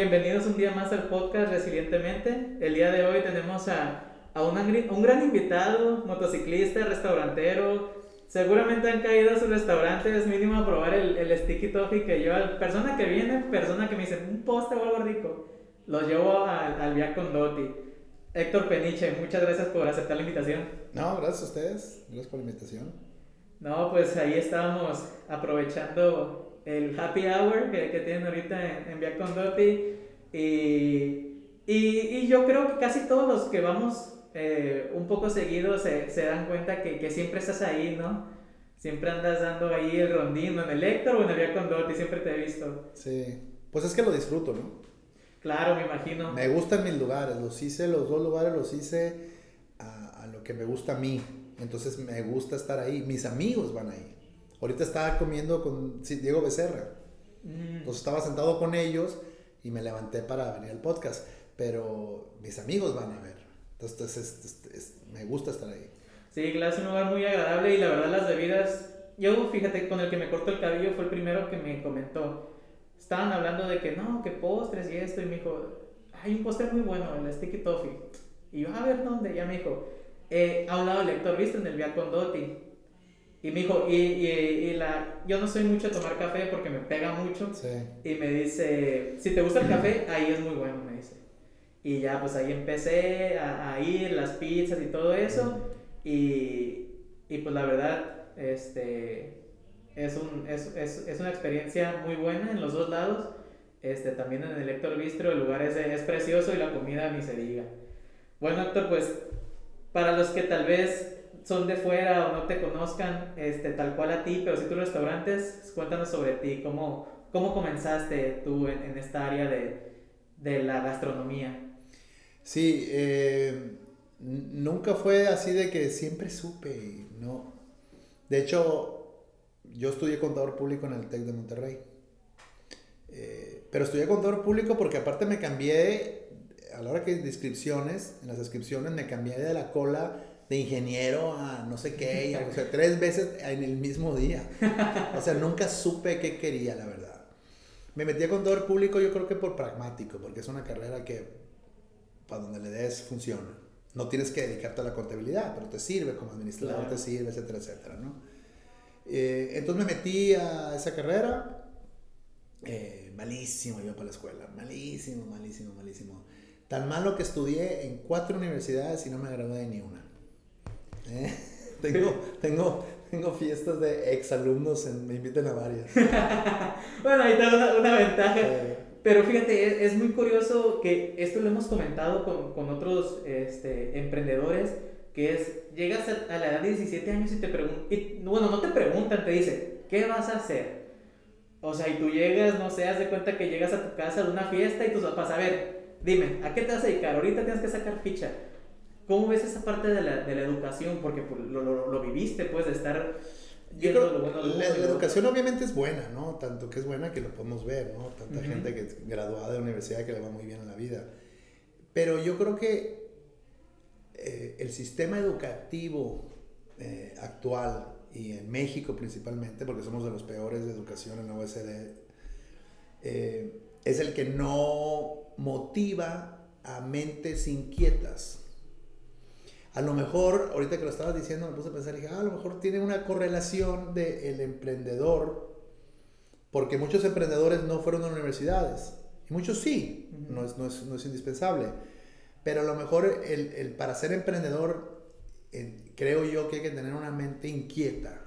bienvenidos un día más al podcast Resilientemente. El día de hoy tenemos a, a un gran invitado, motociclista, restaurantero. Seguramente han caído a sus restaurantes mínimo a probar el, el sticky toffee que yo, persona que viene, persona que me dice un postre o algo rico, los llevo al, al Via Condotti. Héctor Peniche, muchas gracias por aceptar la invitación. No, gracias a ustedes, gracias por la invitación. No, pues ahí estábamos aprovechando el happy hour que, que tienen ahorita en, en Via Condotti. Y, y, y, yo creo que casi todos los que vamos eh, un poco seguidos se, se, dan cuenta que, que, siempre estás ahí, ¿no? Siempre andas dando ahí el rondín, en el Héctor o en el Via Condotti, siempre te he visto. Sí, pues es que lo disfruto, ¿no? Claro, me imagino. Me gustan mis lugares, los hice, los dos lugares los hice a, a lo que me gusta a mí. Entonces me gusta estar ahí, mis amigos van ahí. Ahorita estaba comiendo con Diego Becerra. Mm. Entonces estaba sentado con ellos y me levanté para venir al podcast. Pero mis amigos van a ver. Entonces es, es, es, me gusta estar ahí. Sí, claro, es un lugar muy agradable y la verdad las bebidas... Yo, fíjate, con el que me cortó el cabello fue el primero que me comentó. Estaban hablando de que no, que postres y esto. Y me dijo, hay un postre muy bueno, el Sticky Toffee. Y yo, a ver, ¿dónde? Ya me dijo, eh, a un lado del lector, ¿viste? En el Via Condotti. Y me dijo, y, y, y, la, yo no soy mucho de tomar café porque me pega mucho. Sí. Y me dice, si te gusta el café, ahí es muy bueno, me dice. Y ya, pues ahí empecé a, a ir, las pizzas y todo eso. Y, y pues la verdad, este, es, un, es, es, es, una experiencia muy buena en los dos lados. Este, también en el Héctor Bistro, el lugar es, es precioso y la comida ni se diga. Bueno, Héctor, pues para los que tal vez son de fuera o no te conozcan este, tal cual a ti, pero si tú restaurantes, cuéntanos sobre ti, cómo, cómo comenzaste tú en, en esta área de, de, la gastronomía. Sí, eh, nunca fue así de que siempre supe, ¿no? De hecho, yo estudié contador público en el TEC de Monterrey. Eh, pero estudié contador público porque aparte me cambié, a la hora que hay descripciones, en las descripciones me cambié de la cola de ingeniero a no sé qué, o sea, tres veces en el mismo día. O sea, nunca supe qué quería, la verdad. Me metí a contador público yo creo que por pragmático, porque es una carrera que para donde le des funciona. No tienes que dedicarte a la contabilidad, pero te sirve como administrador, claro. te sirve, etcétera, etcétera, ¿no? Eh, entonces me metí a esa carrera, eh, malísimo yo para la escuela, malísimo, malísimo, malísimo. Tan malo que estudié en cuatro universidades y no me gradué de ni una. ¿Eh? Tengo, tengo, tengo fiestas de exalumnos, en, me inviten a varias. bueno, ahí está una, una ventaja. Eh. Pero fíjate, es, es, muy curioso que esto lo hemos comentado con, con otros este, emprendedores, que es, llegas a, a, la edad de 17 años y te preguntan, bueno, no te preguntan, te dicen, ¿qué vas a hacer? O sea, y tú llegas, no sé, haz de cuenta que llegas a tu casa de una fiesta y tus papás, a ver, dime, ¿a qué te vas a dedicar? Ahorita tienes que sacar ficha. ¿Cómo ves esa parte de la, de la educación? Porque pues, lo, lo, lo, viviste, pues, de estar... Yo creo, lo bueno, la, la, educación obviamente es buena, ¿no? Tanto que es buena que lo podemos ver, ¿no? Tanta uh -huh. gente que es graduada de universidad que le va muy bien en la vida. Pero yo creo que eh, el sistema educativo eh, actual, y en México principalmente, porque somos de los peores de educación en la OSD, eh, es el que no motiva a mentes inquietas a lo mejor, ahorita que lo estabas diciendo, me puse a pensar, dije, ah, a lo mejor tiene una correlación del el emprendedor, porque muchos emprendedores no fueron a universidades, y muchos sí, uh -huh. no, es, no, es, no, es, indispensable, pero a lo mejor el, el para ser emprendedor, eh, creo yo que hay que tener una mente inquieta.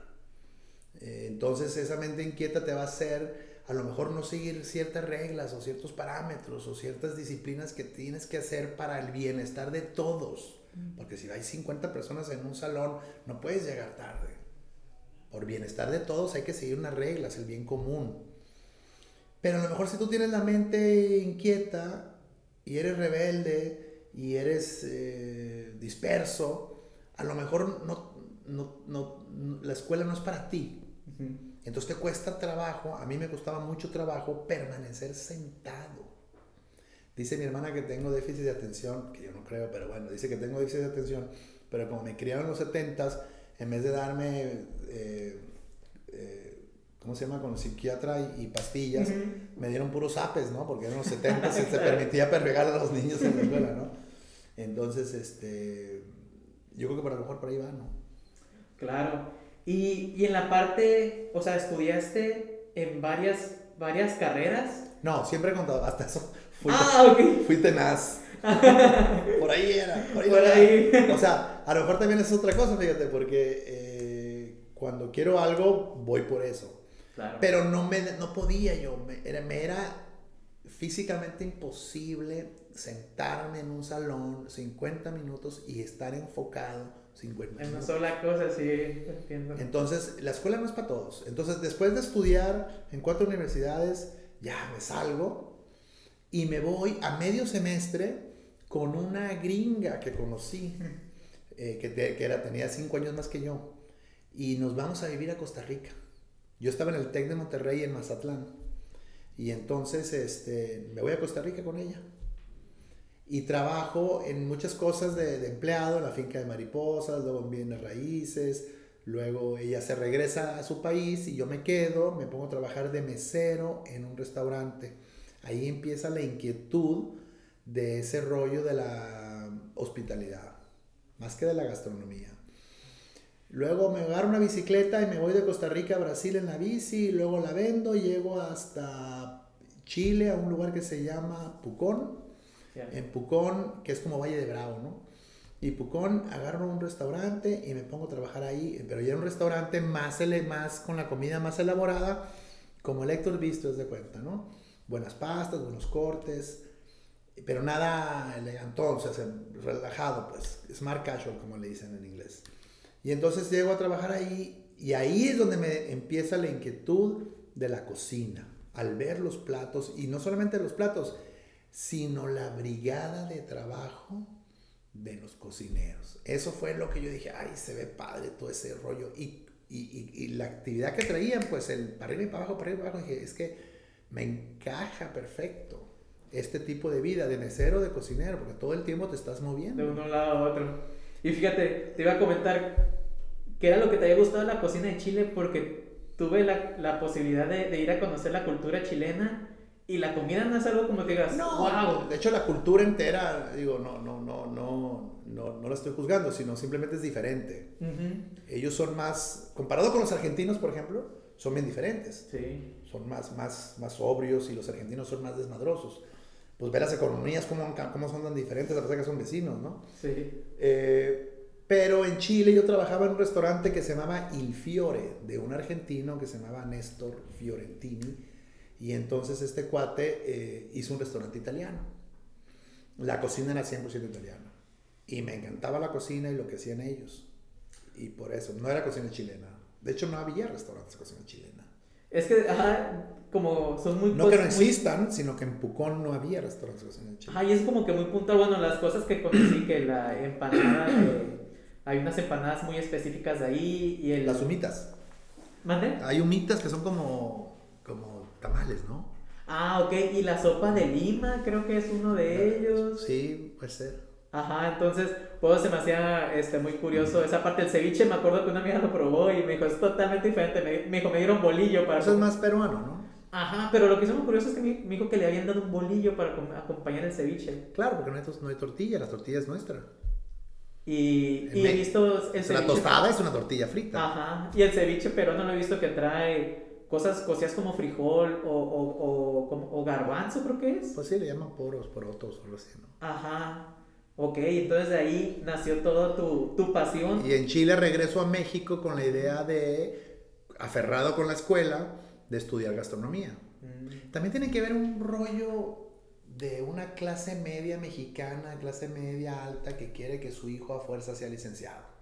Eh, entonces esa mente inquieta te va a hacer a lo mejor no seguir ciertas reglas o ciertos parámetros o ciertas disciplinas que tienes que hacer para el bienestar de todos. Porque si hay 50 personas en un salón, no puedes llegar tarde. Por bienestar de todos hay que seguir unas reglas, el bien común. Pero a lo mejor si tú tienes la mente inquieta y eres rebelde y eres eh, disperso, a lo mejor no, no, no, la escuela no es para ti. Uh -huh. Entonces te cuesta trabajo, a mí me costaba mucho trabajo permanecer sentado. Dice mi hermana que tengo déficit de atención, que yo no creo, pero bueno, dice que tengo déficit de atención, pero como me criaron en los 70s, en vez de darme eh, eh, ¿cómo se llama? Con psiquiatra y, pastillas, me dieron puros apes, ¿no? Porque en los 70 se te permitía perregar a los niños en la escuela, ¿no? Entonces, este, yo creo que para lo mejor por ahí va, ¿no? Claro. Y, y en la parte, o sea, estudiaste en varias, varias carreras. No, siempre he contado, hasta eso. Fui, ah. Fui tenaz. por ahí era, por ahí. O sea, a lo mejor también es otra cosa, fíjate, porque eh, cuando quiero algo, voy por eso. Pero no, me, no podía yo, me era, me era físicamente imposible sentarme en un salón 50 minutos y estar enfocado 50 minutos. En una sola cosa, sí, entiendo. Entonces, la escuela no es para todos. Entonces, después de estudiar en cuatro universidades, ya me salgo y me voy a medio semestre con una gringa que conocí, eh, que, que, era, tenía cinco años más que yo, y nos vamos a vivir a Costa Rica. Yo estaba en el TEC de Monterrey en Mazatlán, y entonces este, me voy a Costa Rica con ella. Y trabajo en muchas cosas de, de empleado, en la finca de mariposas, luego en bienes raíces, luego ella se regresa a su país y yo me quedo, me pongo a trabajar de mesero en un restaurante. Ahí empieza la inquietud de ese rollo de la hospitalidad, más que de la gastronomía. Luego me agarro una bicicleta y me voy de Costa Rica a Brasil en la bici, y luego la vendo, y llego hasta Chile, a un lugar que se llama Pucón, en Pucón, que es como Valle de Bravo, ¿no? Y Pucón, agarro un restaurante y me pongo a trabajar ahí, pero ya un restaurante más, más con la comida más elaborada, como el Héctor Visto, es de cuenta, ¿no? Buenas pastas, buenos cortes, pero nada elegantón, o sea, relajado, pues, smart casual, como le dicen en inglés. Y entonces llego a trabajar ahí y ahí es donde me empieza la inquietud de la cocina, al ver los platos, y no solamente los platos, sino la brigada de trabajo de los cocineros. Eso fue lo que yo dije, ay, se ve padre todo ese rollo. Y, y, y, la actividad que traían, pues el para arriba y para abajo, para arriba y para abajo, dije, es que me encaja perfecto este tipo de vida de mesero, de cocinero, porque todo el tiempo te estás moviendo. De un lado a otro. Y fíjate, te iba a comentar qué era lo que te había gustado la cocina de Chile, porque tuve la, la posibilidad de, de, ir a conocer la cultura chilena y la comida no es algo como que digas, no, wow. De hecho, la cultura entera, digo, no, no, no, no, no, no la estoy juzgando, sino simplemente es diferente. Ellos son más, comparado con los argentinos, por ejemplo, son bien diferentes. Sí. Son más, más, más sobrios y los argentinos son más desmadrosos pues ver las economías cómo, cómo son tan diferentes, a pesar de que son vecinos, ¿no? Sí. Eh, pero en Chile yo trabajaba en un restaurante que se llamaba Il Fiore, de un argentino que se llamaba Néstor Fiorentini, y entonces este cuate eh, hizo un restaurante italiano. La cocina era 100% italiana. Y me encantaba la cocina y lo que hacían ellos. Y por eso, no era cocina chilena. De hecho, no había restaurantes de cocina chilena. Es que, ajá, como son muy... No que no existan, sino que en Pucón no había restaurantes en Chile. Ay, es como que muy puntual. Bueno, las cosas que conocí, que la empanada, hay unas empanadas muy específicas de ahí y el... Las humitas. ¿Mande? Hay humitas que son como, como tamales, ¿no? Ah, ok. Y la sopa de lima, creo que es uno de ellos. Sí, puede ser. Ajá, entonces, pues se me hacía este, muy curioso esa parte del ceviche. Me acuerdo que una amiga lo probó y me dijo, es totalmente diferente. Me, me dijo, me dieron bolillo para... Eso es más peruano, ¿no? Ajá, pero lo que hizo muy curioso es que me, dijo que le habían dado un bolillo para acompañar el ceviche. Claro, porque no hay, no hay tortilla, la tortilla es nuestra. Y, y he visto el ceviche. La tostada es una tortilla frita. Ajá, y el ceviche pero no lo he visto que trae cosas cocidas como frijol o, o, o, o garbanzo, creo que es. Pues sí, le llaman poros, porotos o algo así, ¿no? Ajá. Ok, entonces de ahí nació toda tu, tu pasión. Y en Chile regreso a México con la idea de, aferrado con la escuela, de estudiar gastronomía. Mm. También tiene que ver un rollo de una clase media mexicana, clase media alta, que quiere que su hijo a fuerza sea licenciado.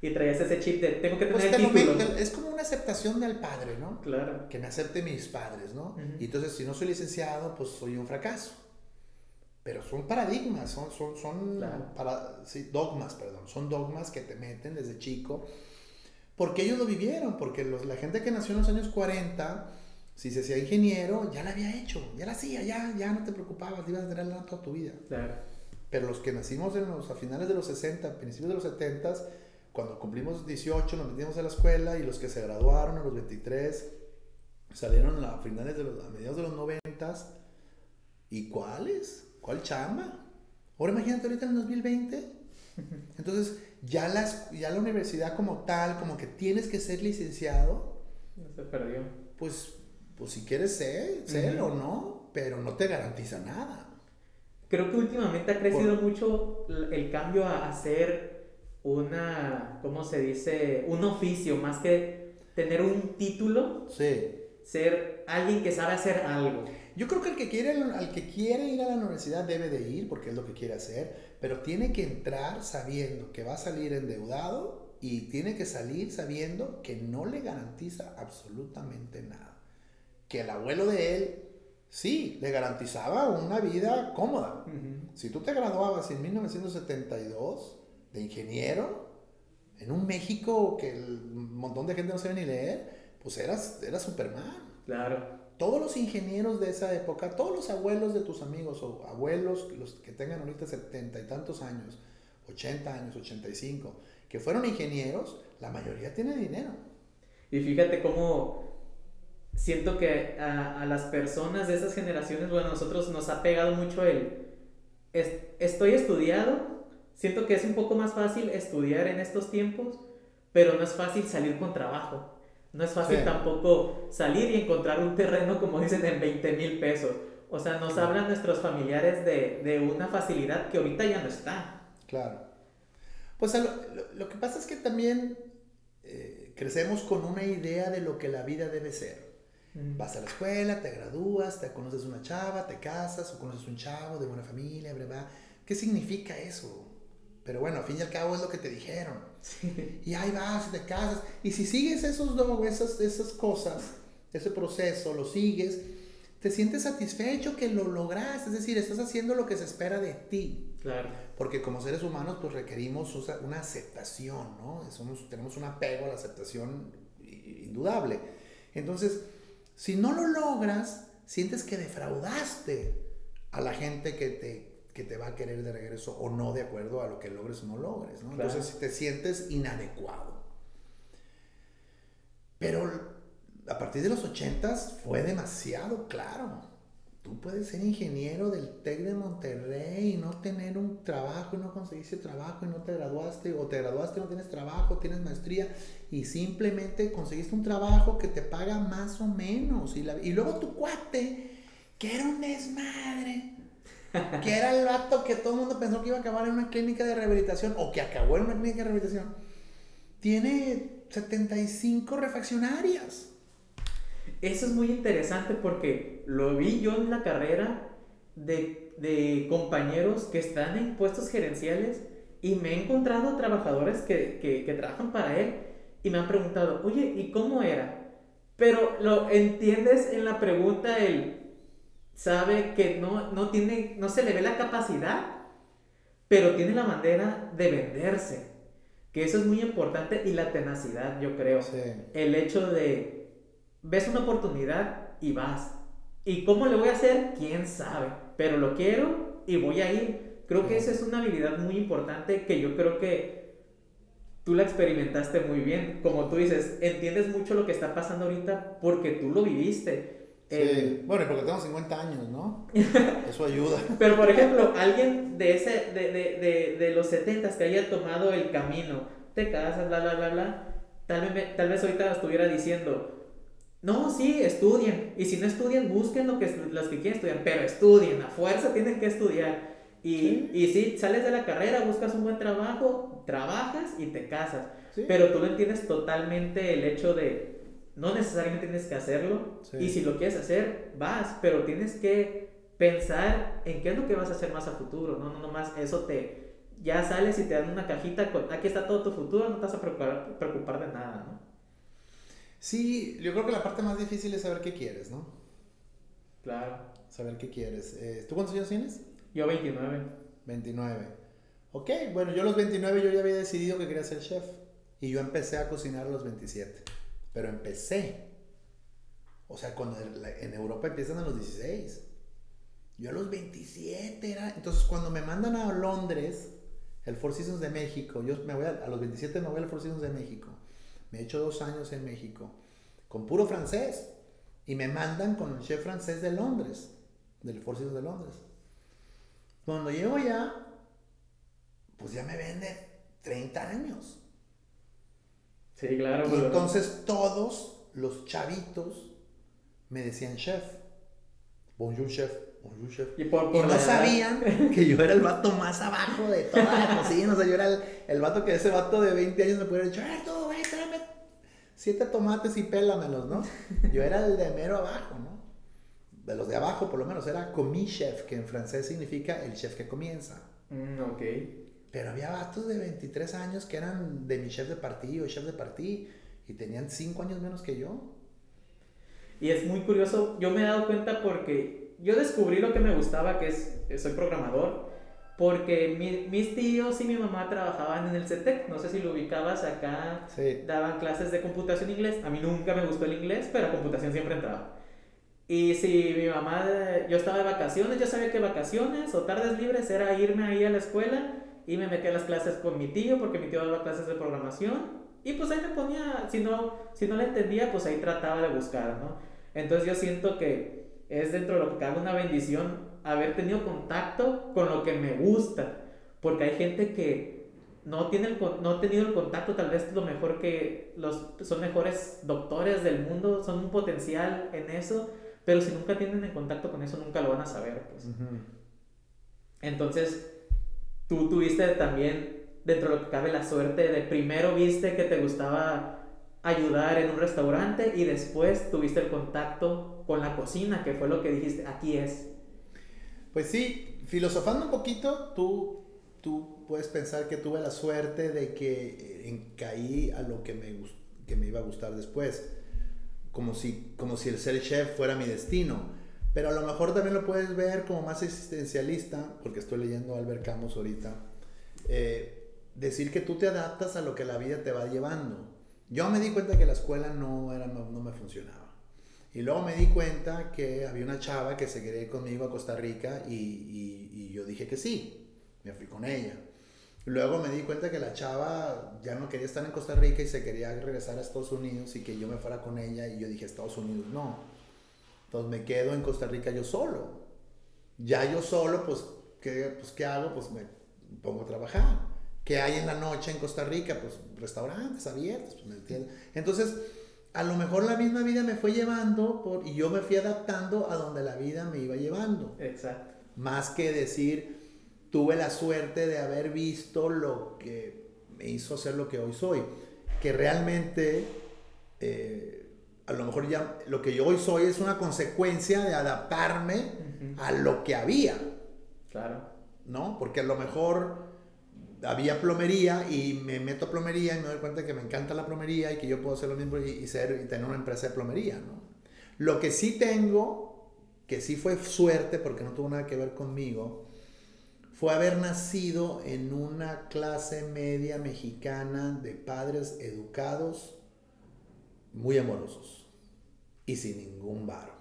Y traías ese chip de tengo que pues tener Es como una aceptación del padre, ¿no? Claro. Que me acepte mis padres, ¿no? Y entonces si no soy licenciado, pues soy un fracaso. Pero son paradigmas, son, son, son para, sí, dogmas, perdón, son dogmas que te meten desde chico porque ellos lo vivieron, porque los, la gente que nació en los años 40, si se hacía ingeniero, ya la había hecho, ya la hacía, ya, ya no te preocupabas, ibas a tenerla toda tu vida. Claro. Pero los que nacimos en los, a finales de los 60, principios de los 70, cuando cumplimos 18 nos metimos a la escuela y los que se graduaron a los 23, Salieron a finales de los, a mediados de los noventas. ¿Y cuáles? ¿Cuál chamba? Ahora imagínate ahorita en el 2020. Entonces, ya, las, ya la universidad como tal, como que tienes que ser licenciado. Se perdió. Pues, pues si quieres ser, ser o no, pero no te garantiza nada. Creo que últimamente ha crecido mucho el cambio a hacer una, ¿cómo se dice? Un oficio, más que tener un título. Sí. Ser alguien que sabe hacer algo. Yo creo que el que quiere, al que quiere ir a la universidad debe de ir porque es lo que quiere hacer, pero tiene que entrar sabiendo que va a salir endeudado y tiene que salir sabiendo que no le garantiza absolutamente nada. Que el abuelo de él sí le garantizaba una vida cómoda. Si tú te graduabas en 1972 de ingeniero en un México que el montón de gente no sabe ni leer, pues eras, eras Superman. Claro todos los ingenieros de esa época, todos los abuelos de tus amigos o abuelos, los que tengan ahorita setenta y tantos años, 80 años, 85, que fueron ingenieros, la mayoría tiene dinero. Y fíjate cómo siento que a, las personas de esas generaciones, bueno, a nosotros nos ha pegado mucho el, estoy estudiado, siento que es un poco más fácil estudiar en estos tiempos, pero no es fácil salir con trabajo. No es fácil tampoco salir y encontrar un terreno, como dicen, en 20 mil pesos. O sea, nos hablan nuestros familiares de, de, una facilidad que ahorita ya no está. Claro. Pues lo, lo, que pasa es que también eh, crecemos con una idea de lo que la vida debe ser. Vas a la escuela, te gradúas, te conoces una chava, te casas o conoces un chavo de buena familia, ¿verdad? ¿Qué significa eso? Pero bueno, al fin y al cabo es lo que te dijeron. Y ahí vas, te casas. Y si sigues esos esas, esas cosas, ese proceso, lo sigues, te sientes satisfecho que lo lograste. Es decir, estás haciendo lo que se espera de ti. Claro. Porque como seres humanos, pues requerimos una aceptación, ¿no? Somos, tenemos un apego a la aceptación indudable. Entonces, si no lo logras, sientes que defraudaste a la gente que te que te va a querer de regreso o no de acuerdo a lo que logres o no logres, ¿no? Entonces si te sientes inadecuado. Pero a partir de los ochentas fue demasiado claro. Tú puedes ser ingeniero del TEC de Monterrey y no tener un trabajo y no conseguiste trabajo y no te graduaste o te graduaste y no tienes trabajo, tienes maestría y simplemente conseguiste un trabajo que te paga más o menos y, y luego tu cuate que era un desmadre que era el vato que todo el mundo pensó que iba a acabar en una clínica de rehabilitación o que acabó en una clínica de rehabilitación, tiene 75 refaccionarias. Eso es muy interesante porque lo vi yo en la carrera de, de compañeros que están en puestos gerenciales y me he encontrado trabajadores que, que, que trabajan para él y me han preguntado, oye, ¿y cómo era? Pero lo entiendes en la pregunta el sabe que no, no, tiene, no se le ve la capacidad, pero tiene la manera de venderse. Que eso es muy importante y la tenacidad, yo creo. El hecho de, ves una oportunidad y vas. ¿Y cómo le voy a hacer? ¿Quién sabe? Pero lo quiero y voy a ir. Creo que esa es una habilidad muy importante que yo creo que tú la experimentaste muy bien. Como tú dices, entiendes mucho lo que está pasando ahorita porque tú lo viviste Sí. bueno, porque tengo 50 años, ¿no? Eso ayuda. Pero, por ejemplo, alguien de, ese, de, de, de, de los 70 que haya tomado el camino, te casas, bla, bla, bla, bla, tal vez, tal vez ahorita estuviera diciendo, no, sí, estudien. Y si no estudian, busquen lo que, los que quieren estudiar, pero estudien, a fuerza tienen que estudiar. Y, y si sales de la carrera, buscas un buen trabajo, trabajas y te casas. Pero tú lo entiendes totalmente el hecho de no necesariamente tienes que hacerlo. Y si lo quieres hacer, vas, pero tienes que pensar en qué es lo que vas a hacer más a futuro. No, no, no más eso te... Ya sales y te dan una cajita con, aquí está todo tu futuro, no te vas a preocupar, preocupar de nada, ¿no? Sí, yo creo que la parte más difícil es saber qué quieres, ¿no? Claro. Saber qué quieres. Eh, ¿Tú cuántos años tienes? Yo 29. 29. Ok, bueno, yo a los 29 yo ya había decidido que quería ser chef. Y yo empecé a cocinar a los 27. Pero empecé. O sea, cuando en Europa empiezan a los 16. Yo a los 27 era. Entonces, cuando me mandan a Londres, el Four Seasons de México, yo me voy a, los 27 me voy al Four Seasons de México. Me he hecho dos años en México, con puro francés. Y me mandan con el chef francés de Londres, del Four de Londres. Cuando llego ya, pues ya me vende 30 años. Sí, claro. Y entonces todos los chavitos me decían chef. Bonjour, chef. Bonjour, chef. Y, por, no sabían que yo era el vato más abajo de toda la cocina. O sea, yo era el, el vato que ese vato de 20 años me pudiera decir, eh, todo, güey, tráeme siete tomates y pélamelos, ¿no? Yo era el de mero abajo, ¿no? De los de abajo, por lo menos, era commis chef, que en francés significa el chef que comienza. Mm, ok. Pero había vatos de 23 años que eran de mi chef de partido, chef de partido, y tenían 5 años menos que yo. Y es muy curioso, yo me he dado cuenta porque yo descubrí lo que me gustaba, que es, soy programador, porque mis tíos y mi mamá trabajaban en el CETEC, no sé si lo ubicabas acá, daban clases de computación inglés, a mí nunca me gustó el inglés, pero computación siempre entraba. Y si mi mamá, yo estaba de vacaciones, yo sabía que vacaciones o tardes libres era irme ahí a la escuela y me metía a las clases con mi tío, porque mi tío daba clases de programación, y pues ahí me ponía, si no, si no la entendía, pues ahí trataba de buscar, ¿no? Entonces yo siento que es dentro de lo que cabe una bendición haber tenido contacto con lo que me gusta. Porque hay gente que no, tiene el, no ha tenido el contacto, tal vez lo mejor que los, son mejores doctores del mundo, son un potencial en eso, pero si nunca tienen en contacto con eso, nunca lo van a saber. Pues. Entonces, tú tuviste también, dentro de lo que cabe, la suerte de primero viste que te gustaba ayudar en un restaurante y después tuviste el contacto con la cocina, que fue lo que dijiste, aquí es. Pues sí, filosofando un poquito, tú, tú puedes pensar que tuve la suerte de que eh, caí a lo que me, que me iba a gustar después, como si, como si el ser chef fuera mi destino. Pero a lo mejor también lo puedes ver como más existencialista, porque estoy leyendo a Albert Camus ahorita, eh, decir que tú te adaptas a lo que la vida te va llevando. Yo me di cuenta que la escuela no, era, no, me funcionaba. Y luego me di cuenta que había una chava que se quería ir conmigo a Costa Rica y, y, yo dije que sí, me fui con ella. Luego me di cuenta que la chava ya no quería estar en Costa Rica y se quería regresar a Estados Unidos y que yo me fuera con ella y yo dije Estados Unidos no. Entonces me quedo en Costa Rica yo solo. Ya yo solo, pues, ¿qué, pues, ¿qué hago? Pues me pongo a trabajar. ¿Qué hay en la noche en Costa Rica? Pues restaurantes abiertos, pues, ¿me entiendes? Entonces, a lo mejor la misma vida me fue llevando por, y yo me fui adaptando a donde la vida me iba llevando. Exacto. Más que decir, tuve la suerte de haber visto lo que me hizo ser lo que hoy soy. Que realmente, eh, a lo mejor ya lo que yo hoy soy es una consecuencia de adaptarme a lo que había. Claro. ¿No? Porque a lo mejor había plomería y me meto a plomería y me doy cuenta que me encanta la plomería y que yo puedo hacer lo mismo y, ser, y tener una empresa de plomería, ¿no? Lo que sí tengo, que sí fue suerte porque no tuvo nada que ver conmigo, fue haber nacido en una clase media mexicana de padres educados, muy amorosos y sin ningún varo.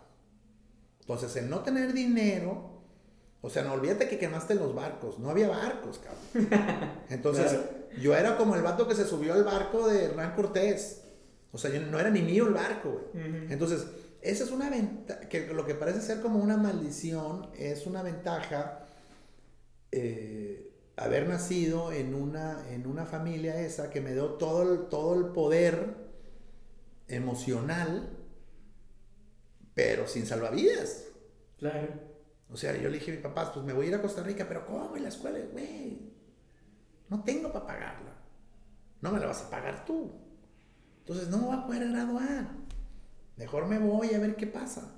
Entonces, el no tener dinero o sea, no olvídate que quemaste los barcos. No había barcos, cabrón. Entonces, yo era como el vato que se subió al barco de Hernán Cortés. O sea, yo, no era ni mío el barco, güey. Entonces, esa es una ventaja, que lo que parece ser como una maldición, es una ventaja eh, haber nacido en una, en una familia esa que me dio todo el, todo el poder emocional, pero sin salvavidas. Claro. O sea, yo le dije a mi papá, pues me voy a ir a Costa Rica, pero ¿cómo en la escuela? Güey, no tengo para pagarla. No me la vas a pagar tú. Entonces no me voy a poder graduar. Mejor me voy a ver qué pasa.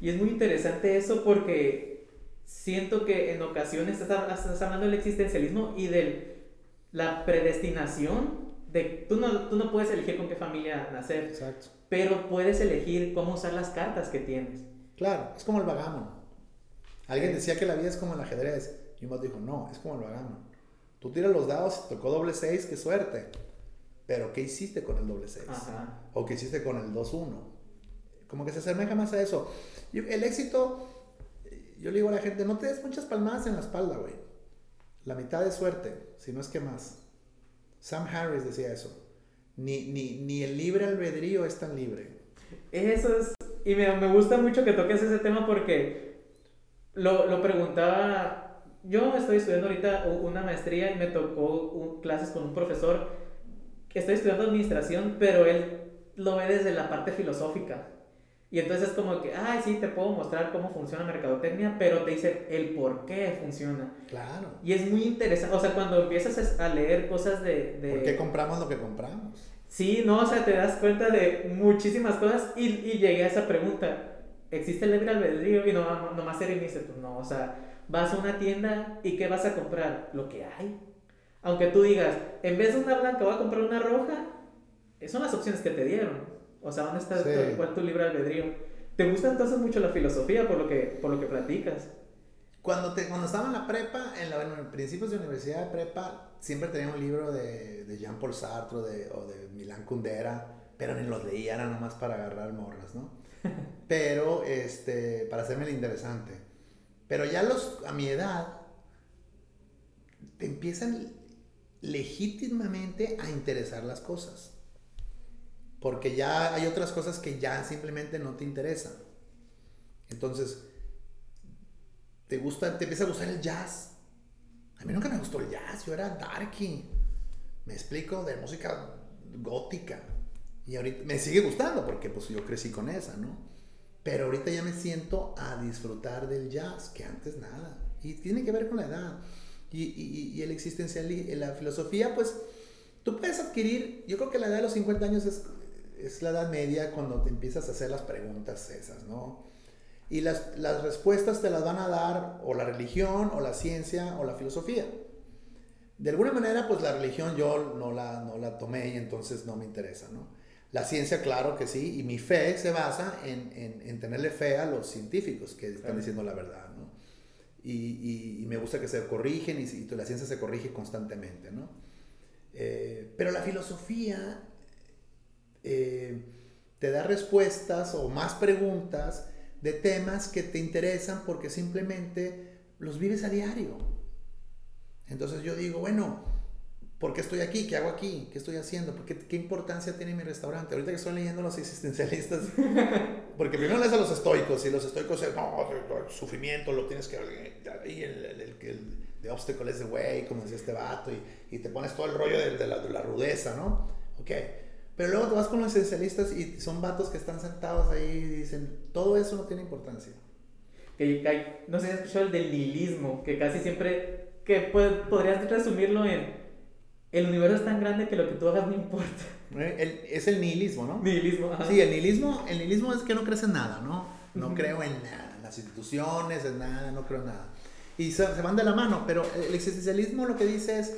Y es muy interesante eso porque siento que en ocasiones estás, hablando del existencialismo y de la predestinación de tú no, tú no puedes elegir con qué familia nacer, Exacto. pero puedes elegir cómo usar las cartas que tienes. Claro, es como el vagabundo. Alguien decía que la vida es como el ajedrez. Y más dijo, no, es como el vagano. Tú tiras los dados, tocó doble 6, qué suerte. Pero ¿qué hiciste con el doble 6? O ¿qué hiciste con el 2-1? Como que se asemeja más a eso. el éxito, yo le digo a la gente, no te des muchas palmadas en la espalda, güey. La mitad de suerte, si no es que más. Sam Harris decía eso. Ni, ni, ni el libre albedrío es tan libre. Eso es y me, me gusta mucho que toques ese tema porque lo, lo preguntaba yo estoy estudiando ahorita una maestría y me tocó clases con un profesor estoy estudiando administración, pero él lo ve desde la parte filosófica. Y entonces es como que, ay, sí, te puedo mostrar cómo funciona mercadotecnia, pero te dice el por qué funciona. Claro. Y es muy interesante, o sea, cuando empiezas a leer cosas de... de... ¿Por qué compramos lo que compramos? Sí, no, o sea, te das cuenta de muchísimas cosas y, y llegué a esa pregunta, ¿existe el libre albedrío? Y no, nomás Eric me dice, pues no, o sea, vas a una tienda y ¿qué vas a comprar? Lo que hay. Aunque tú digas, en vez de una blanca voy a comprar una roja, son las opciones que te dieron. O sea, ¿dónde está sí. cuál tu libre albedrío? ¿Te gusta entonces mucho la filosofía por lo que, por lo que platicas? Cuando, te, cuando estaba en la prepa, en, la, en principios de universidad de prepa, siempre tenía un libro de, de Jean-Paul Sartre de, o de Milán Kundera, pero ni los leía, era nomás para agarrar morras, ¿no? Pero, este, para hacerme el interesante. Pero ya los, a mi edad, te empiezan legítimamente a interesar las cosas. Porque ya hay otras cosas que ya simplemente no te interesan. Entonces, te gusta, te empieza a gustar el jazz. A mí nunca me gustó el jazz, yo era darky. Me explico de música gótica. Y ahorita me sigue gustando porque pues yo crecí con esa, ¿no? Pero ahorita ya me siento a disfrutar del jazz, que antes nada. Y tiene que ver con la edad. Y, y, y el existencialismo, la filosofía, pues tú puedes adquirir, yo creo que la edad de los 50 años es es la edad media cuando te empiezas a hacer las preguntas esas, ¿no? Y las, las, respuestas te las van a dar o la religión, o la ciencia, o la filosofía. De alguna manera, pues la religión yo no la, no la tomé y entonces no me interesa, ¿no? La ciencia, claro que sí, y mi fe se basa en, en, en tenerle fe a los científicos que están diciendo la verdad, ¿no? Y, y, me gusta que se corrigen y, y, la ciencia se corrige constantemente, ¿no? Eh, pero la filosofía eh, te da respuestas o más preguntas de temas que te interesan porque simplemente los vives a diario. Entonces yo digo, bueno, ¿por qué estoy aquí? ¿Qué hago aquí? ¿Qué estoy haciendo? ¿Por qué, ¿Qué importancia tiene mi restaurante? Ahorita que estoy leyendo los existencialistas, porque primero lees a los estoicos y los estoicos, no, el sufrimiento lo tienes que... Ahí el, el, el, el de obstáculo es de güey, como decía este vato, y, y, te pones todo el rollo de, de, la, de la rudeza, ¿no? Ok. Pero luego te vas con los esencialistas y son vatos que están sentados ahí y dicen, todo eso no tiene importancia. Que, no sé si has escuchado el del nihilismo, que casi siempre, que podrías resumirlo en, el universo es tan grande que lo que tú hagas no importa. Eh, es el nihilismo, ¿no? Nihilismo, ajá. Sí, el nihilismo, el nihilismo es que no crees en nada, ¿no? No creo en nada, en las instituciones, en nada, no creo en nada. Y se, se van de la mano, pero el existencialismo lo que dice es,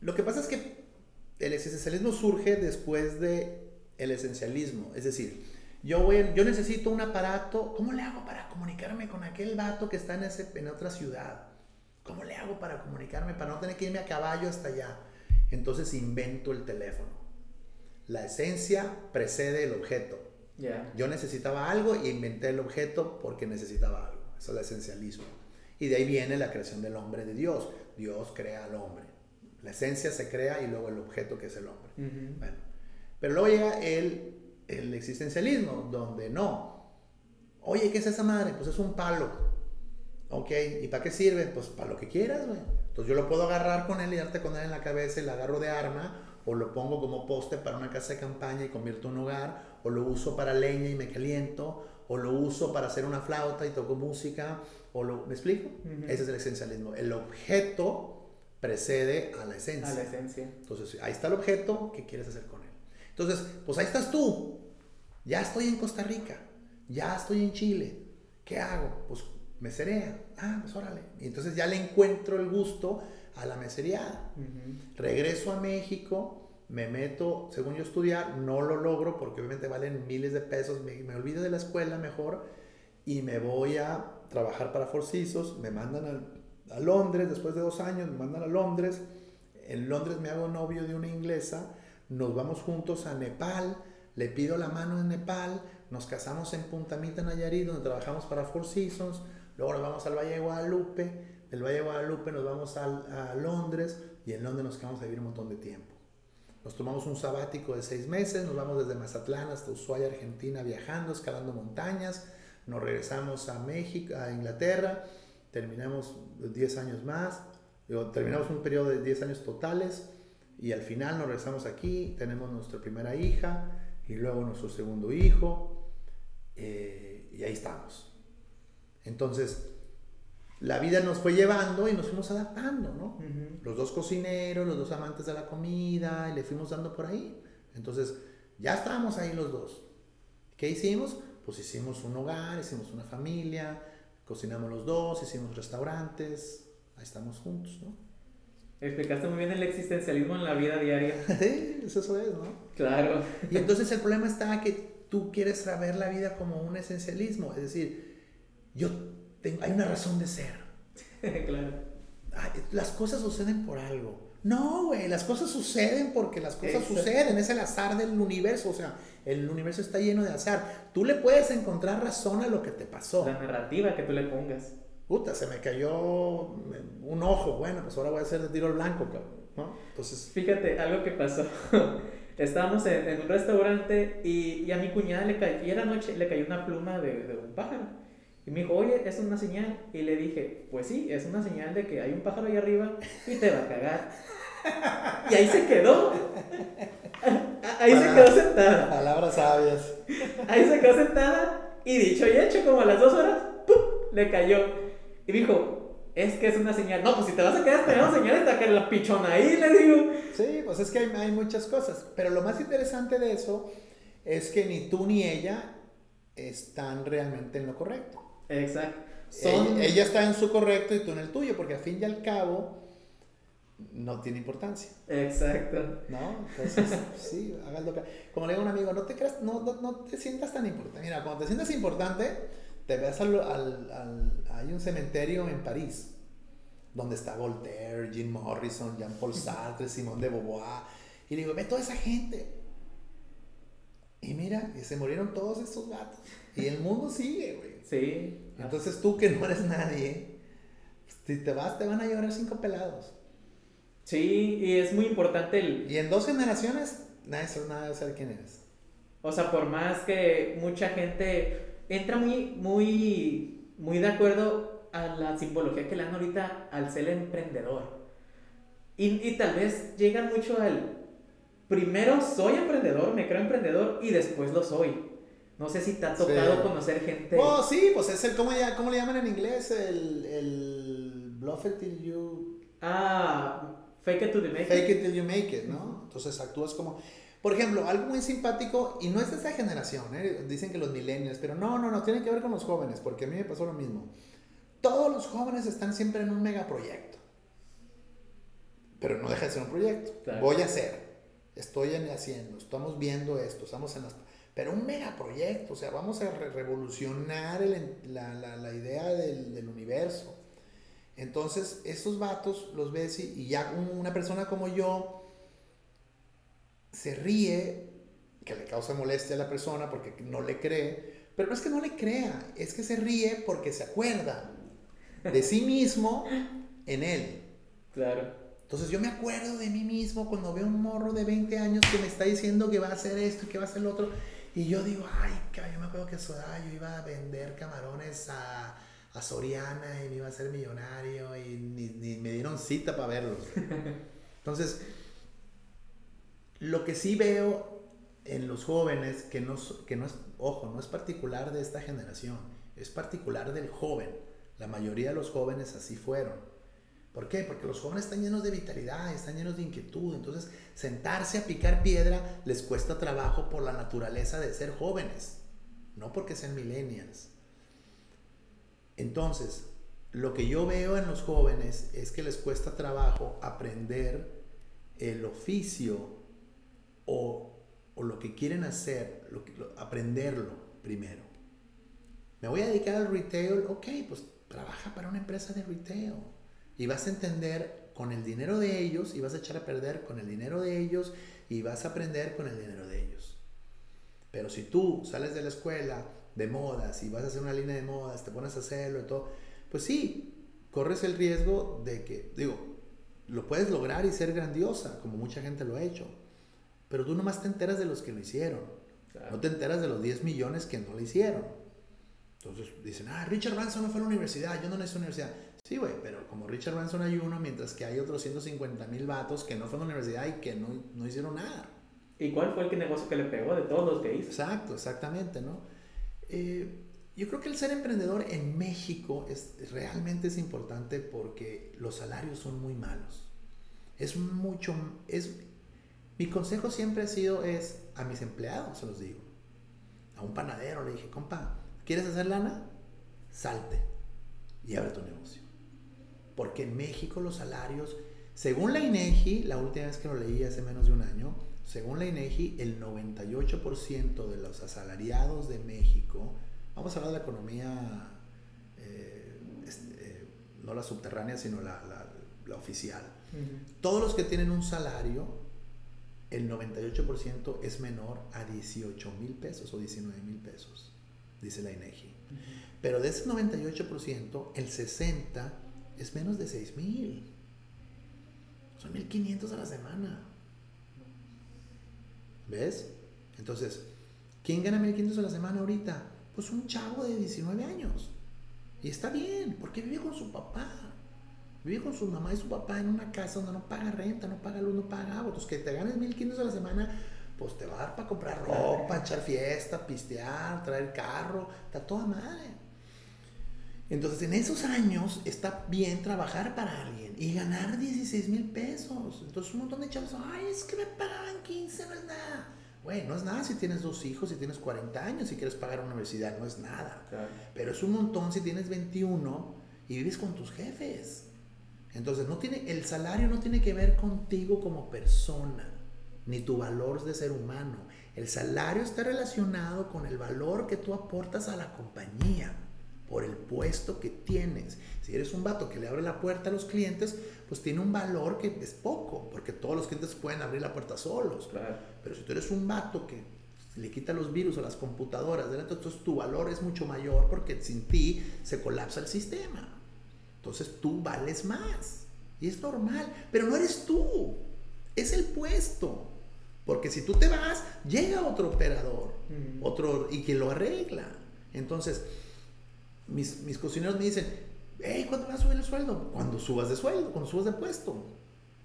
lo que pasa es que el existencialismo surge después de el esencialismo, es decir, yo, voy, yo necesito un aparato, ¿cómo le hago para comunicarme con aquel vato que está en, ese, en otra ciudad? ¿Cómo le hago para comunicarme, para no tener que irme a caballo hasta allá? Entonces invento el teléfono. La esencia precede el objeto. Yo necesitaba algo y inventé el objeto porque necesitaba algo. Eso es el esencialismo. Y de ahí viene la creación del hombre de Dios. Dios crea al hombre. La esencia se crea y luego el objeto que es el hombre. bueno, pero luego llega el, el existencialismo, donde no. Oye, ¿qué es esa madre? Pues es un palo. Ok, ¿y para qué sirve? Pues para lo que quieras, güey. Entonces yo lo puedo agarrar con él y darte con él en la cabeza y lo agarro de arma, o lo pongo como poste para una casa de campaña y convierto un hogar, o lo uso para leña y me caliento, o lo uso para hacer una flauta y toco música, o lo... ¿Me explico? Ese es el esencialismo. El objeto precede a la esencia. A la esencia. Entonces, ahí está el objeto, ¿qué quieres hacer con él? Entonces, pues ahí estás tú. Ya estoy en Costa Rica, ya estoy en Chile. ¿Qué hago? Pues meserea. Ah, pues órale. Y entonces ya le encuentro el gusto a la mesereada. Regreso a México, me meto, según yo estudiar, no lo logro porque obviamente valen miles de pesos, me, me olvido de la escuela mejor y me voy a trabajar para Forcisos, me mandan al a Londres, después de dos años me mandan a Londres, en Londres me hago novio de una inglesa, nos vamos juntos a Nepal, le pido la mano en Nepal, nos casamos en Punta Mita, Nayarit, donde trabajamos para Four Seasons, luego nos vamos al Valle de Guadalupe, del Valle de Guadalupe nos vamos a, a Londres y en Londres nos quedamos a vivir un montón de tiempo. Nos tomamos un sabático de seis meses, nos vamos desde Mazatlán hasta Ushuaia, Argentina, viajando, escalando montañas, nos regresamos a México, a Inglaterra, terminamos 10 años más, terminamos un periodo de 10 años totales y al final nos regresamos aquí, tenemos nuestra primera hija y luego nuestro segundo hijo eh, y ahí estamos. Entonces, la vida nos fue llevando y nos fuimos adaptando, ¿no? Los dos cocineros, los dos amantes de la comida, y le fuimos dando por ahí. Entonces, ya estábamos ahí los dos. ¿Qué hicimos? Pues hicimos un hogar, hicimos una familia, cocinamos los dos, hicimos restaurantes, ahí estamos juntos, ¿no? Explicaste muy bien el existencialismo en la vida diaria. sí, eso es, ¿no? Claro. Y entonces el problema está que tú quieres saber la vida como un esencialismo, es decir, yo hay una razón de ser. claro. las cosas suceden por algo. No, güey, las cosas suceden porque las cosas suceden, es el azar del universo, o sea, el universo está lleno de azar. Tú le puedes encontrar razón a lo que te pasó. La narrativa que tú le pongas. Puta, se me cayó un ojo, bueno, pues ahora voy a hacer de tiro al blanco, ¿no? Entonces... Fíjate, algo que pasó. Estábamos en, un restaurante y, a mi cuñada le cayó, y era noche, le cayó una pluma de, de un pájaro. Y me dijo, oye, es una señal. Y le dije, pues sí, es una señal de que hay un pájaro ahí arriba y te va a cagar. Y ahí se quedó. Ahí se quedó sentada. Palabras sabias. Ahí se quedó sentada y dicho y hecho, como a las dos horas, ¡pum! le cayó. Y dijo, es que es una señal. No, pues si te vas a quedar esperando señales, hasta que la pichona ahí, le digo. Sí, pues es que hay, hay muchas cosas. Pero lo más interesante de eso es que ni tú ni ella están realmente en lo correcto. Exacto. Ella, está en su correcto y tú en el tuyo, porque al fin y al cabo no tiene importancia. Exacto. ¿No? Entonces, sí, hágalo. Como le digo a un amigo, no te, creas, no, no, te sientas tan importante. Mira, cuando te sientas importante, te ves al, al, Hay un cementerio en París, donde está Voltaire, Jim Morrison, Jean-Paul Sartre, Simone de Beauvoir. Y le digo, ve toda esa gente. Y mira, y se murieron todos estos gatos. Y el mundo sigue, güey. Sí. Entonces tú que no eres nadie, si te vas, te van a llorar cinco pelados. Sí, y es muy importante el... Y en dos generaciones, nadie sabe, sabe quién eres. O sea, por más que mucha gente entra muy, muy, muy de acuerdo a la simbología que le dan ahorita al ser emprendedor. Y, y tal vez llegan mucho al, primero soy emprendedor, me creo emprendedor y después lo soy. No sé si te ha tocado conocer gente. Oh, sí, pues es el, ¿cómo, ¿cómo le llaman en inglés? El, el bluff it till you. Ah, fake it till you make it. Fake it till you make it, ¿no? Entonces actúas como. Por ejemplo, algo muy simpático, y no es de esta generación, ¿eh? dicen que los millennials, pero no, no, no, tiene que ver con los jóvenes, porque a mí me pasó lo mismo. Todos los jóvenes están siempre en un megaproyecto. Pero no deja de ser un proyecto. Voy a hacer, estoy haciendo, estamos viendo esto, estamos en las pero un megaproyecto, o sea, vamos a revolucionar la, la, la, idea del, del, universo. Entonces, estos vatos los ves y, ya una persona como yo se ríe, que le causa molestia a la persona porque no le cree, pero no es que no le crea, es que se ríe porque se acuerda de sí mismo en él. Claro. Entonces yo me acuerdo de mí mismo cuando veo un morro de 20 años que me está diciendo que va a hacer esto y que va a hacer lo otro. Y yo digo, ay, yo me acuerdo que a yo iba a vender camarones a, a Soriana y me iba a ser millonario y ni, me dieron cita para verlos. Entonces, lo que sí veo en los jóvenes, que no, que no es, ojo, no es particular de esta generación, es particular del joven. La mayoría de los jóvenes así fueron. ¿Por qué? Porque los jóvenes están llenos de vitalidad, están llenos de inquietud. Entonces, sentarse a picar piedra les cuesta trabajo por la naturaleza de ser jóvenes, no porque sean millennials. Entonces, lo que yo veo en los jóvenes es que les cuesta trabajo aprender el oficio o, lo que quieren hacer, aprenderlo primero. Me voy a dedicar al retail, ok, pues trabaja para una empresa de retail y vas a entender con el dinero de ellos y vas a echar a perder con el dinero de ellos y vas a aprender con el dinero de ellos. Pero si tú sales de la escuela de modas y vas a hacer una línea de modas, te pones a hacerlo y todo, pues sí, corres el riesgo de que, digo, lo puedes lograr y ser grandiosa, como mucha gente lo ha hecho. Pero tú nomás te enteras de los que lo hicieron. No te enteras de los 10 millones que no lo hicieron. Entonces dicen, ah, Richard Branson no fue a la universidad, yo no necesito universidad. Sí, güey, pero como Richard Branson hay uno, mientras que hay otros 150 mil vatos que no fueron a la universidad y que no, no hicieron nada. ¿Y cuál fue el negocio que le pegó de todos los que hizo? Exacto, exactamente, ¿no? Eh, yo creo que el ser emprendedor en México es, realmente es importante porque los salarios son muy malos. Es mucho, es, mi consejo siempre ha sido es a mis empleados, se los digo. A un panadero le dije, compa, ¿quieres hacer lana? Salte y abre tu negocio. Porque en México los salarios, según la INEGI, la última vez que lo leí hace menos de un año, según la INEGI, el 98% de los asalariados de México, vamos a hablar de la economía, eh, este, eh, no la subterránea, sino la, oficial. Todos los que tienen un salario, el 98% es menor a 18 mil pesos o 19 mil pesos, dice la INEGI. Pero de ese 98%, el 60% es menos de 6 mil. Son 1.500 a la semana. ¿Ves? Entonces, ¿quién gana 1.500 a la semana ahorita? Pues un chavo de 19 años. Y está bien, porque vive con su papá. Vive con su mamá y su papá en una casa donde no paga renta, no paga luz, no paga agua. Entonces, que te ganes 1.500 a la semana, pues te va a dar para comprar ropa, echar fiesta, pistear, traer carro. Está toda madre. Entonces, en esos años está bien trabajar para alguien y ganar 16 mil pesos. Entonces, un montón de chavos, ay, es que me pagaban 15, no es nada. Bueno, no es nada si tienes dos hijos, si tienes 40 años, si quieres pagar una universidad, no es nada. Pero es un montón si tienes 21 y vives con tus jefes. Entonces, no tiene, el salario no tiene que ver contigo como persona, ni tu valor de ser humano. El salario está relacionado con el valor que tú aportas a la compañía por el puesto que tienes. Si eres un vato que le abre la puerta a los clientes, pues tiene un valor que es poco, porque todos los clientes pueden abrir la puerta solos. Pero si tú eres un vato que le quita los virus a las computadoras, entonces tu valor es mucho mayor porque sin ti se colapsa el sistema. Entonces tú vales más. Y es normal, pero no eres tú, es el puesto. Porque si tú te vas, llega otro operador, otro y que lo arregla. Entonces, mis, mis cocineros me dicen, hey, ¿cuánto vas a subir el sueldo? Cuando subas de sueldo, cuando subas de puesto.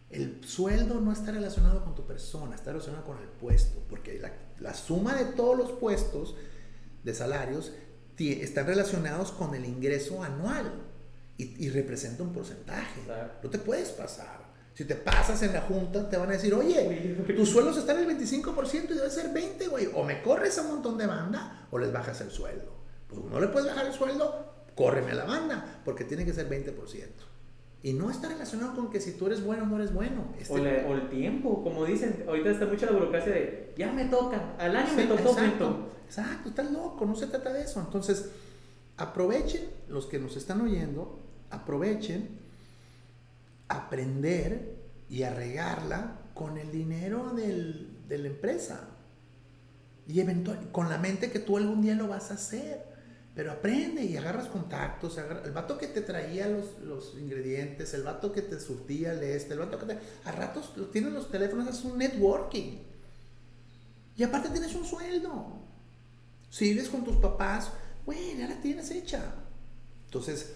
El sueldo no está relacionado con tu persona, está relacionado con el puesto, porque la, la suma de todos los puestos de salarios están relacionados con el ingreso anual y, y representa un porcentaje. No te puedes pasar. Si te pasas en la junta, te van a decir, oye, tus sueldos están en el 25% y debe ser 20, güey. O me corres a un montón de banda o les bajas el sueldo. Pues no le puedes bajar el sueldo, córreme a la banda, porque tiene que ser 20%. Y no está relacionado con que si tú eres bueno o no eres bueno. Este o, el tiempo, como dicen, ahorita está mucha la burocracia de, ya me toca, al año me tocó. Exacto, exacto, estás loco, no se trata de eso. Entonces, aprovechen, los que nos están oyendo, aprovechen aprender y arregarla con el dinero del, de la empresa. Y eventual, con la mente que tú algún día lo vas a hacer. Pero aprende y agarras contactos. el vato que te traía los, los, ingredientes, el vato que te surtía el este, el vato que te. A ratos tienes los teléfonos, es un networking. Y aparte tienes un sueldo. Si vives con tus papás, bueno, ya la tienes hecha. Entonces,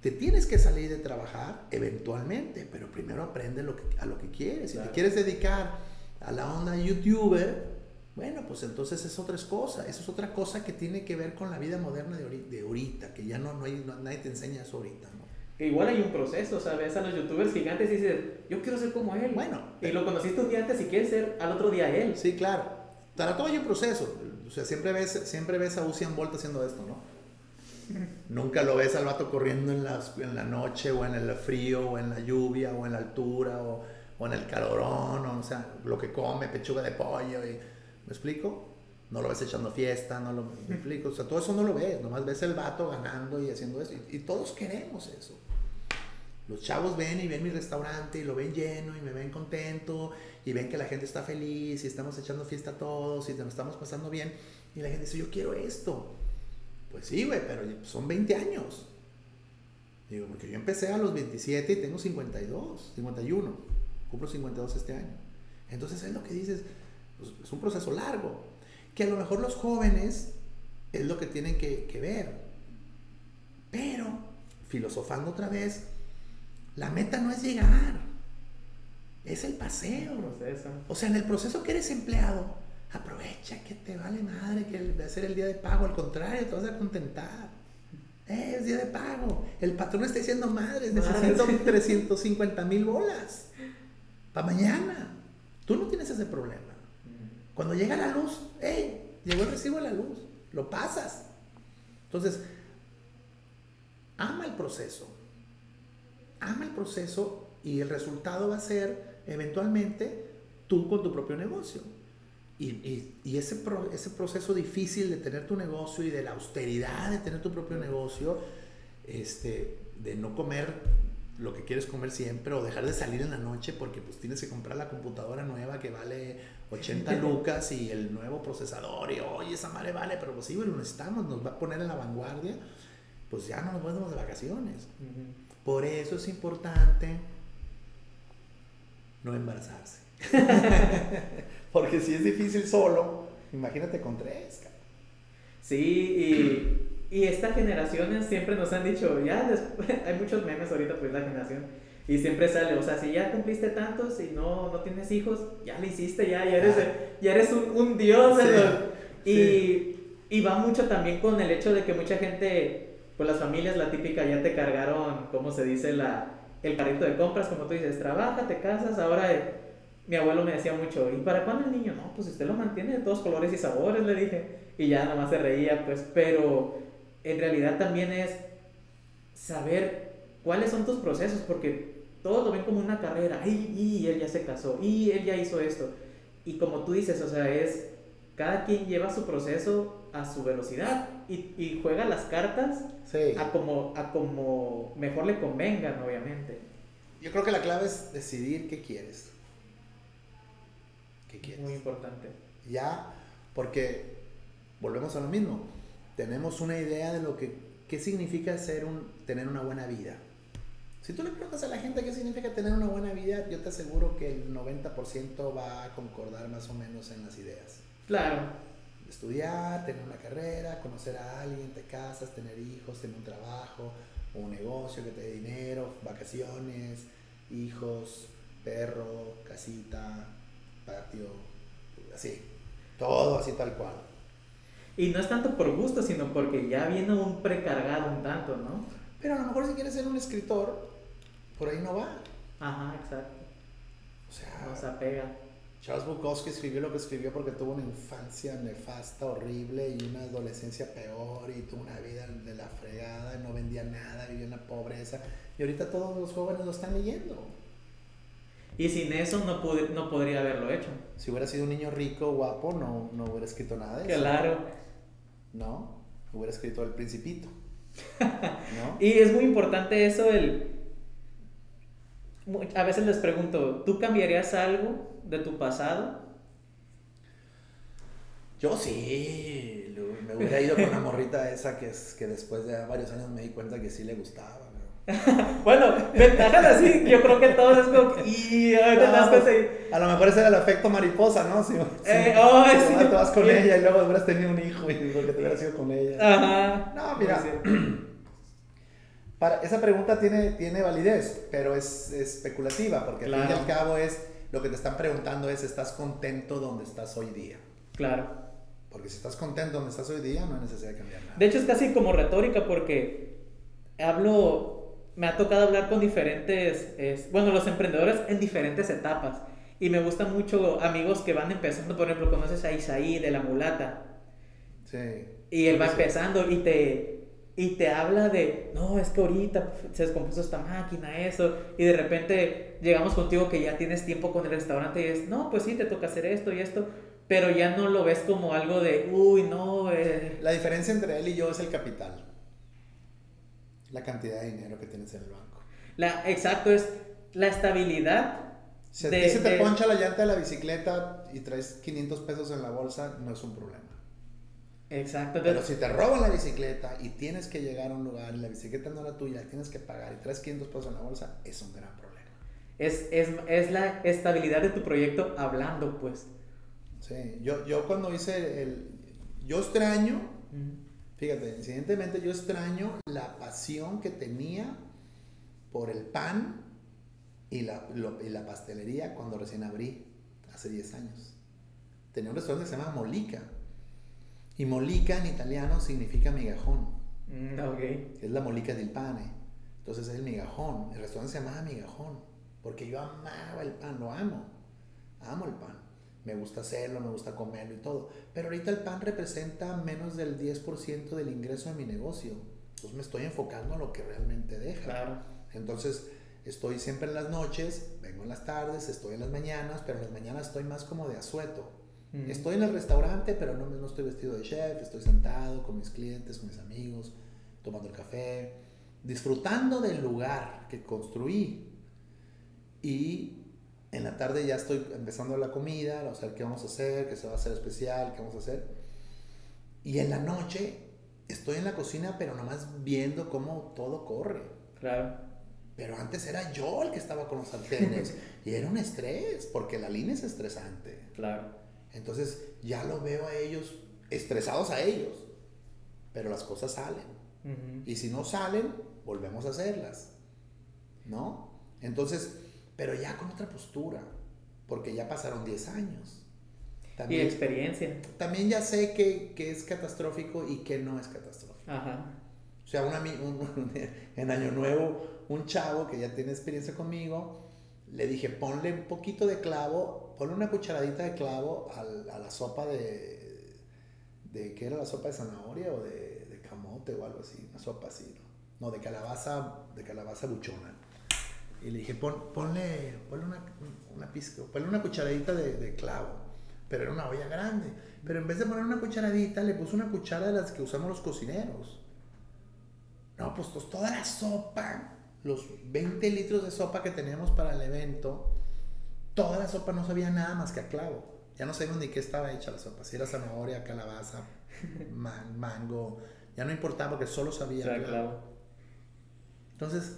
te tienes que salir de trabajar eventualmente, pero primero aprende lo que, a lo que quieres. Si te quieres dedicar a la onda youtuber, bueno, pues entonces es otra cosa, eso es otra cosa que tiene que ver con la vida moderna de ahorita, que ya no, no hay, nadie te enseña eso ahorita, ¿no? Que igual hay un proceso, ves a los youtubers gigantes y dices, yo quiero ser como él. Bueno. Y lo conociste un día antes y quieres ser al otro día él. Sí, claro. Para todo hay un proceso. O sea, siempre ves, siempre ves a Usain Bolt haciendo esto, ¿no? Nunca lo ves al vato corriendo en la, en la noche o en el frío o en la lluvia o en la altura o, o en el calorón o, o sea, lo que come, pechuga de pollo y ¿Me explico? No lo ves echando fiesta, no lo ¿me explico. O sea, todo eso no lo ves, nomás ves el vato ganando y haciendo eso. Y, todos queremos eso. Los chavos ven y ven mi restaurante y lo ven lleno y me ven contento y ven que la gente está feliz y estamos echando fiesta todos y nos estamos pasando bien. Y la gente dice, yo quiero esto. Pues sí, güey, pero son 20 años. Digo, porque yo empecé a los 27 y tengo 52, 51. Cumplo 52 este año. Entonces es lo que dices, pues, es un proceso largo, que a lo mejor los jóvenes es lo que tienen que, que ver. Pero, filosofando otra vez, la meta no es llegar, es el paseo. O sea, en el proceso que eres empleado, aprovecha que te vale madre que de hacer el día de pago, al contrario, te vas a contentar. Eh, es día de pago. El patrón está diciendo, madre, necesito 350 mil bolas para mañana. Tú no tienes ese problema. Cuando llega la luz, hey, llegó el recibo de la luz, lo pasas. Entonces, ama el proceso. Ama el proceso y el resultado va a ser eventualmente tú con tu propio negocio. Y, ese, ese proceso difícil de tener tu negocio y de la austeridad de tener tu propio negocio, este, de no comer lo que quieres comer siempre o dejar de salir en la noche porque pues tienes que comprar la computadora nueva que vale 80 lucas y el nuevo procesador y oye esa madre vale pero pues sí lo necesitamos nos va a poner en la vanguardia pues ya no nos vamos de vacaciones. Por eso es importante no embarazarse. Porque si es difícil solo imagínate con tres sí y y estas generaciones siempre nos han dicho, ya, hay muchos memes ahorita, pues la generación, y siempre sale, o sea, si ya cumpliste tantos y no, no tienes hijos, ya lo hiciste, ya, ya eres, ya eres un, un dios. y, y va mucho también con el hecho de que mucha gente, pues las familias, la típica, ya te cargaron, ¿cómo se dice? La, el carrito de compras, como tú dices, trabaja, te casas, ahora eh, mi abuelo me decía mucho, ¿y para cuándo el niño? No, pues usted lo mantiene de todos colores y sabores, le dije. Y ya nomás se reía, pues, pero en realidad también es saber cuáles son tus procesos, porque todos lo ven como una carrera, y, él ya se casó, y él ya hizo esto. Y como tú dices, o sea, es, cada quien lleva su proceso a su velocidad y, juega las cartas a, como, a como mejor le convengan, obviamente. Yo creo que la clave es decidir qué quieres. ¿Qué quieres? Muy importante. Ya, porque volvemos a lo mismo tenemos una idea de lo que qué significa ser un, tener una buena vida. Si tú le preguntas a la gente qué significa tener una buena vida, yo te aseguro que el 90% va a concordar más o menos en las ideas. Claro. Estudiar, tener una carrera, conocer a alguien, te casas, tener hijos, tener un trabajo, un negocio que te dé dinero, vacaciones, hijos, perro, casita, patio, así. Todo así tal cual. Y no es tanto por gusto, sino porque ya viene un precargado un tanto, ¿no? Pero a lo mejor si quieres ser un escritor, por ahí no va. Ajá, exacto. O sea, no se apega. Charles Bukowski escribió lo que escribió porque tuvo una infancia nefasta, horrible y una adolescencia peor y tuvo una vida de la fregada, no vendía nada, vivía en la pobreza. Y ahorita todos los jóvenes lo están leyendo. Y sin eso no, pude, no podría haberlo hecho. Si hubiera sido un niño rico, guapo, no, no hubiera escrito nada de eso. Claro. ¿no? Hubiera escrito El Principito. y es muy importante eso, el... A veces les pregunto, ¿tú cambiarías algo de tu pasado? Yo sí, me hubiera ido con la morrita esa que, es, que después de varios años me di cuenta que sí le gustaba. bueno, ventajas así, yo creo que todos es como y A lo mejor ese era el efecto mariposa, ¿no? Si, eh, oh, te vas con ella y luego hubieras tenido un hijo y porque te hubieras ido con ella. Ajá. No, mira. Para, esa pregunta tiene, tiene validez, pero es, especulativa, porque al fin y al cabo es lo que te están preguntando es, ¿estás contento donde estás hoy día? Claro. Porque si estás contento donde estás hoy día, no hay necesidad de cambiar nada. De hecho, es casi como retórica porque hablo me ha tocado hablar con diferentes, bueno, los emprendedores en diferentes etapas. Y me gustan mucho amigos que van empezando, por ejemplo, conoces a Isaí de la mulata. Sí. Y él va empezando y te, y te habla de, no, es que ahorita se descompuso esta máquina, eso. Y de repente llegamos contigo que ya tienes tiempo con el restaurante y es, no, pues sí, te toca hacer esto y esto. Pero ya no lo ves como algo de, uy, no. Eh". La diferencia entre él y yo es el capital la cantidad de dinero que tienes en el banco. La, exacto, es la estabilidad. Si a ti se te poncha la llanta de la bicicleta y traes 500 pesos en la bolsa, no es un problema. Exacto. Pero si te roban la bicicleta y tienes que llegar a un lugar y la bicicleta no era tuya, tienes que pagar y traes 500 pesos en la bolsa, es un gran problema. es, es, es la estabilidad de tu proyecto hablando, pues. Sí, yo, yo cuando hice el... Yo extraño, fíjate, incidentemente yo extraño la pasión que tenía por el pan y la, y la pastelería cuando recién abrí, hace 10 años. Tenía un restaurante que se llama Molica. Y Molica en italiano significa migajón. Mm, ok. Es la Molica del pane. Entonces es el migajón. El restaurante se llama migajón. Porque yo amaba el pan, lo amo. Amo el pan. Me gusta hacerlo, me gusta comerlo y todo. Pero ahorita el pan representa menos del 10% del ingreso de mi negocio. Entonces me estoy enfocando a lo que realmente deja. Claro. Entonces estoy siempre en las noches, vengo en las tardes, estoy en las mañanas, pero en las mañanas estoy más como de asueto. Estoy en el restaurante, pero no, no estoy vestido de chef, estoy sentado con mis clientes, con mis amigos, tomando el café, disfrutando del lugar que construí. Y en la tarde ya estoy empezando la comida, a ver qué vamos a hacer, qué se va a hacer especial, qué vamos a hacer. Y en la noche estoy en la cocina, pero nomás viendo cómo todo corre. Claro. Pero antes era yo el que estaba con los sartenes y era un estrés, porque la línea es estresante. Claro. Entonces ya lo veo a ellos estresados a ellos, pero las cosas salen. Y si no salen, volvemos a hacerlas. ¿No? Entonces, pero ya con otra postura, porque ya pasaron 10 años. También, y experiencia. También ya sé que, que, es catastrófico y que no es catastrófico. Ajá. O sea, un, en Año Nuevo, un chavo que ya tiene experiencia conmigo, le dije, ponle un poquito de clavo, ponle una cucharadita de clavo a la sopa de, de, ¿qué era la sopa de zanahoria o de, de camote o algo así? Una sopa así, ¿no? No, de calabaza, de calabaza buchona. Y le dije, Pon, ponle, ponle, una, una pizca, ponle una cucharadita de, de, clavo. Pero era una olla grande. Pero en vez de poner una cucharadita, le puse una cuchara de las que usamos los cocineros. No, pues toda la sopa los 20 litros de sopa que teníamos para el evento, toda la sopa no sabía nada más que a clavo. Ya no sabíamos ni qué estaba hecha la sopa. Si era zanahoria, calabaza, mango. Ya no importaba porque solo sabía clavo. Entonces,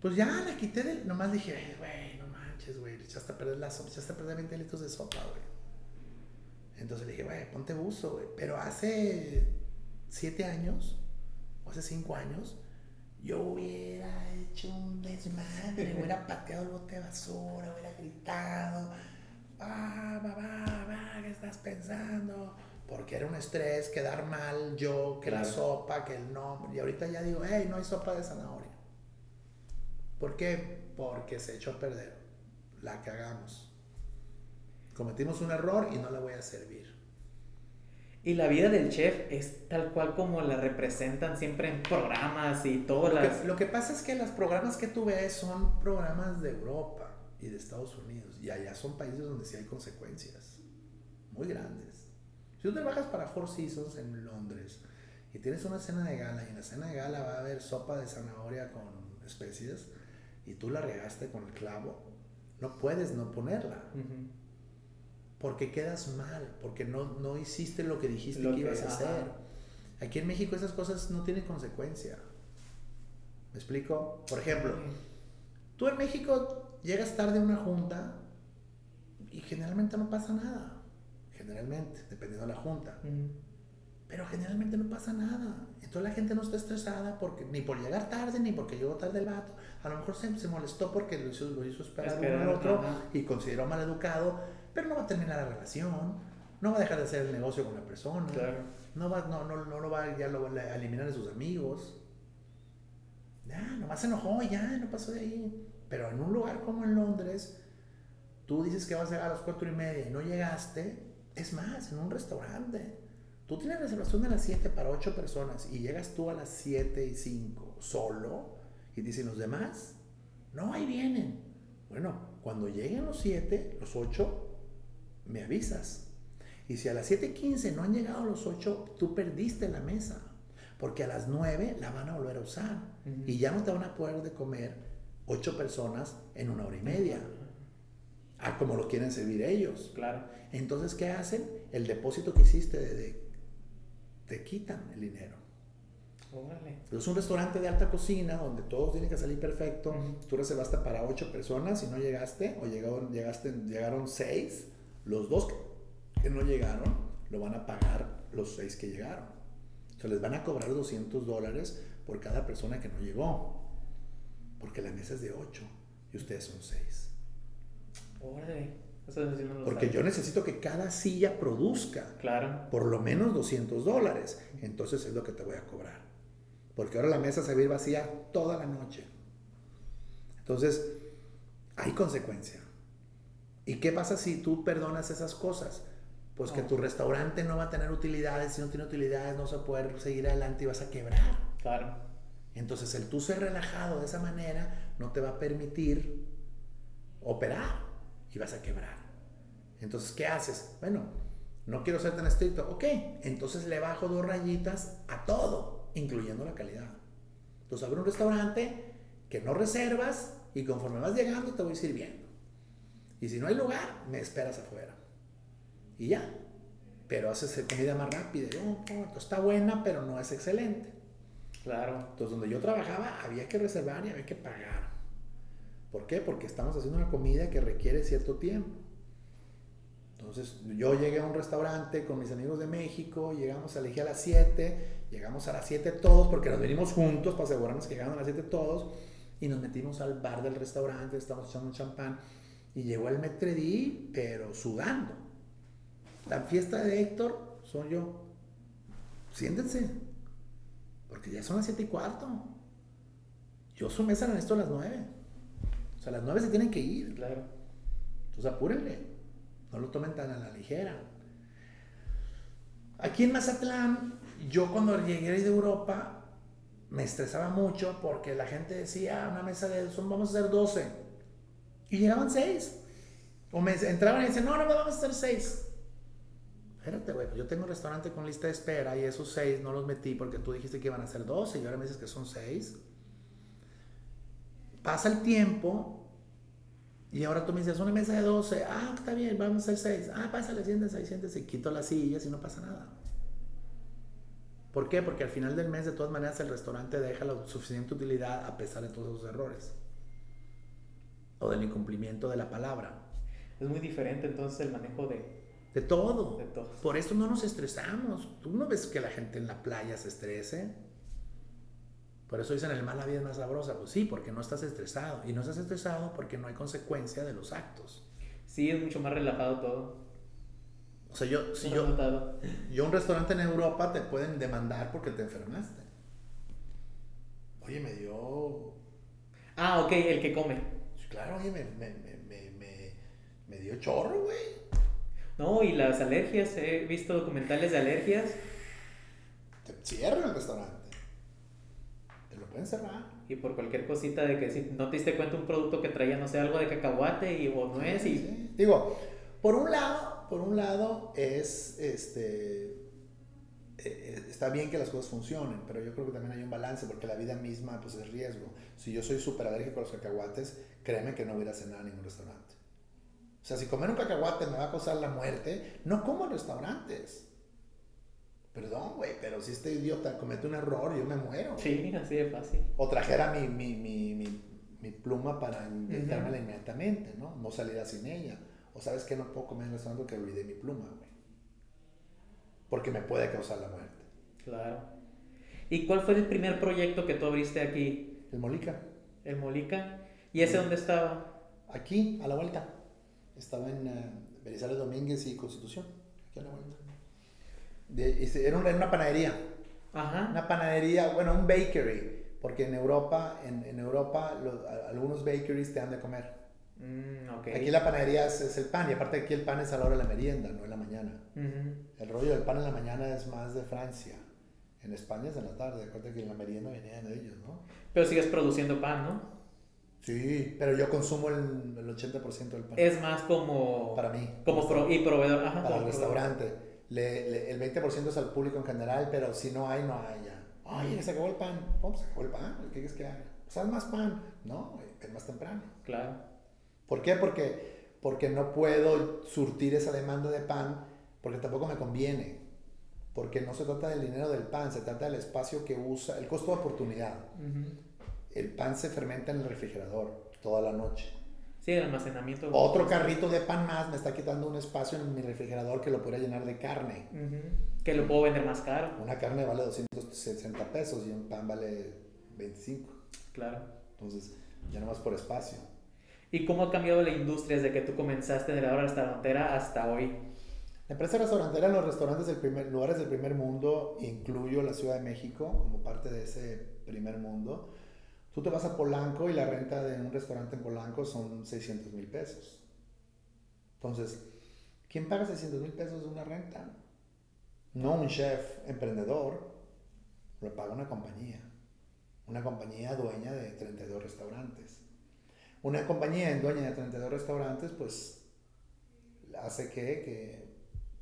pues ya la quité del... Nomás dije, güey, no manches, güey. Echaste a perder la sopa. Echaste a perder 20 litros de sopa, güey. Entonces le dije, güey, ponte buzo, güey. Pero hace 7 años, o hace 5 años, yo hubiera hecho un desmadre, hubiera pateado el bote de basura, hubiera gritado, ah, va, va, ¿qué estás pensando? Porque era un estrés, quedar mal yo, que la sopa, que el nombre. Y ahorita ya digo, hey, no hay sopa de zanahoria. ¿Por qué? Porque se echó a perder la que hagamos. Cometimos un error y no la voy a servir. Y la vida del chef es tal cual como la representan siempre en programas y todas las... lo que pasa es que los programas que tú ves son programas de Europa y de Estados Unidos. Y allá son países donde sí hay consecuencias muy grandes. Si tú trabajas para Four Seasons en Londres y tienes una cena de gala y en la cena de gala va a haber sopa de zanahoria con especias y tú la regaste con el clavo, no puedes no ponerla porque quedas mal, porque no, no hiciste lo que dijiste que, ibas a hacer. Aquí en México esas cosas no tienen consecuencia. ¿Me explico? Por ejemplo, tú en México llegas tarde a una junta y generalmente no pasa nada. Generalmente, dependiendo de la junta. Pero generalmente no pasa nada. Entonces la gente no está estresada porque, ni por llegar tarde, ni porque llegó tarde el vato. A lo mejor se, se molestó porque lo hizo, lo hizo esperar uno al otro y consideró mal educado pero no va a terminar la relación, no va a dejar de hacer el negocio con la persona, no, va, no, no, no lo va ya lo a eliminar de sus amigos. Ya, nomás se enojó, ya, no pasó de ahí. Pero en un lugar como en Londres, tú dices que vas a llegar a las cuatro y media y no llegaste, es más, en un restaurante. Tú tienes reservación de las 7 para 8 personas y llegas tú a las 7 y 5 solo y dicen los demás, no, ahí vienen. Bueno, cuando lleguen los 7, los 8, me avisas. Y si a las 7.15 no han llegado los 8, tú perdiste la mesa. Porque a las 9 la van a volver a usar. Y ya no te van a poder de comer 8 personas en una hora y media. A como lo quieren servir ellos. Claro. Entonces, ¿qué hacen? El depósito que hiciste de, te quitan el dinero. Es un restaurante de alta cocina donde todo tiene que salir perfecto. Tú reservaste para ocho personas y no llegaste, o llegaron, llegaste, llegaron seis. Los dos que no llegaron lo van a pagar los seis que llegaron. O sea, les van a cobrar 200 dólares por cada persona que no llegó. Porque la mesa es de ocho y ustedes son seis. Porque yo necesito que cada silla produzca claro. por lo menos 200 dólares. Entonces es lo que te voy a cobrar. Porque ahora la mesa se va a ir vacía toda la noche. Entonces, hay consecuencia. ¿Y qué pasa si tú perdonas esas cosas? Pues que tu restaurante no va a tener utilidades. Si no tiene utilidades, no se va a poder seguir adelante y vas a quebrar. Claro. Entonces, el tú ser relajado de esa manera no te va a permitir operar y vas a quebrar. Entonces, ¿qué haces? Bueno, no quiero ser tan estricto. Ok, entonces le bajo dos rayitas a todo, incluyendo la calidad. Entonces, abre un restaurante que no reservas y conforme vas llegando te voy sirviendo. Y si no hay lugar, me esperas afuera. Y ya. Pero haces comida más rápida. Oh, está buena, pero no es excelente. Claro. Entonces, donde yo trabajaba, había que reservar y había que pagar. ¿Por qué? Porque estamos haciendo una comida que requiere cierto tiempo. Entonces yo llegué a un restaurante con mis amigos de México, llegamos a elegir a las 7, llegamos a las 7 todos porque nos venimos juntos para asegurarnos que llegaban a las 7 todos y nos metimos al bar del restaurante, estábamos echando un champán y llegó el metredí, pero sudando. La fiesta de Héctor soy yo. Siéntense, porque ya son las 7 y cuarto. Yo su mesa la necesito a las 9. O sea, a las 9 se tienen que ir. Claro. Entonces apúrenle. No lo tomen tan a la ligera. Aquí en Mazatlán, yo cuando llegué de Europa, me estresaba mucho porque la gente decía, una mesa de son, vamos a hacer 12. Y llegaban 6. O me entraban y decían, no, no, vamos a hacer 6. Espérate, güey, yo tengo un restaurante con lista de espera y esos 6 no los metí porque tú dijiste que iban a ser 12 y ahora me dices que son 6. Pasa el tiempo y ahora tú me dices, una mesa de 12, ah, está bien, vamos a hacer 6. Ah, pásale, siéntese ahí, siéntese, quito las sillas y no pasa nada. ¿Por qué? Porque al final del mes, de todas maneras, el restaurante deja la suficiente utilidad a pesar de todos esos errores. O del incumplimiento de la palabra. Es muy diferente entonces el manejo de... De todo. De todo. Por eso no nos estresamos. Tú no ves que la gente en la playa se estrese. Por eso dicen el mal la vida es más sabrosa. Pues sí, porque no estás estresado. Y no estás estresado porque no hay consecuencia de los actos. Sí, es mucho más relajado todo. O sea, yo, si yo, yo un restaurante en Europa te pueden demandar porque te enfermaste. Oye, me dio... Ah, ok, el que come. Claro, oye, me, me, me, me dio chorro, güey. No, y las alergias, he visto documentales de alergias. Te cierran el restaurante pueden cerrar. Y por cualquier cosita de que si no te diste cuenta un producto que traía, no sé, algo de cacahuate y, o no es. Y... Digo, por un lado, por un lado es, este, eh, está bien que las cosas funcionen, pero yo creo que también hay un balance porque la vida misma pues es riesgo. Si yo soy súper alérgico a los cacahuates, créeme que no voy a cenar a ningún restaurante. O sea, si comer un cacahuate me va a causar la muerte, no como en restaurantes. Perdón, güey, pero si este idiota comete un error, yo me muero. Sí, así de fácil. O trajera mi, mi, mi, mi, pluma para inyectármela inmediatamente, ¿no? No saliera sin ella. O sabes que no puedo comer en el restaurante porque olvidé mi pluma, güey. Porque me puede causar la muerte. Claro. ¿Y cuál fue el primer proyecto que tú abriste aquí? El Molica. El Molica. ¿Y ese dónde estaba? Aquí, a la vuelta. Estaba en uh, Domínguez y Constitución. Aquí a la vuelta era una, una panadería. Ajá. Una panadería, bueno, un bakery. Porque en Europa, en, en Europa, algunos bakeries te dan de comer. Mm, aquí la panadería es, el pan, y aparte aquí el pan es a la hora de la merienda, no en la mañana. El rollo del pan en la mañana es más de Francia. En España es en la tarde, acuérdate que en la merienda venían ellos, ¿no? Pero sigues produciendo pan, ¿no? Sí, pero yo consumo el, el 80% del pan. Es más como... Para mí. Como y proveedor. Ajá, para el restaurante le, el 20% es al público en general, pero si no hay, no hay ya. Oye, se acabó el pan. ¿Cómo se acabó el pan? ¿Qué quieres que haga? Pues haz más pan. No, es más temprano. Claro. ¿Por qué? Porque, porque no puedo surtir esa demanda de pan porque tampoco me conviene. porque no se trata del dinero del pan, se trata del espacio que usa, el costo de oportunidad. El pan se fermenta en el refrigerador toda la noche. Sí, el almacenamiento. Otro carrito de pan más me está quitando un espacio en mi refrigerador que lo podría llenar de carne. Que lo puedo vender más caro. Una carne vale 260 pesos y un pan vale 25. Claro. Entonces, ya no más por espacio. ¿Y cómo ha cambiado la industria desde que tú comenzaste en la hora restaurantera hasta hoy? La empresa restaurantera en los restaurantes del primer, lugares del primer mundo, incluyo la Ciudad de México como parte de ese primer mundo. Tú te vas a Polanco y la renta de un restaurante en Polanco son 600 mil pesos. Entonces, ¿quién paga 600 mil pesos de una renta? No un chef emprendedor, lo paga una compañía. Una compañía dueña de 32 restaurantes. Una compañía dueña de 32 restaurantes, pues hace que, que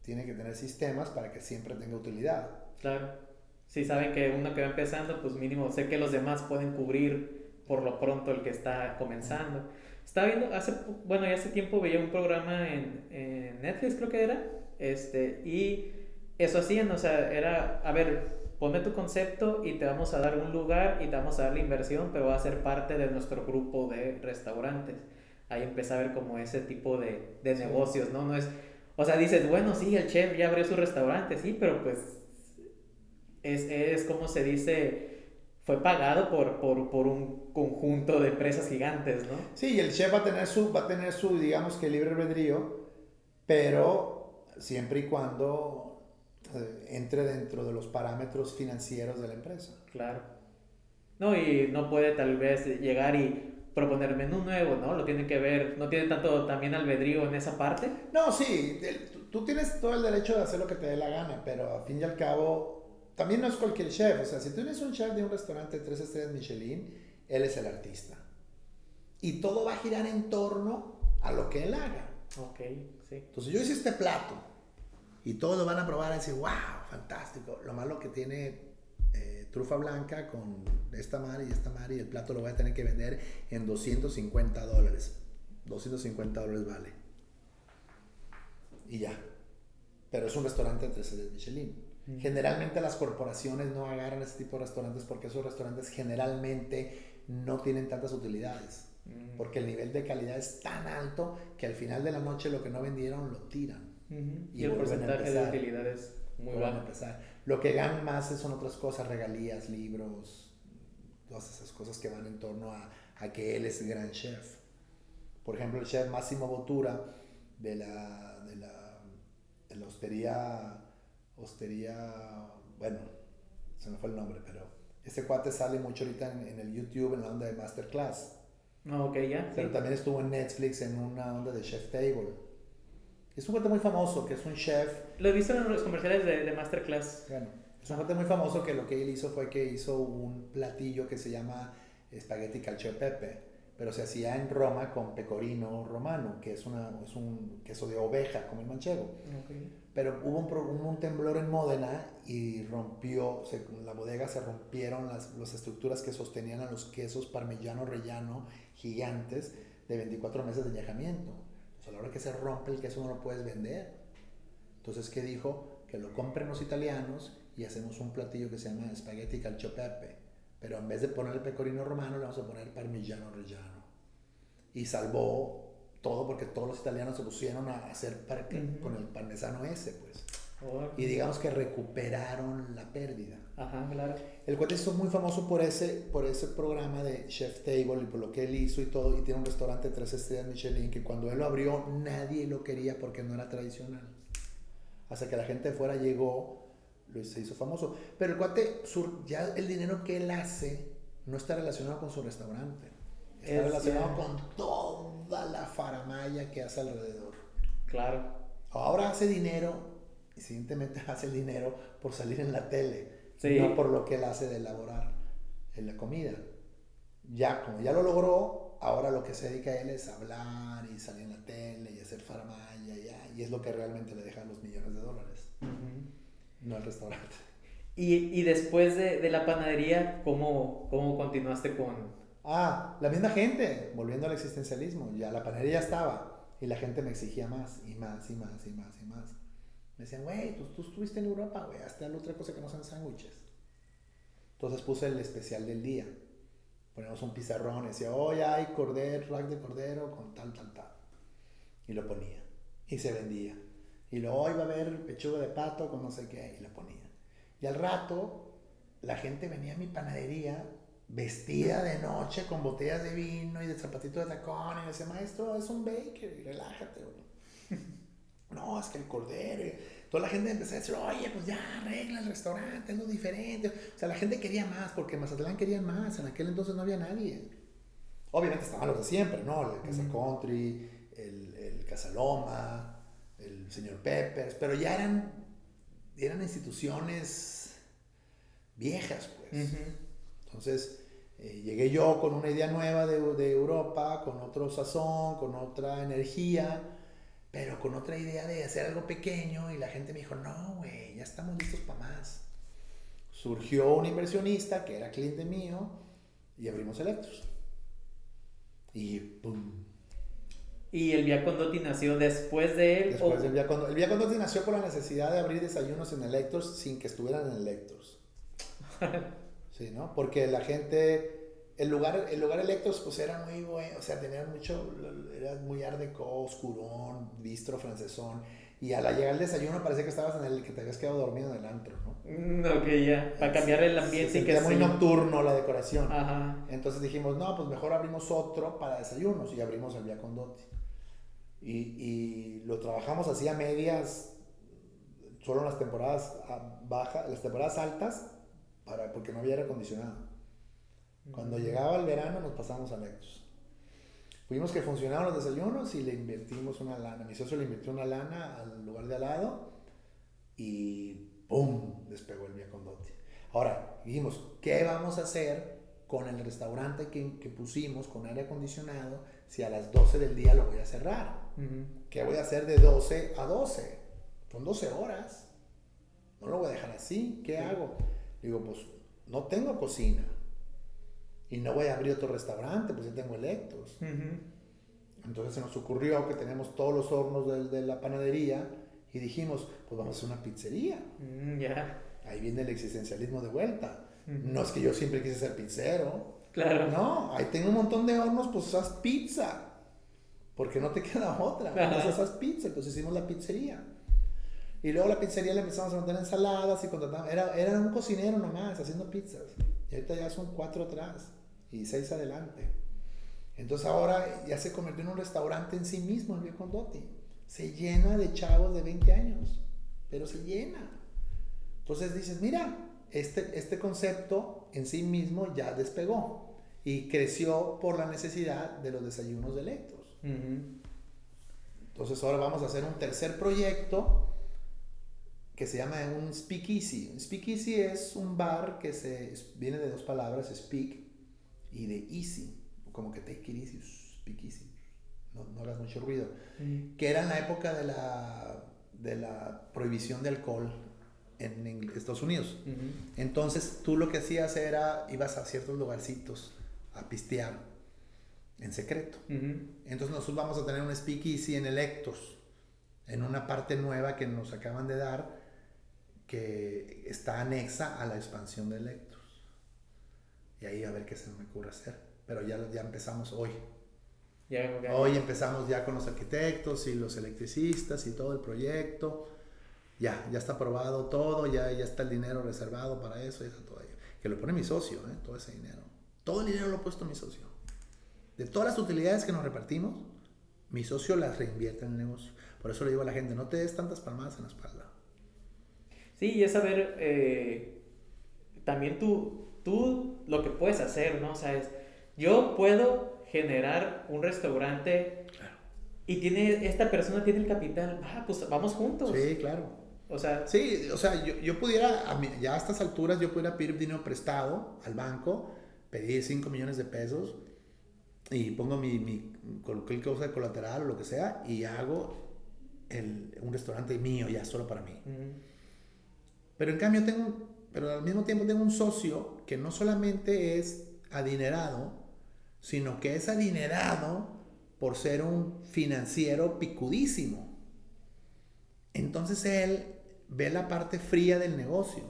tiene que tener sistemas para que siempre tenga utilidad. Claro si saben que uno que va empezando, pues mínimo sé que los demás pueden cubrir por lo pronto el que está comenzando. Estaba viendo, hace, bueno, ya hace tiempo veía un programa en, en Netflix, creo que era, este, y eso hacían, o sea, era, a ver, ponme tu concepto y te vamos a dar un lugar y te vamos a dar la inversión, pero va a ser parte de nuestro grupo de restaurantes. Ahí empecé a ver como ese tipo de, de negocios, ¿no? No es, o sea, dices, bueno, sí, el chef ya abrió su restaurante, sí, pero pues es, es como se dice, fue pagado por, por, por, un conjunto de empresas gigantes, ¿no? Sí, y el chef va a tener su, va a tener su digamos que libre albedrío, pero siempre y cuando eh, entre dentro de los parámetros financieros de la empresa. Claro. No, y no puede tal vez llegar y proponer menú nuevo, ¿no? Lo tiene que ver, no tiene tanto también albedrío en esa parte. No, sí, tú tienes todo el derecho de hacer lo que te dé la gana, pero a fin y al cabo también no es cualquier chef, o sea, si tú eres un chef de un restaurante de tres estrellas Michelin, él es el artista. Y todo va a girar en torno a lo que él haga. Ok, sí. Entonces yo hice este plato y todos lo van a probar y decir, wow, fantástico. Lo malo que tiene trufa blanca con esta mar y esta mar y el plato lo voy a tener que vender en 250 dólares. 250 dólares vale. Y ya. Pero es un restaurante de tres estrellas Michelin. Generalmente las corporaciones no agarran ese tipo de restaurantes porque esos restaurantes generalmente no tienen tantas utilidades. Porque el nivel de calidad es tan alto que al final de la noche lo que no vendieron lo tiran. Y, el porcentaje de utilidad es muy bajo. Lo que ganan más son otras cosas, regalías, libros, todas esas cosas que van en torno a, a que él es el gran chef. Por ejemplo, el chef Máximo Botura de la, de la, de la hostería Hostería, bueno, se me fue el nombre, pero ese cuate sale mucho ahorita en, el YouTube en la onda de Masterclass. Ah, ok, ya. Pero también estuvo en Netflix en una onda de Chef Table. Es un cuate muy famoso, que es un chef. Lo he visto en los comerciales de, de Masterclass. Bueno, es un cuate muy famoso que lo que él hizo fue que hizo un platillo que se llama espagueti calcio pepe pero se hacía en Roma con pecorino romano, que es, una, es un queso de oveja, como el manchego. Pero hubo un, un, temblor en Módena y rompió, la bodega se rompieron las, las, estructuras que sostenían a los quesos parmigiano rellano gigantes de 24 meses de añejamiento. A la hora que se rompe el queso no lo puedes vender. Entonces, ¿qué dijo? Que lo compren los italianos y hacemos un platillo que se llama spaghetti calcio pepe pero en vez de poner el pecorino romano, le vamos a poner parmigiano reggiano. Y salvó todo porque todos los italianos se pusieron a hacer con el parmesano ese, pues. Y digamos que recuperaron la pérdida. Ajá, claro. El cuate es muy famoso por ese, por ese programa de Chef Table y por lo que él hizo y todo. Y tiene un restaurante de tres estrellas Michelin que cuando él lo abrió nadie lo quería porque no era tradicional. Hasta que la gente de fuera llegó se hizo famoso. Pero el cuate, ya el dinero que él hace no está relacionado con su restaurante. Está relacionado con toda la faramaya que hace alrededor. Claro. Ahora hace dinero, y siguientemente hace el dinero por salir en la tele, no por lo que él hace de elaborar en la comida. Ya, como ya lo logró, ahora lo que se dedica a él es hablar y salir en la tele y hacer faramaya, ya, y es lo que realmente le deja los millones de dólares. No al restaurante. Y, y después de, de, la panadería, ¿cómo, ¿cómo continuaste con...? Ah, la misma gente, volviendo al existencialismo. Ya la panadería estaba y la gente me exigía más y más y más y más y más. Me decían, güey, pues tú estuviste en Europa, güey, la otra cosa que no sean sándwiches. Entonces puse el especial del día. Ponemos un pizarrón decía, hoy hay cordero, rack de cordero con tal, tal, tal. Y lo ponía. Y se vendía. Y luego hoy va a haber pechuga de pato con no sé qué. Y lo ponía. Y al rato, la gente venía a mi panadería vestida de noche con botellas de vino y de zapatito de tacón. Y me decía, maestro, es un baker. Y relájate, güey. No, es que el cordero. toda la gente empezó a decir, oye, pues ya arregla el restaurante, es lo diferente. O sea, la gente quería más porque en Mazatlán querían más. En aquel entonces no había nadie. Obviamente estaban los de siempre, ¿no? El Casa Country, el, el Casa Loma, el señor Peppers, pero ya eran, eran instituciones viejas, pues. Entonces, eh, llegué yo con una idea nueva de, de Europa, con otro sazón, con otra energía pero con otra idea de hacer algo pequeño y la gente me dijo, no, güey, ya estamos listos para más. Surgió un inversionista que era cliente mío y abrimos Electros. Y ¡pum! ¿Y el Via Condotti nació después de él? Después del Via Condotti. El Via Condotti nació por la necesidad de abrir desayunos en Electros sin que estuvieran en Electros. sí, ¿no? Porque la gente el lugar, el lugar Electros, pues era muy bueno, o sea, tenía mucho, era muy art oscurón, bistro, francesón. Y a la llegada del desayuno parecía que estabas en el que te habías quedado dormido en el antro, ¿no? Mm, ok, ya, para cambiar el ambiente. Se, y que muy nocturno la decoración. Ajá. Entonces dijimos, no, pues mejor abrimos otro para desayunos y abrimos el Via Condotti. Y, y lo trabajamos así a medias, solo en las temporadas bajas, las temporadas altas, para, porque no había aire acondicionado. Cuando llegaba el verano nos pasamos a Lectus. Fuimos que funcionaron los desayunos y le invertimos una lana. Mi socio le invirtió una lana al lugar de al lado y ¡pum! despegó el Via Condotti. Ahora, dijimos, ¿qué vamos a hacer con el restaurante que, que, pusimos con aire acondicionado si a las 12 del día lo voy a cerrar? ¿Qué voy a hacer de 12 a 12? Son 12 horas. No lo voy a dejar así. ¿Qué hago? Digo, pues no tengo cocina y no voy a abrir otro restaurante, pues ya tengo electos. Entonces se nos ocurrió que tenemos todos los hornos de, la panadería y dijimos, pues vamos a hacer una pizzería. Mm. Ahí viene el existencialismo de vuelta. No es que yo siempre quise ser pizzero. Claro. No, ahí tengo un montón de hornos, pues haz pizza. Porque no te queda otra. Entonces haz pizza. Entonces hicimos la pizzería. Y luego la pizzería le empezamos a meter ensaladas y contratamos. Era, era un cocinero nomás haciendo pizzas. Y ahorita ya son cuatro atrás y seis adelante. Entonces ahora ya se convirtió en un restaurante en sí mismo, el Viejo Condotti. Se llena de chavos de 20 años, pero se llena. Entonces dices, mira, este, este concepto en sí mismo ya despegó y creció por la necesidad de los desayunos de electros. Entonces ahora vamos a hacer un tercer proyecto que se llama un speakeasy. Un speakeasy es un bar que se, viene de dos palabras, speak y de easy, como que take it easy, speak easy, no, no hagas mucho ruido, mm. que era en la época de la, de la prohibición de alcohol en, Estados Unidos. Entonces tú lo que hacías era, ibas a ciertos lugarcitos a pistear en secreto. Entonces nosotros vamos a tener un speakeasy en Electos, en una parte nueva que nos acaban de dar, que está anexa a la expansión de Electos. Y ahí a ver qué se me ocurre hacer. Pero ya, ya empezamos hoy. hoy empezamos ya con los arquitectos y los electricistas y todo el proyecto. Ya, ya está aprobado todo, ya, ya está el dinero reservado para eso, y todo ello. Que lo pone mi socio, ¿eh? todo ese dinero. Todo el dinero lo ha puesto mi socio. De todas las utilidades que nos repartimos, mi socio las reinvierte en el negocio. Por eso le digo a la gente, no te des tantas palmadas en la espalda. Sí, y es saber, eh, también tú, tú lo que puedes hacer, ¿no? O sea, es, yo puedo generar un restaurante y tiene, esta persona tiene el capital, ah, pues vamos juntos. Sí, claro. O sea, sí, o sea, yo, yo pudiera, a ya a estas alturas, yo pudiera pedir dinero prestado al banco, pedir 5 millones de pesos y pongo mi, mi cualquier cosa de colateral o lo que sea y hago el, un restaurante mío ya solo para mí. Pero en cambio tengo pero al mismo tiempo tengo un socio que no solamente es adinerado, sino que es adinerado por ser un financiero picudísimo. Entonces él ve la parte fría del negocio.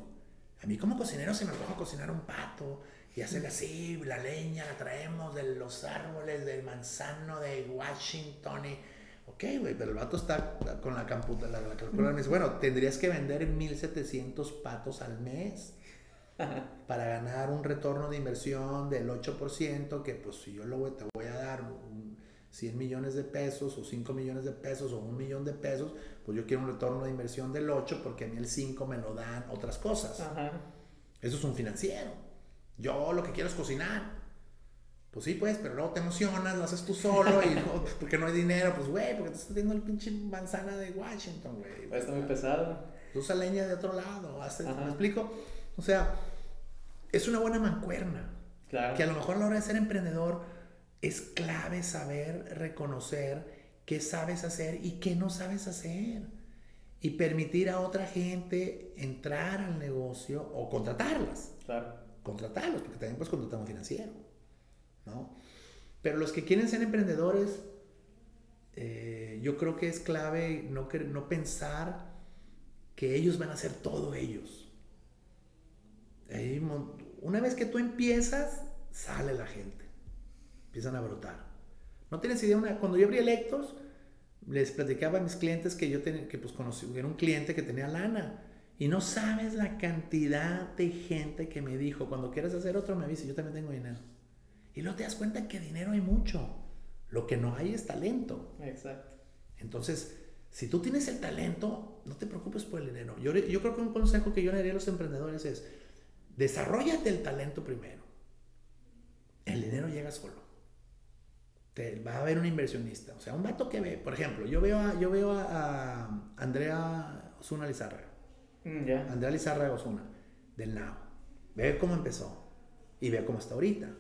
A mí como cocinero se me antoja cocinar un pato y hacerle así, la leña la traemos de los árboles del manzano de Washington y... Ok, güey, pero el vato está con la, la, la calculadora me dice, bueno, tendrías que vender 1700 patos al mes para ganar un retorno de inversión del 8%, que pues si yo lo te voy a dar 100 millones de pesos o 5 millones de pesos o un millón de pesos, pues yo quiero un retorno de inversión del 8 porque a mí el 5 me lo dan otras cosas. Eso es un financiero. Yo lo que quiero es cocinar. Pues sí, pues, pero luego te emocionas, lo haces tú solo y no, porque no hay dinero, pues güey, porque te estás haciendo el pinche manzana de Washington, güey. Está muy pesado. Usa leña de otro lado, ¿me explico? O sea, es una buena mancuerna. Claro. Que a lo mejor a la hora de ser emprendedor es clave saber reconocer qué sabes hacer y qué no sabes hacer. Y permitir a otra gente entrar al negocio o contratarlas. Claro. Contratarlos, porque también puedes contratar un financiero. ¿No? Pero los que quieren ser emprendedores, eh, yo creo que es clave no, no pensar que ellos van a hacer todo ellos una vez que tú empiezas, sale la gente. Empiezan a brotar. No tienes idea, una, cuando yo abrí Electos, les platicaba a mis clientes que yo que pues conocí, era un cliente que tenía lana. Y no sabes la cantidad de gente que me dijo, cuando quieras hacer otro me avisa, yo también tengo dinero. Y luego te das cuenta que dinero hay mucho. Lo que no hay es talento. Exacto. Entonces, si tú tienes el talento, no te preocupes por el dinero. Yo, yo creo que un consejo que yo le daría a los emprendedores es, Desarrollate el talento primero. El dinero llega solo. Te, va a haber un inversionista. O sea, un vato que ve, por ejemplo, yo veo a, yo veo a, Andrea Osuna Lizárraga. Mm, Andrea Lizárraga Osuna, del NAO. Ve cómo empezó y ve cómo está ahorita.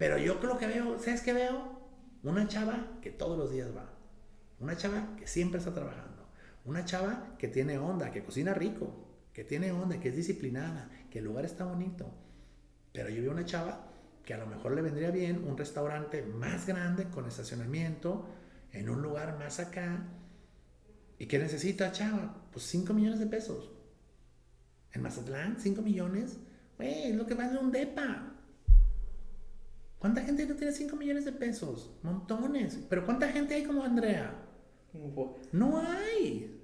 Pero yo creo que veo, ¿sabes qué veo? Una chava que todos los días va. Una chava que siempre está trabajando. Una chava que tiene onda, que cocina rico, que tiene onda, que es disciplinada, que el lugar está bonito. Pero yo vi una chava que a lo mejor le vendría bien un restaurante más grande con estacionamiento, en un lugar más acá. ¿Y qué necesita, chava? Pues 5 millones de pesos. En Mazatlán, 5 millones. Güey, es lo que vale un depa. ¿Cuánta gente no tiene 5 millones de pesos? Montones. Pero ¿cuánta gente hay como Andrea? No hay.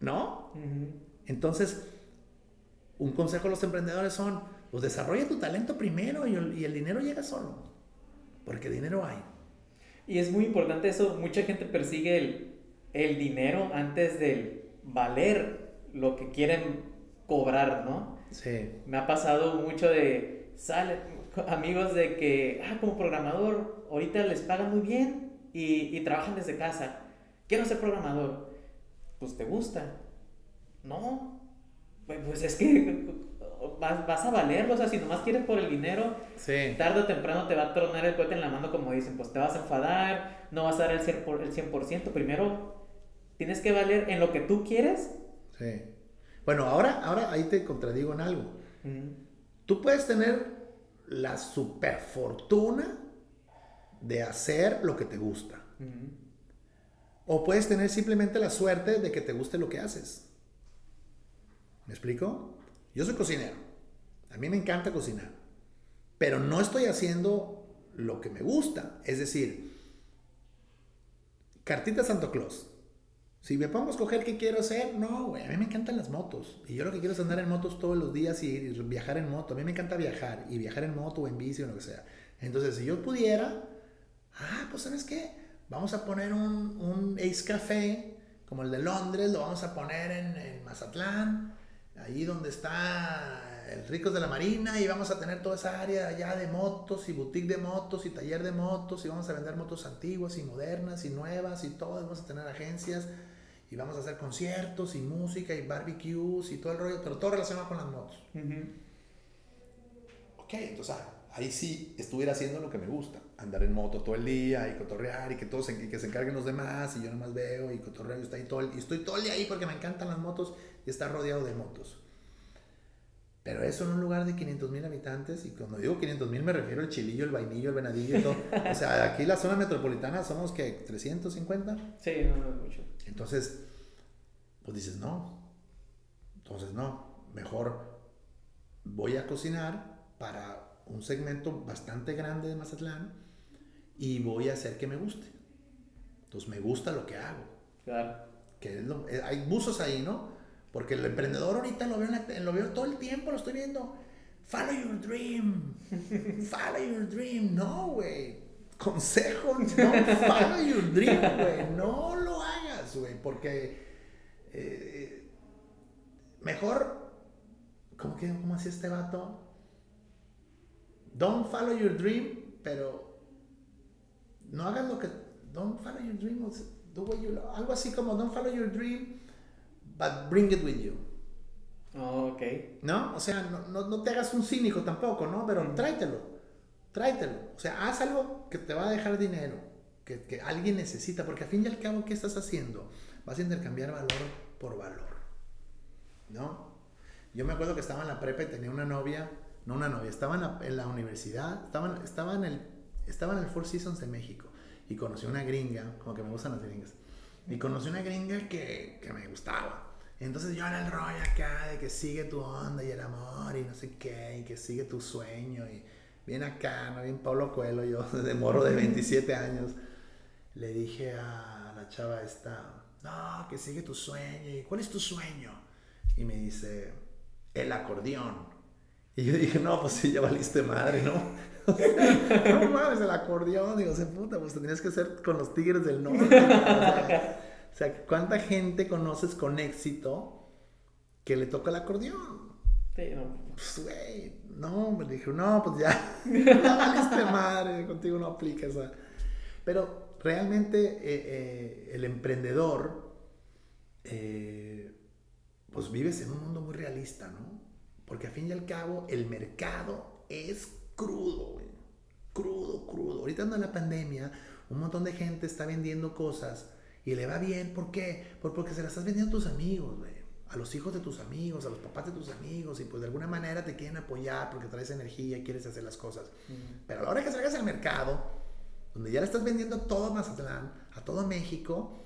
¿No? Entonces, un consejo a los emprendedores son, pues desarrolla tu talento primero y el, dinero llega solo, porque dinero hay. Y es muy importante eso, mucha gente persigue el, el dinero antes de valer lo que quieren cobrar, ¿no? Sí. Me ha pasado mucho de, sale, amigos de que, ah, como programador, ahorita les pagan muy bien y, y trabajan desde casa. Quiero ser programador. Pues te gusta. No, pues es que vas, vas, a valerlo, o sea, si nomás quieres por el dinero, tarde o temprano te va a tronar el cohete en la mano, como dicen, pues te vas a enfadar, no vas a dar el 100%, primero tienes que valer en lo que tú quieres. Sí. Bueno, ahora, ahora ahí te contradigo en algo. Tú puedes tener la super fortuna de hacer lo que te gusta. O puedes tener simplemente la suerte de que te guste lo que haces. ¿Me explico? Yo soy cocinero. A mí me encanta cocinar. Pero no estoy haciendo lo que me gusta. Es decir, cartita Santo Claus. Si me pongo a escoger qué quiero hacer, no, güey. A mí me encantan las motos. Y yo lo que quiero es andar en motos todos los días y viajar en moto. A mí me encanta viajar. Y viajar en moto o en bici o lo que sea. Entonces, si yo pudiera, ah, pues ¿sabes qué? Vamos a poner un, un Ace Café, como el de Londres, lo vamos a poner en, en Mazatlán ahí donde está el Ricos de la Marina y vamos a tener toda esa área allá de motos y boutique de motos y taller de motos y vamos a vender motos antiguas y modernas y nuevas y todo, vamos a tener agencias y vamos a hacer conciertos y música y barbecues y todo el rollo, pero todo relacionado con las motos. Ok, entonces ah, ahí sí estuviera haciendo lo que me gusta, andar en moto todo el día y cotorrear y que todos se, que se encarguen los demás y yo nomás veo y cotorreo y estoy todo y estoy todo el día ahí porque me encantan las motos y está rodeado de motos. Pero eso en un lugar de 500 mil habitantes, y cuando digo 500 mil me refiero al chilillo, el vainillo, el venadillo y todo. o sea, aquí la zona metropolitana somos que 350. Sí, no, no es mucho. Entonces, pues dices, no. Entonces, no. Mejor voy a cocinar para un segmento bastante grande de Mazatlán y voy a hacer que me guste. Entonces, me gusta lo que hago. Claro. Que eh, hay buzos ahí, ¿no? Porque el emprendedor ahorita lo veo, lo veo todo el tiempo, lo estoy viendo. Follow your dream. Follow your dream. No, güey. Consejo, no follow your dream, güey. No güey. Porque eh, mejor, ¿cómo, que, ¿cómo hacía este vato? Don't follow your dream, pero no hagas lo que. Don't follow your dream. Do what you, algo así como don't follow your dream but bring it with you. Oh, ok. ¿No? O sea, no, no, no, te hagas un cínico tampoco, ¿no? Pero tráetelo, tráetelo. O sea, haz algo que te va a dejar dinero, que, que alguien necesita, porque al fin y al cabo, ¿qué estás haciendo? Vas a intercambiar valor por valor, ¿no? Yo me acuerdo que estaba en la prepa y tenía una novia, no una novia, estaba en la, en la universidad, estaba, estaba, en el, estaba en el Four Seasons de México y conocí una gringa, como que me gustan las gringas y conocí una gringa que, que me gustaba. Entonces yo era el rollo acá de que sigue tu onda y el amor y no sé qué, y que sigue tu sueño. Y bien acá, ¿no? Bien Pablo Coelho, yo de morro de 27 años. Le dije a la chava esta, no, que sigue tu sueño. ¿Y cuál es tu sueño? Y me dice, el acordeón. Y yo dije, no, pues sí, ya valiste madre, ¿no? no mames, el acordeón. Digo, se puta, pues tendrías que ser con los Tigres del Norte. o, sea, ¿cuánta gente conoces con éxito que le toca el acordeón? Sí, no. Pues, güey, no, me dije, no, pues ya, ya valiste madre, contigo no aplica esa. Pero realmente eh, eh, el emprendedor, eh, pues vives en un mundo muy realista, ¿no? Porque a fin y al cabo el mercado es crudo, güey. Crudo, crudo. Ahorita en la pandemia, un montón de gente está vendiendo cosas y le va bien. ¿Por qué? porque se las estás vendiendo a tus amigos, güey. A los hijos de tus amigos, a los papás de tus amigos, y pues de alguna manera te quieren apoyar porque traes energía y quieres hacer las cosas. Pero a la hora que salgas al mercado, donde ya le estás vendiendo todo Mazatlán, a todo México,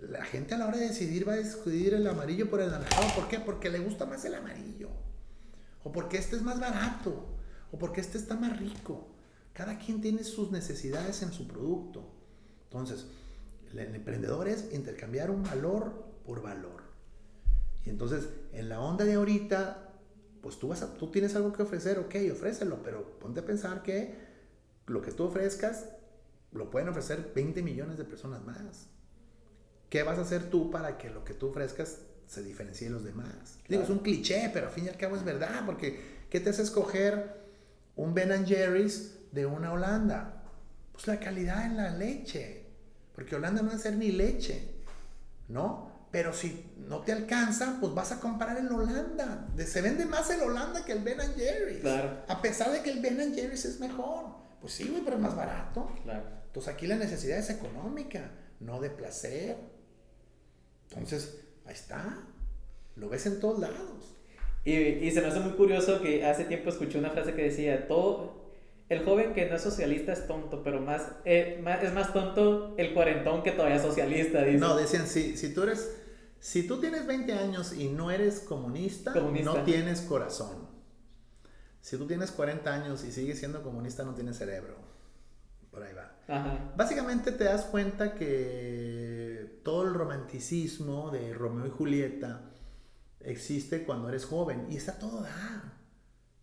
la gente a la hora de decidir va a decidir el amarillo por el naranjado. ¿Por qué? Porque le gusta más el amarillo. O porque este es más barato o porque este está más rico. Cada quien tiene sus necesidades en su producto. Entonces, el emprendedor es intercambiar un valor por valor. Y entonces, en la onda de ahorita, pues tú, vas tú tienes algo que ofrecer, ok, ofrécelo, pero ponte a pensar que lo que tú ofrezcas lo pueden ofrecer 20 millones de personas más. ¿Qué vas a hacer tú para que lo que tú ofrezcas se diferencie de los demás? Digo, es un cliché, pero al fin y al cabo es verdad, porque ¿qué te hace escoger un Ben Jerry's de una Holanda? Pues la calidad en la leche. Porque Holanda no es ser ni leche, ¿no? Pero si no te alcanza, pues vas a comprar en Holanda. Se vende más el Holanda que el Ben Jerry's. Claro. A pesar de que el Ben Jerry's es mejor. Pues sí, güey, pero es más barato. Claro. Entonces aquí la necesidad es económica, no de placer. Entonces, ahí está. Lo ves en todos lados. Y, se me hace muy curioso que hace tiempo escuché una frase que decía, todo, el joven que no es socialista es tonto, pero más, eh, es más tonto el cuarentón que todavía es socialista. No, decían, si, si tú eres, si tú tienes 20 años y no eres comunista, no tienes corazón. Si tú tienes 40 años y sigues siendo comunista, no tienes cerebro. Por ahí va. Básicamente te das cuenta que todo el romanticismo de Romeo y Julieta, existe cuando eres joven y está todo dar.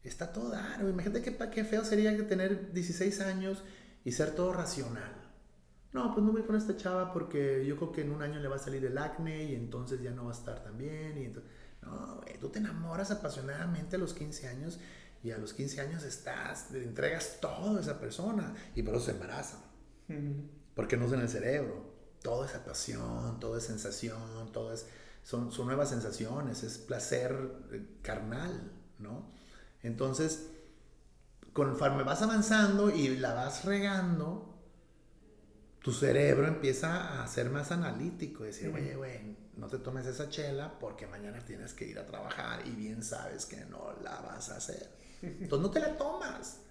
Está todo dar. Imagínate qué, qué feo sería que tener 16 años y ser todo racional. No, pues no voy con esta chava porque yo creo que en un año le va a salir el acné y entonces ya no va a estar tan bien. Y entonces, no, tú te enamoras apasionadamente a los 15 años y a los 15 años estás, te entregas todo a esa persona y por eso se embarazan. Porque no es en el cerebro. Todo es pasión, todo es sensación, todo es son, nuevas sensaciones, es placer eh, carnal, ¿no? Entonces, conforme vas avanzando y la vas regando, tu cerebro empieza a ser más analítico, decir, oye, güey, no te tomes esa chela porque mañana tienes que ir a trabajar y bien sabes que no la vas a hacer. Entonces no te la tomas.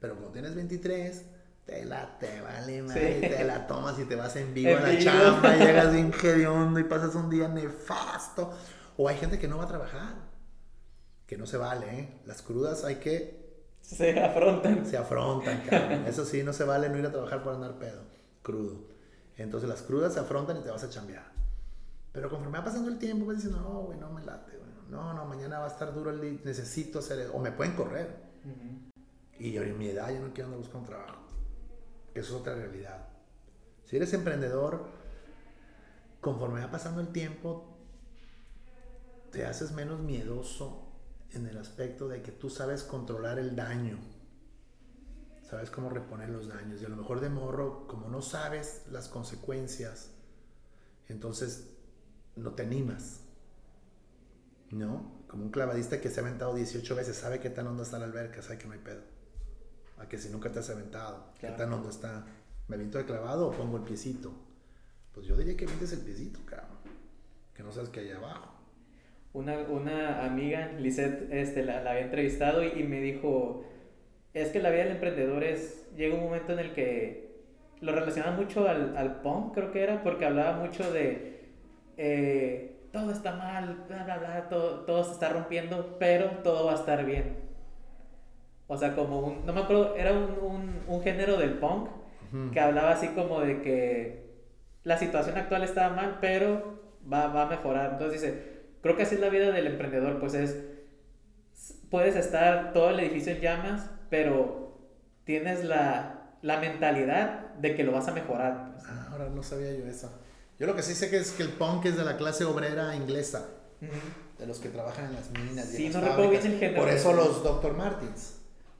Pero cuando tienes 23, te la te vale madre, te la tomas y te vas en vivo a la chamba, y llegas bien hediondo y pasas un día nefasto. O hay gente que no va a trabajar, que no se vale, ¿eh? Las crudas hay que... Se afrontan. Se afrontan, cabrón. Eso sí, no se vale no ir a trabajar por andar pedo, crudo. Entonces las crudas se afrontan y te vas a chambear. Pero conforme va pasando el tiempo, vas diciendo, no, güey, no me late, güey. No, no, mañana va a estar duro el día, necesito hacer eso. O me pueden correr. Y yo en mi edad yo no quiero andar buscando trabajo. Eso es otra realidad. Si eres emprendedor, conforme va pasando el tiempo, te haces menos miedoso en el aspecto de que tú sabes controlar el daño. Sabes cómo reponer los daños. Y a lo mejor de morro, como no sabes las consecuencias, entonces no te animas. ¿No? Como un clavadista que se ha aventado 18 veces, sabe qué tan hondo está la alberca, sabe que no hay pedo. A que si nunca te has aventado, qué tan hondo está. ¿Me aviento de clavado o pongo el piecito? Pues yo diría que metes el piecito, cabrón. Que no sabes qué hay abajo. Una, una amiga, Lisette, este, la, la había entrevistado y, me dijo, es que la vida del emprendedor es, llega un momento en el que lo relacionaba mucho al, al punk, creo que era, porque hablaba mucho de eh, todo está mal, bla, bla, bla, todo, todo se está rompiendo, pero todo va a estar bien. O sea, como un, no me acuerdo, era un, un, un género del punk que hablaba así como de que la situación actual estaba mal, pero va, va a mejorar. Entonces dice, creo que así es la vida del emprendedor, pues es, puedes estar todo el edificio en llamas, pero tienes la, la mentalidad de que lo vas a mejorar. Pues. Ah, ahora no sabía yo eso. Yo lo que sí sé que es que el punk es de la clase obrera inglesa. De los que trabajan en las minas. Y sí, no recuerdo bien el género. Por eso los Dr. Martins.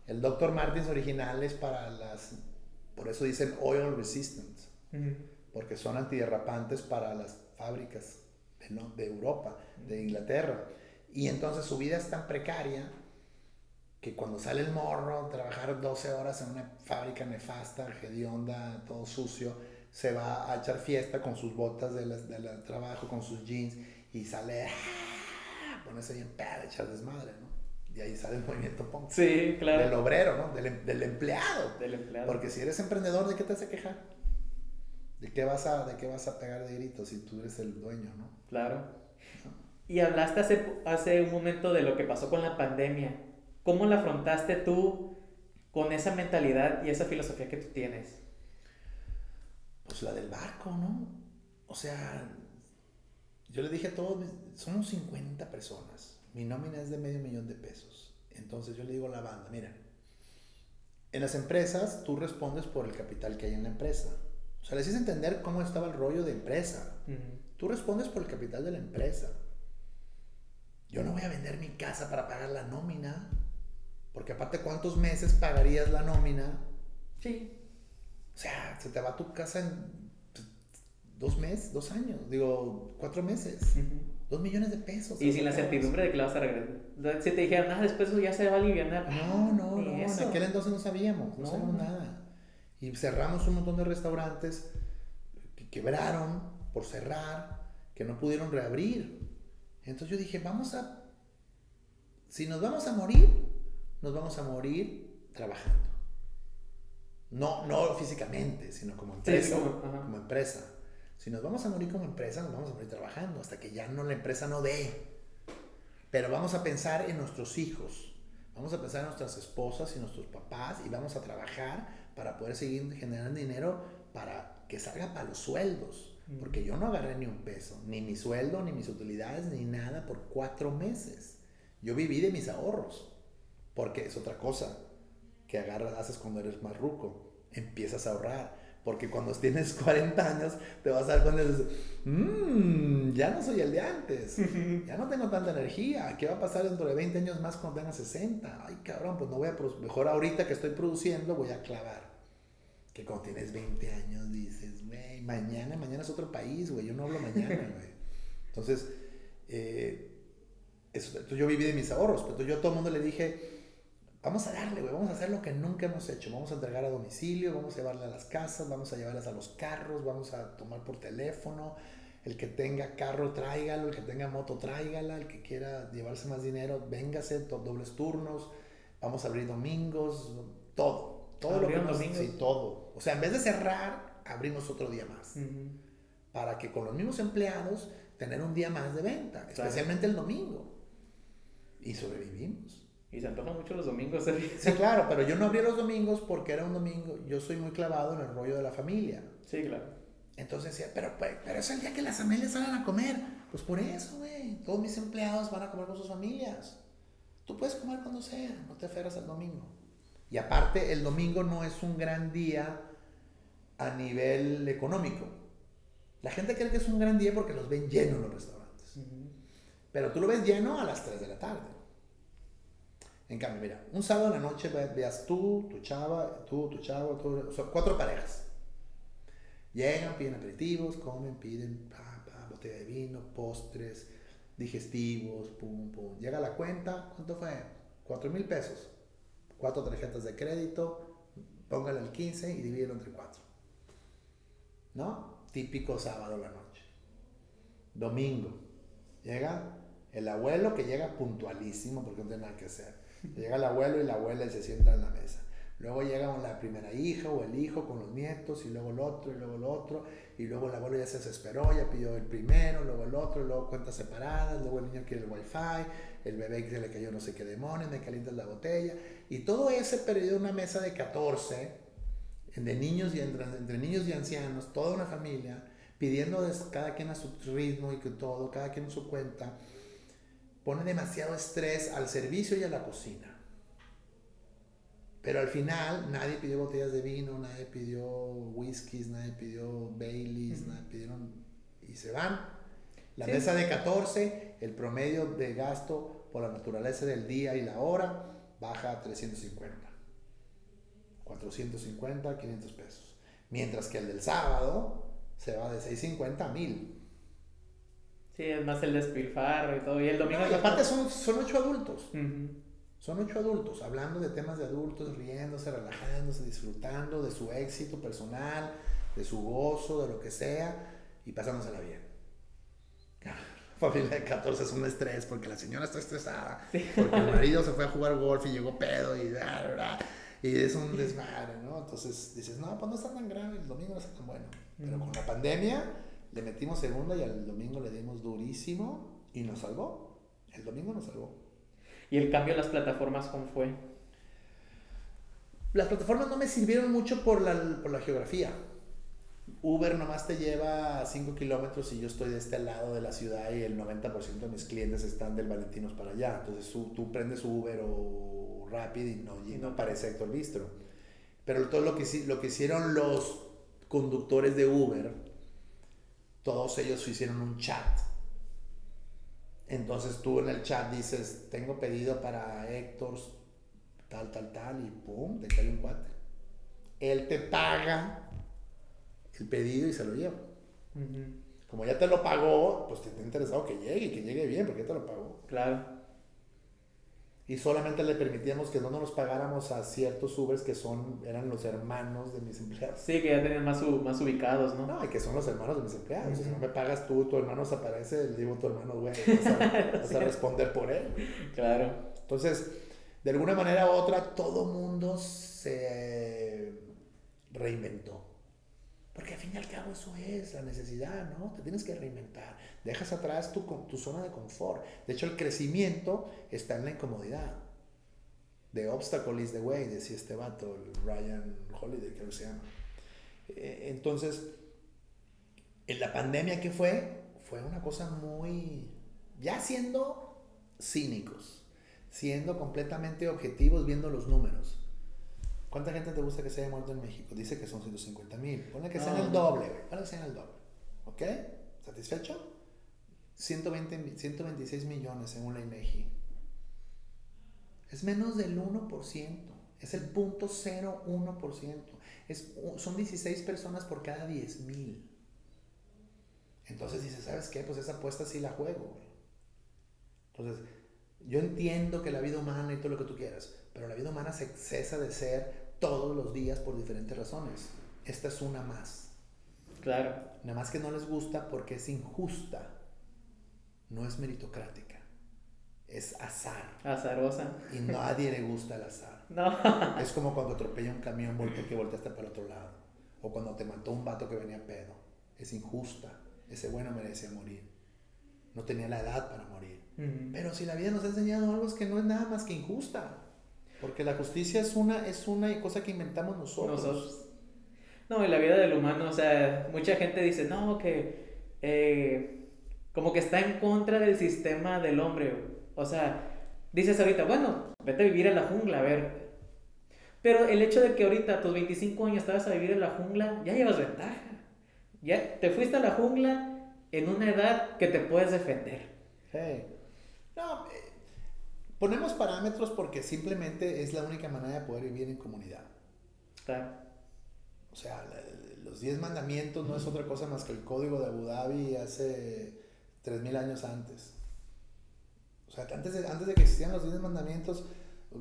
El Dr. Martins original es para las. Por eso dicen oil resistant. Porque son antiderrapantes para las fábricas de, de Europa, de Inglaterra. Y entonces su vida es tan precaria que cuando sale el morro, trabajar 12 horas en una fábrica nefasta, hedionda, todo sucio se va a echar fiesta con sus botas de, trabajo, con sus jeans y sale, ¡ah! ponerse bien pedo, echar desmadre, ¿no? Y ahí sale el movimiento punk. Sí, claro. Del obrero, ¿no? Del, del, empleado. Del empleado. Porque si eres emprendedor, ¿de qué te hace quejar? ¿De qué vas a, de qué vas a pegar de gritos si tú eres el dueño, ¿no? Claro. Y hablaste hace, hace un momento de lo que pasó con la pandemia. ¿Cómo la afrontaste tú con esa mentalidad y esa filosofía que tú tienes? Pues la del barco, ¿no? O sea, yo le dije a todos, somos 50 personas, mi nómina es de medio millón de pesos. Entonces yo le digo a la banda, mira, en las empresas tú respondes por el capital que hay en la empresa. O sea, les hice entender cómo estaba el rollo de empresa. Tú respondes por el capital de la empresa. Yo no voy a vender mi casa para pagar la nómina. Porque aparte, ¿cuántos meses pagarías la nómina? Sí. O sea, se te va a tu casa en pues, dos meses, dos años, digo, cuatro meses. Dos millones de pesos. Y sin la certidumbre de que la vas a regresar. Si te dijeran, ah, después ya se va a aliviar. No, no, no. En aquel entonces no sabíamos, no, sabíamos nada. Y cerramos un montón de restaurantes que quebraron por cerrar, que no pudieron reabrir. Entonces yo dije, vamos a. Si nos vamos a morir, nos vamos a morir trabajando. No, no físicamente, sino como empresa. como, empresa. Si nos vamos a morir como empresa, nos vamos a morir trabajando hasta que ya no la empresa no dé. Pero vamos a pensar en nuestros hijos, vamos a pensar en nuestras esposas y nuestros papás y vamos a trabajar para poder seguir generando dinero para que salga para los sueldos. Porque yo no agarré ni un peso, ni mi sueldo, ni mis utilidades, ni nada por cuatro meses. Yo viví de mis ahorros, porque es otra cosa que agarras, haces cuando eres más ruco. Empiezas a ahorrar. Porque cuando tienes 40 años, te vas a dar cuenta y dices, mmm, ya no soy el de antes. Ya no tengo tanta energía. ¿Qué va a pasar dentro de 20 años más cuando tenga 60? Ay, cabrón, pues no voy a... Mejor ahorita que estoy produciendo, voy a clavar. Que cuando tienes 20 años dices, güey, mañana, mañana es otro país, güey. Yo no hablo mañana, güey. Entonces, eh, eso, yo viví de mis ahorros. Pero yo a todo el mundo le dije, Vamos a darle, güey, vamos a hacer lo que nunca hemos hecho. Vamos a entregar a domicilio, vamos a llevarle a las casas, vamos a llevarlas a los carros, vamos a tomar por teléfono. El que tenga carro, tráigalo, el que tenga moto, tráigala, el que quiera llevarse más dinero, véngase, dobles turnos, vamos a abrir domingos, todo. Todo lo que nos, sí, todo. O sea, en vez de cerrar, abrimos otro día más. Para que con los mismos empleados tener un día más de venta, especialmente el domingo. Y sobrevivimos. Y se antojan mucho los domingos. Sí, claro, pero yo no abrí los domingos porque era un domingo. Yo soy muy clavado en el rollo de la familia. Sí, claro. Entonces decía, pero, pues, pero es el día que las familias salen a comer. Pues por eso, güey. Todos mis empleados van a comer con sus familias. Tú puedes comer cuando sea, no te aferras al domingo. Y aparte, el domingo no es un gran día a nivel económico. La gente cree que es un gran día porque los ven llenos los restaurantes. Pero tú lo ves lleno a las 3 de la tarde. En cambio, mira, un sábado en la noche veas tú, tu chava, tú, tu chavo, sea, cuatro parejas. Llegan, piden aperitivos, comen, piden botella de vino, postres, digestivos, pum, pum. Llega la cuenta, ¿cuánto fue? Cuatro mil pesos. Cuatro tarjetas de crédito, póngale el 15 y divídelo entre cuatro. ¿No? Típico sábado la noche. Domingo. Llega el abuelo que llega puntualísimo porque no tiene nada que hacer Llega el abuelo y la abuela se sienta en la mesa. Luego llega la primera hija o el hijo con los nietos y luego el otro y luego el otro y luego el abuelo ya se desesperó, ya pidió el primero, luego el otro, luego cuentas separadas, luego el niño quiere el wifi, el bebé que se le cayó no sé qué demonios, me calientas la botella y todo ese periodo una mesa de 14 de niños y entre, entre niños y ancianos, toda una familia pidiendo cada quien a su ritmo y que todo, cada quien a su cuenta pone demasiado estrés al servicio y a la cocina. Pero al final nadie pidió botellas de vino, nadie pidió whiskies, nadie pidió Baileys, nadie pidieron y se van. La mesa de 14, el promedio de gasto por la naturaleza del día y la hora baja a 350. 450, 500 pesos. Mientras que el del sábado se va de 650 a 1000. Sí, es más el despilfarro y todo. Y el domingo. y aparte son, son ocho adultos. Son ocho adultos, hablando de temas de adultos, riéndose, relajándose, disfrutando de su éxito personal, de su gozo, de lo que sea, y pasándosela bien. Familia de 14 es un estrés porque la señora está estresada, porque el marido se fue a jugar golf y llegó pedo y, y es un desmadre, ¿no? Entonces dices, no, pues no está tan grave, el domingo no está tan bueno. Pero con la pandemia le metimos segunda y al domingo le dimos durísimo y nos salvó. El domingo nos salvó. ¿Y el cambio de las plataformas cómo fue? Las plataformas no me sirvieron mucho por la, por la geografía. Uber nomás te lleva 5 kilómetros y yo estoy de este lado de la ciudad y el 90% de mis clientes están del Valentinos para allá. Entonces tú, prendes Uber o Rapid y no, y no aparece Héctor Bistro. Pero todo lo que, lo que hicieron los conductores de Uber todos ellos hicieron un chat. Entonces tú en el chat dices, tengo pedido para Héctor, tal, tal, tal, y pum, te cae un cuate. Él te paga el pedido y se lo lleva. Como ya te lo pagó, pues te está interesado que llegue y que llegue bien, porque ya te lo pagó. Claro y solamente le permitíamos que no nos pagáramos a ciertos Ubers que son, eran los hermanos de mis empleados. Sí, que ya tenían más, más ubicados, ¿no? No, y que son los hermanos de mis empleados. Si no me pagas tú, tu hermano se aparece, le digo tu hermano, güey, vas, a, responder por él. Claro. Entonces, de alguna manera u otra, todo mundo se reinventó. Porque al fin y al cabo eso es la necesidad, ¿no? Te tienes que reinventar. Dejas atrás tu, tu zona de confort. De hecho, el crecimiento está en la incomodidad. The obstacle is the way, decía este vato, el Ryan Holiday, creo que se llama. Eh, entonces, en la pandemia que fue, fue una cosa muy, ya siendo cínicos, siendo completamente objetivos, viendo los números. ¿Cuánta gente te gusta que se haya muerto en México? Dice que son 150 mil. Ponle que sean el doble. Ponle que sean el doble. ¿Ok? ¿Satisfecho? 120, 126 millones según la INEGI. Es menos del 1%. Es el punto 0,1%. Es, son 16 personas por cada 10 mil. Entonces dices, ¿sabes qué? Pues esa apuesta sí la juego, güey. Entonces, Yo entiendo que la vida humana y todo lo que tú quieras, pero la vida humana se cesa de ser todos los días por diferentes razones. Esta es una más. Claro. Nada más que no les gusta porque es injusta, no es meritocrática, es azar. Azarosa. Y nadie le gusta el azar. No. Es como cuando atropella un camión que volteaste para el otro lado. O cuando te mató un vato que venía pedo. Es injusta. Ese bueno merecía morir. No tenía la edad para morir. Pero si la vida nos ha enseñado algo es que no es nada más que injusta. Porque la justicia es una, es una cosa que inventamos nosotros. nosotros. No, y la vida del humano, o sea, mucha gente dice, no, que eh, como que está en contra del sistema del hombre. O sea, dices ahorita, bueno, vete a vivir en la jungla, a ver. Pero el hecho de que ahorita a tus 25 años estabas a vivir en la jungla, ya llevas ventaja. Ya te fuiste a la jungla en una edad que te puedes defender. Hey. No, ponemos parámetros porque simplemente es la única manera de poder vivir en comunidad. Claro. O sea, los 10 mandamientos no es otra cosa más que el código de Abu Dhabi hace 3.000 años antes. O sea, antes de, antes de que existieran los 10 mandamientos,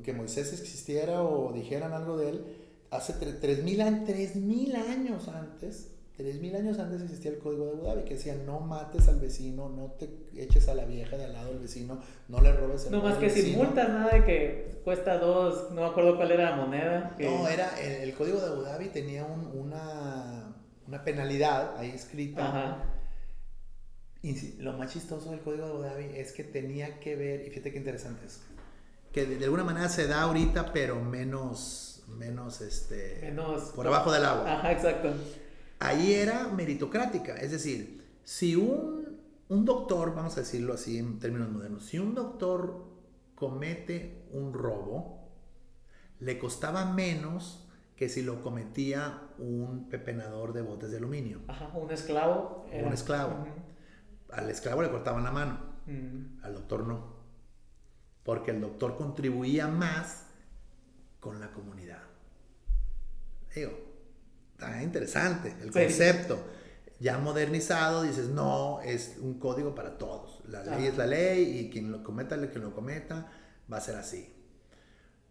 que Moisés existiera o dijeran algo de él, hace 3.000 años antes, 3.000 años antes existía el código de Abu Dhabi que decía no mates al vecino, no te eches a la vieja de al lado del vecino, no le robes el No más que sin multas, nada de que cuesta dos, no me acuerdo cuál era la moneda. No, era, el, código de Abu Dhabi tenía una, una penalidad ahí escrita. Ajá y lo más chistoso del código de Abu Dhabi es que tenía que ver, y fíjate qué interesante es, que de, alguna manera se da ahorita, pero menos, menos, este, menos por abajo del agua. Ajá, exacto. Ahí era meritocrática, es decir, si un, un doctor, vamos a decirlo así en términos modernos, si un doctor comete un robo, le costaba menos que si lo cometía un pepenador de botes de aluminio. Ajá, un esclavo. Un esclavo al esclavo le cortaban la mano, mm. al doctor no. Porque el doctor contribuía más con la comunidad. Digo, está interesante el concepto. Ya modernizado, dices, no, es un código para todos. La ley es la ley y quien lo cometa, quien lo cometa, va a ser así.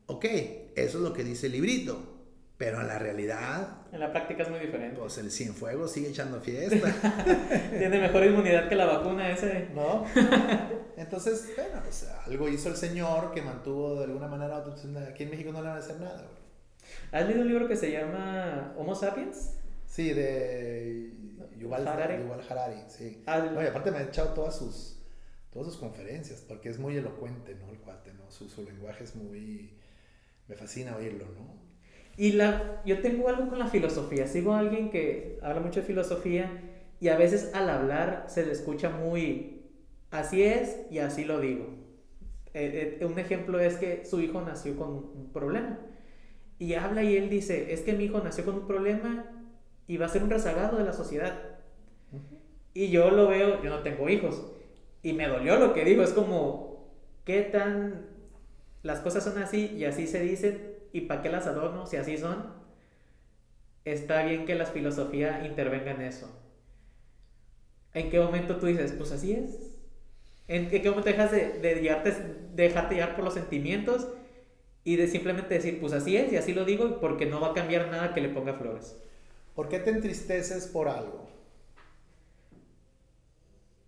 Ok, eso es lo que dice el librito. Pero en la realidad. En la práctica es muy diferente. Pues el Cienfuegos sigue echando fiesta. Tiene mejor inmunidad que la vacuna ese. ¿No? Entonces, bueno, pues algo hizo el señor que mantuvo de alguna manera. Aquí en México no le van a hacer nada, ¿Has leído un libro que se llama Homo Sapiens? Sí, de Yuval Harari. Yuval Harari, sí. Ah, aparte me ha echado todas sus, todas sus conferencias, porque es muy elocuente, ¿no? El cuate, ¿no? Su, su lenguaje es muy... Me fascina oírlo, ¿no? Y la, yo tengo algo con la filosofía. Sigo a alguien que habla mucho de filosofía y a veces al hablar se le escucha muy, así es y así lo digo. Eh, eh, un ejemplo es que su hijo nació con un problema. Y habla y él dice, es que mi hijo nació con un problema y va a ser un rezagado de la sociedad. Y yo lo veo, yo no tengo hijos. Y me dolió lo que dijo, es como, ¿qué tan... Las cosas son así y así se dicen ¿Y para qué las adorno si así son? Está bien que la filosofía intervenga en eso. ¿En qué momento tú dices, pues así es? ¿En qué momento dejas de, de dejarte llevar por los sentimientos y de simplemente decir, pues así es y así lo digo porque no va a cambiar nada que le ponga flores? ¿Por qué te entristeces por algo?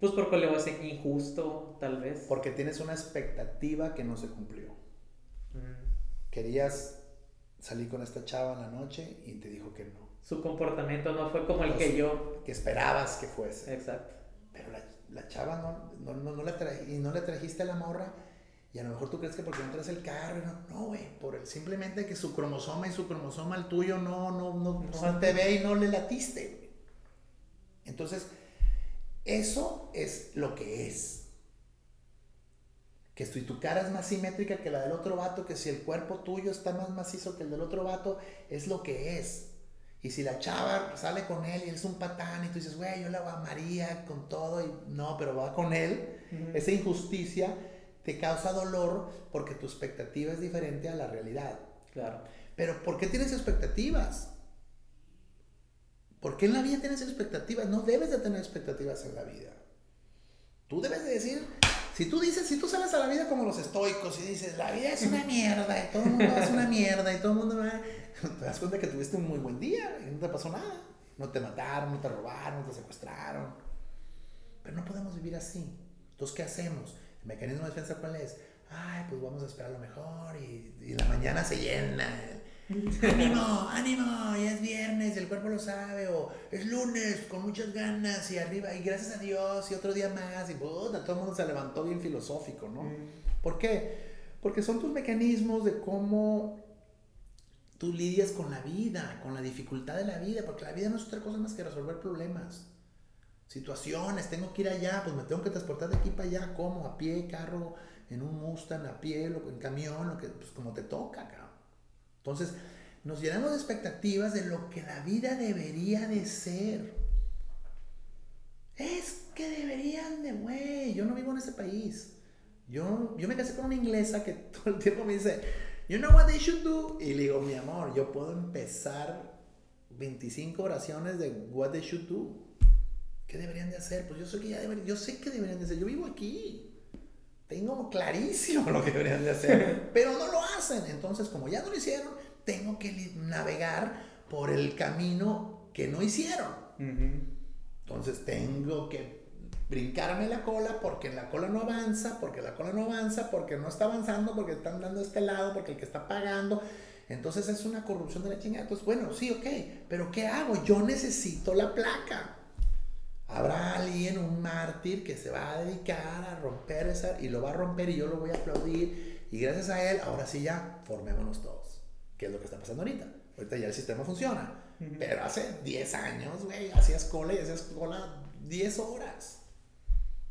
Pues porque le va a ser injusto, tal vez. Porque tienes una expectativa que no se cumplió. Mm querías salir con esta chava en la noche y te dijo que no. Su comportamiento no fue como el que yo... Que esperabas que fuese. Exacto. Pero la, la chava no, no, no, le y no le trajiste a la morra y a lo mejor tú crees que porque no traes el carro, no, güey, por el, simplemente que su cromosoma y su cromosoma el tuyo no, no, no, no te ve y no le latiste. Entonces, eso es lo que es que si tu cara es más simétrica que la del otro vato, que si el cuerpo tuyo está más macizo que el del otro vato, es lo que es. Y si la chava sale con él y él es un patán y tú dices, güey, yo la amaría con todo y no, pero va con él, esa injusticia te causa dolor porque tu expectativa es diferente a la realidad. Claro. Pero ¿por qué tienes expectativas? ¿Por qué en la vida tienes expectativas? No debes de tener expectativas en la vida. Tú debes de decir, Si tú dices, si tú sales a la vida como los estoicos y dices, la vida es una mierda y todo el mundo es una mierda y todo el mundo va, te das cuenta que tuviste un muy buen día y no te pasó nada. No te mataron, no te robaron, no te secuestraron. Pero no podemos vivir así. Entonces, ¿qué hacemos? El mecanismo de defensa, ¿cuál es? Ay, pues vamos a esperar lo mejor y, y la mañana se llena ánimo, ánimo, ya es viernes, el cuerpo lo sabe, o es lunes con muchas ganas y arriba, y gracias a Dios, y otro día más, y puta, todo el mundo se levantó bien filosófico, ¿no? Mm. ¿Por qué? Porque son tus mecanismos de cómo tú lidias con la vida, con la dificultad de la vida, porque la vida no es otra cosa más que resolver problemas. Situaciones, tengo que ir allá, pues me tengo que transportar de aquí para allá, ¿cómo? A pie, carro, en un Mustang, a pie, en camión, lo que, pues como te toca, cabrón. Entonces, nos llenamos de expectativas de lo que la vida debería de ser. Es que deberían de, güey, yo no vivo en ese país. Yo, yo me casé con una inglesa que todo el tiempo me dice, you know what they should do? Y le digo, mi amor, yo puedo empezar 25 oraciones de what they should do. ¿Qué deberían de hacer? Pues yo sé que ya deberían, yo sé que deberían de hacer. Yo vivo aquí. Tengo clarísimo lo que deberían de hacer, pero no lo hacen. Entonces, como ya no lo hicieron, tengo que navegar por el camino que no hicieron. Entonces, tengo que brincarme la cola porque la cola no avanza, porque la cola no avanza, porque no está avanzando, porque están dando este lado, porque el que está pagando. Entonces es una corrupción de la chingada. Entonces, bueno, sí, ok, pero ¿qué hago? Yo necesito la placa. Habrá alguien, un mártir, que se va a dedicar a romper esa y lo va a romper y yo lo voy a aplaudir. Y gracias a él, ahora sí ya, formémonos todos. ¿Qué es lo que está pasando ahorita? Ahorita ya el sistema funciona. Pero hace 10 años, güey, hacías cola y hacías cola 10 horas.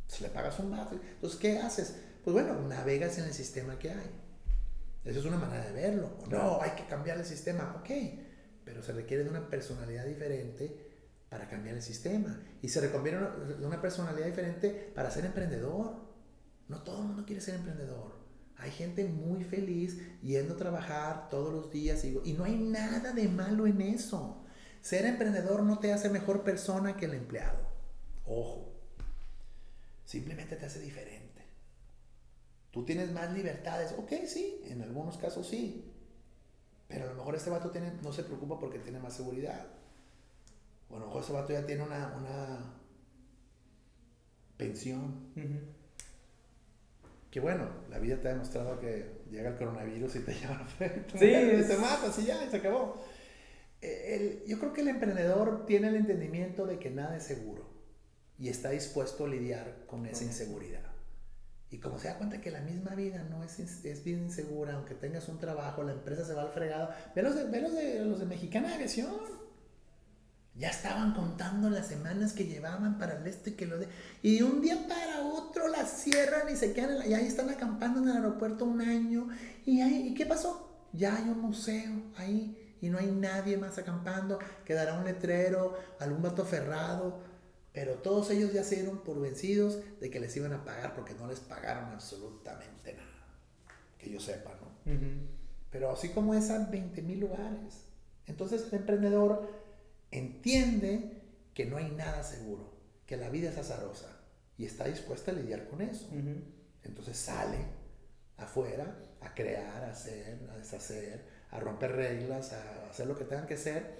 Se le pagas un vato. Entonces, ¿qué haces? Pues bueno, navegas en el sistema que hay. Esa es una manera de verlo. No, hay que cambiar el sistema. Ok, pero se requiere de una personalidad diferente para cambiar el sistema. Y se reconviene una, personalidad diferente para ser emprendedor. No todo el mundo quiere ser emprendedor. Hay gente muy feliz yendo a trabajar todos los días y, y no hay nada de malo en eso. Ser emprendedor no te hace mejor persona que el empleado. Ojo. Simplemente te hace diferente. Tú tienes más libertades. Ok, sí, en algunos casos sí. Pero a lo mejor este vato tiene, no se preocupa porque tiene más seguridad. Bueno, José Bato ya tiene una, una pensión. Que bueno, la vida te ha demostrado que llega el coronavirus y te lleva sí, y te matas y ya, y se acabó. E, yo creo que el emprendedor tiene el entendimiento de que nada es seguro y está dispuesto a lidiar con esa inseguridad. Y como se da cuenta que la misma vida no es, es bien insegura, aunque tengas un trabajo, la empresa se va al fregado. Ve los de, ve los de, los de Mexicana de Aviación ya estaban contando las semanas que llevaban para el este que lo de... Y de un día para otro la cierran y se quedan... y ahí están acampando en el aeropuerto un año. ¿Y, ahí, ¿Y qué pasó? Ya hay un museo ahí y no hay nadie más acampando. Quedará un letrero, algún vato aferrado. Pero todos ellos ya se dieron por vencidos de que les iban a pagar porque no les pagaron absolutamente nada. Que yo sepa, ¿no? Pero así como esas 20 mil lugares. Entonces el emprendedor entiende que no hay nada seguro, que la vida es azarosa y está dispuesta a lidiar con eso. Entonces sale afuera a crear, a hacer, a deshacer, a romper reglas, a hacer lo que tengan que hacer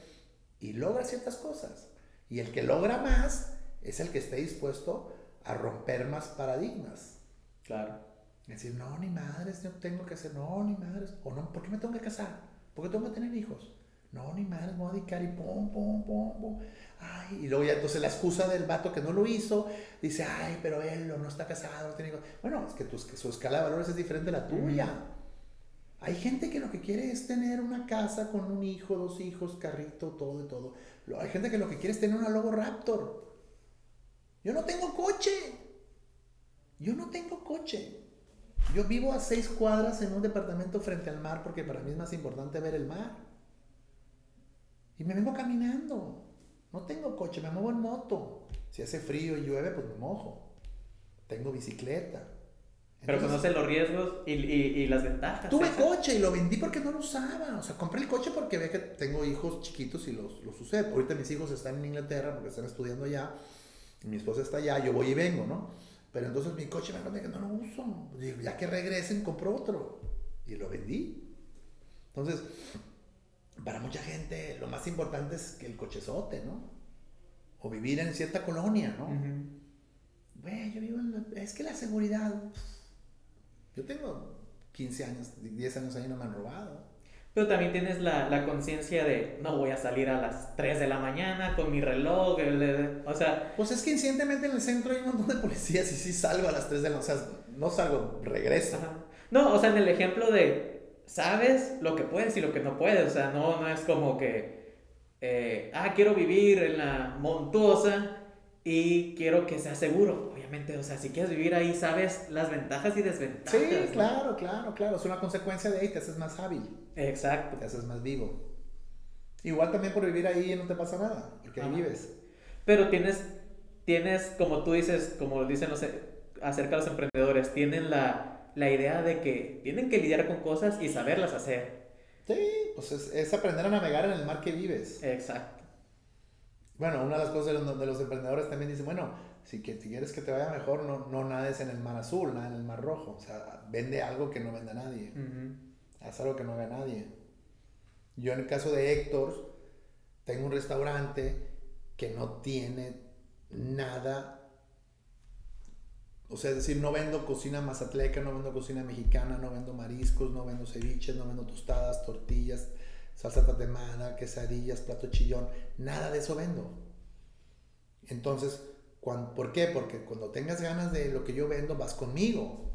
y logra ciertas cosas. Y el que logra más es el que esté dispuesto a romper más paradigmas. Claro. Es decir, no, ni madres, yo tengo que hacer, no, ni madres, o no, ¿por qué me tengo que casar? ¿Por qué tengo que tener hijos? No, ni madre, me voy a dedicar y pum, pum, pum, pum. Ay, y luego ya entonces la excusa del vato que no lo hizo, dice, ay, pero él no está casado, no tiene hijos. Bueno, es que, tu, su escala de valores es diferente a la tuya. Hay gente que lo que quiere es tener una casa con un hijo, dos hijos, carrito, todo y todo. Hay gente que lo que quiere es tener una Logo Raptor. Yo no tengo coche. Yo no tengo coche. Yo vivo a seis cuadras en un departamento frente al mar porque para mí es más importante ver el mar. Y me vengo caminando. No tengo coche, me muevo en moto. Si hace frío y llueve, pues me mojo. Tengo bicicleta. Pero conoce los riesgos y, y, las ventajas. Tuve coche y lo vendí porque no lo usaba. O sea, compré el coche porque ve que tengo hijos chiquitos y los, los usé. Ahorita mis hijos están en Inglaterra porque están estudiando allá. mi esposa está allá, yo voy y vengo, ¿no? Pero entonces mi coche me cuenta que no lo uso. Digo, ya que regresen, compro otro. Y lo vendí. Entonces, para mucha gente lo más importante es que el cochezote, ¿no? O vivir en cierta colonia, ¿no? Güey, yo vivo en la... Es que la seguridad... Yo tengo 15 años, 10 años ahí no me han robado. Pero también tienes la, la conciencia de no voy a salir a las 3 de la mañana con mi reloj. o sea. Pues es que incidentemente en el centro hay un montón de policías y sí salgo a las 3 de la mañana. O sea, no salgo, regreso. No, o sea, en el ejemplo de sabes lo que puedes y lo que no puedes. O sea, no, no es como que. Eh, ah, quiero vivir en la montuosa y quiero que sea seguro. Obviamente, o sea, si quieres vivir ahí, sabes las ventajas y desventajas. Sí, claro, claro, claro. Es una consecuencia de ahí, te haces más hábil. Exacto. Te haces más vivo. Igual también por vivir ahí no te pasa nada, porque ahí vives. Pero tienes, tienes, como tú dices, como dicen los, acerca de los emprendedores, tienen la, la idea de que tienen que lidiar con cosas y saberlas hacer. Sí, pues es, es aprender a navegar en el mar que vives. Exacto. Bueno, una de las cosas de los, emprendedores también dice, bueno, si, que, si quieres que te vaya mejor, no, no nades en el mar azul, nada en el mar rojo. O sea, vende algo que no venda nadie. Haz algo que no haga nadie. Yo en el caso de Héctor, tengo un restaurante que no tiene nada. O sea, es decir, no vendo cocina mazatleca, no vendo cocina mexicana, no vendo mariscos, no vendo ceviches, no vendo tostadas, tortillas, salsa tatemada, quesadillas, plato chillón, nada de eso vendo. Entonces, ¿por qué? Porque cuando tengas ganas de lo que yo vendo, vas conmigo.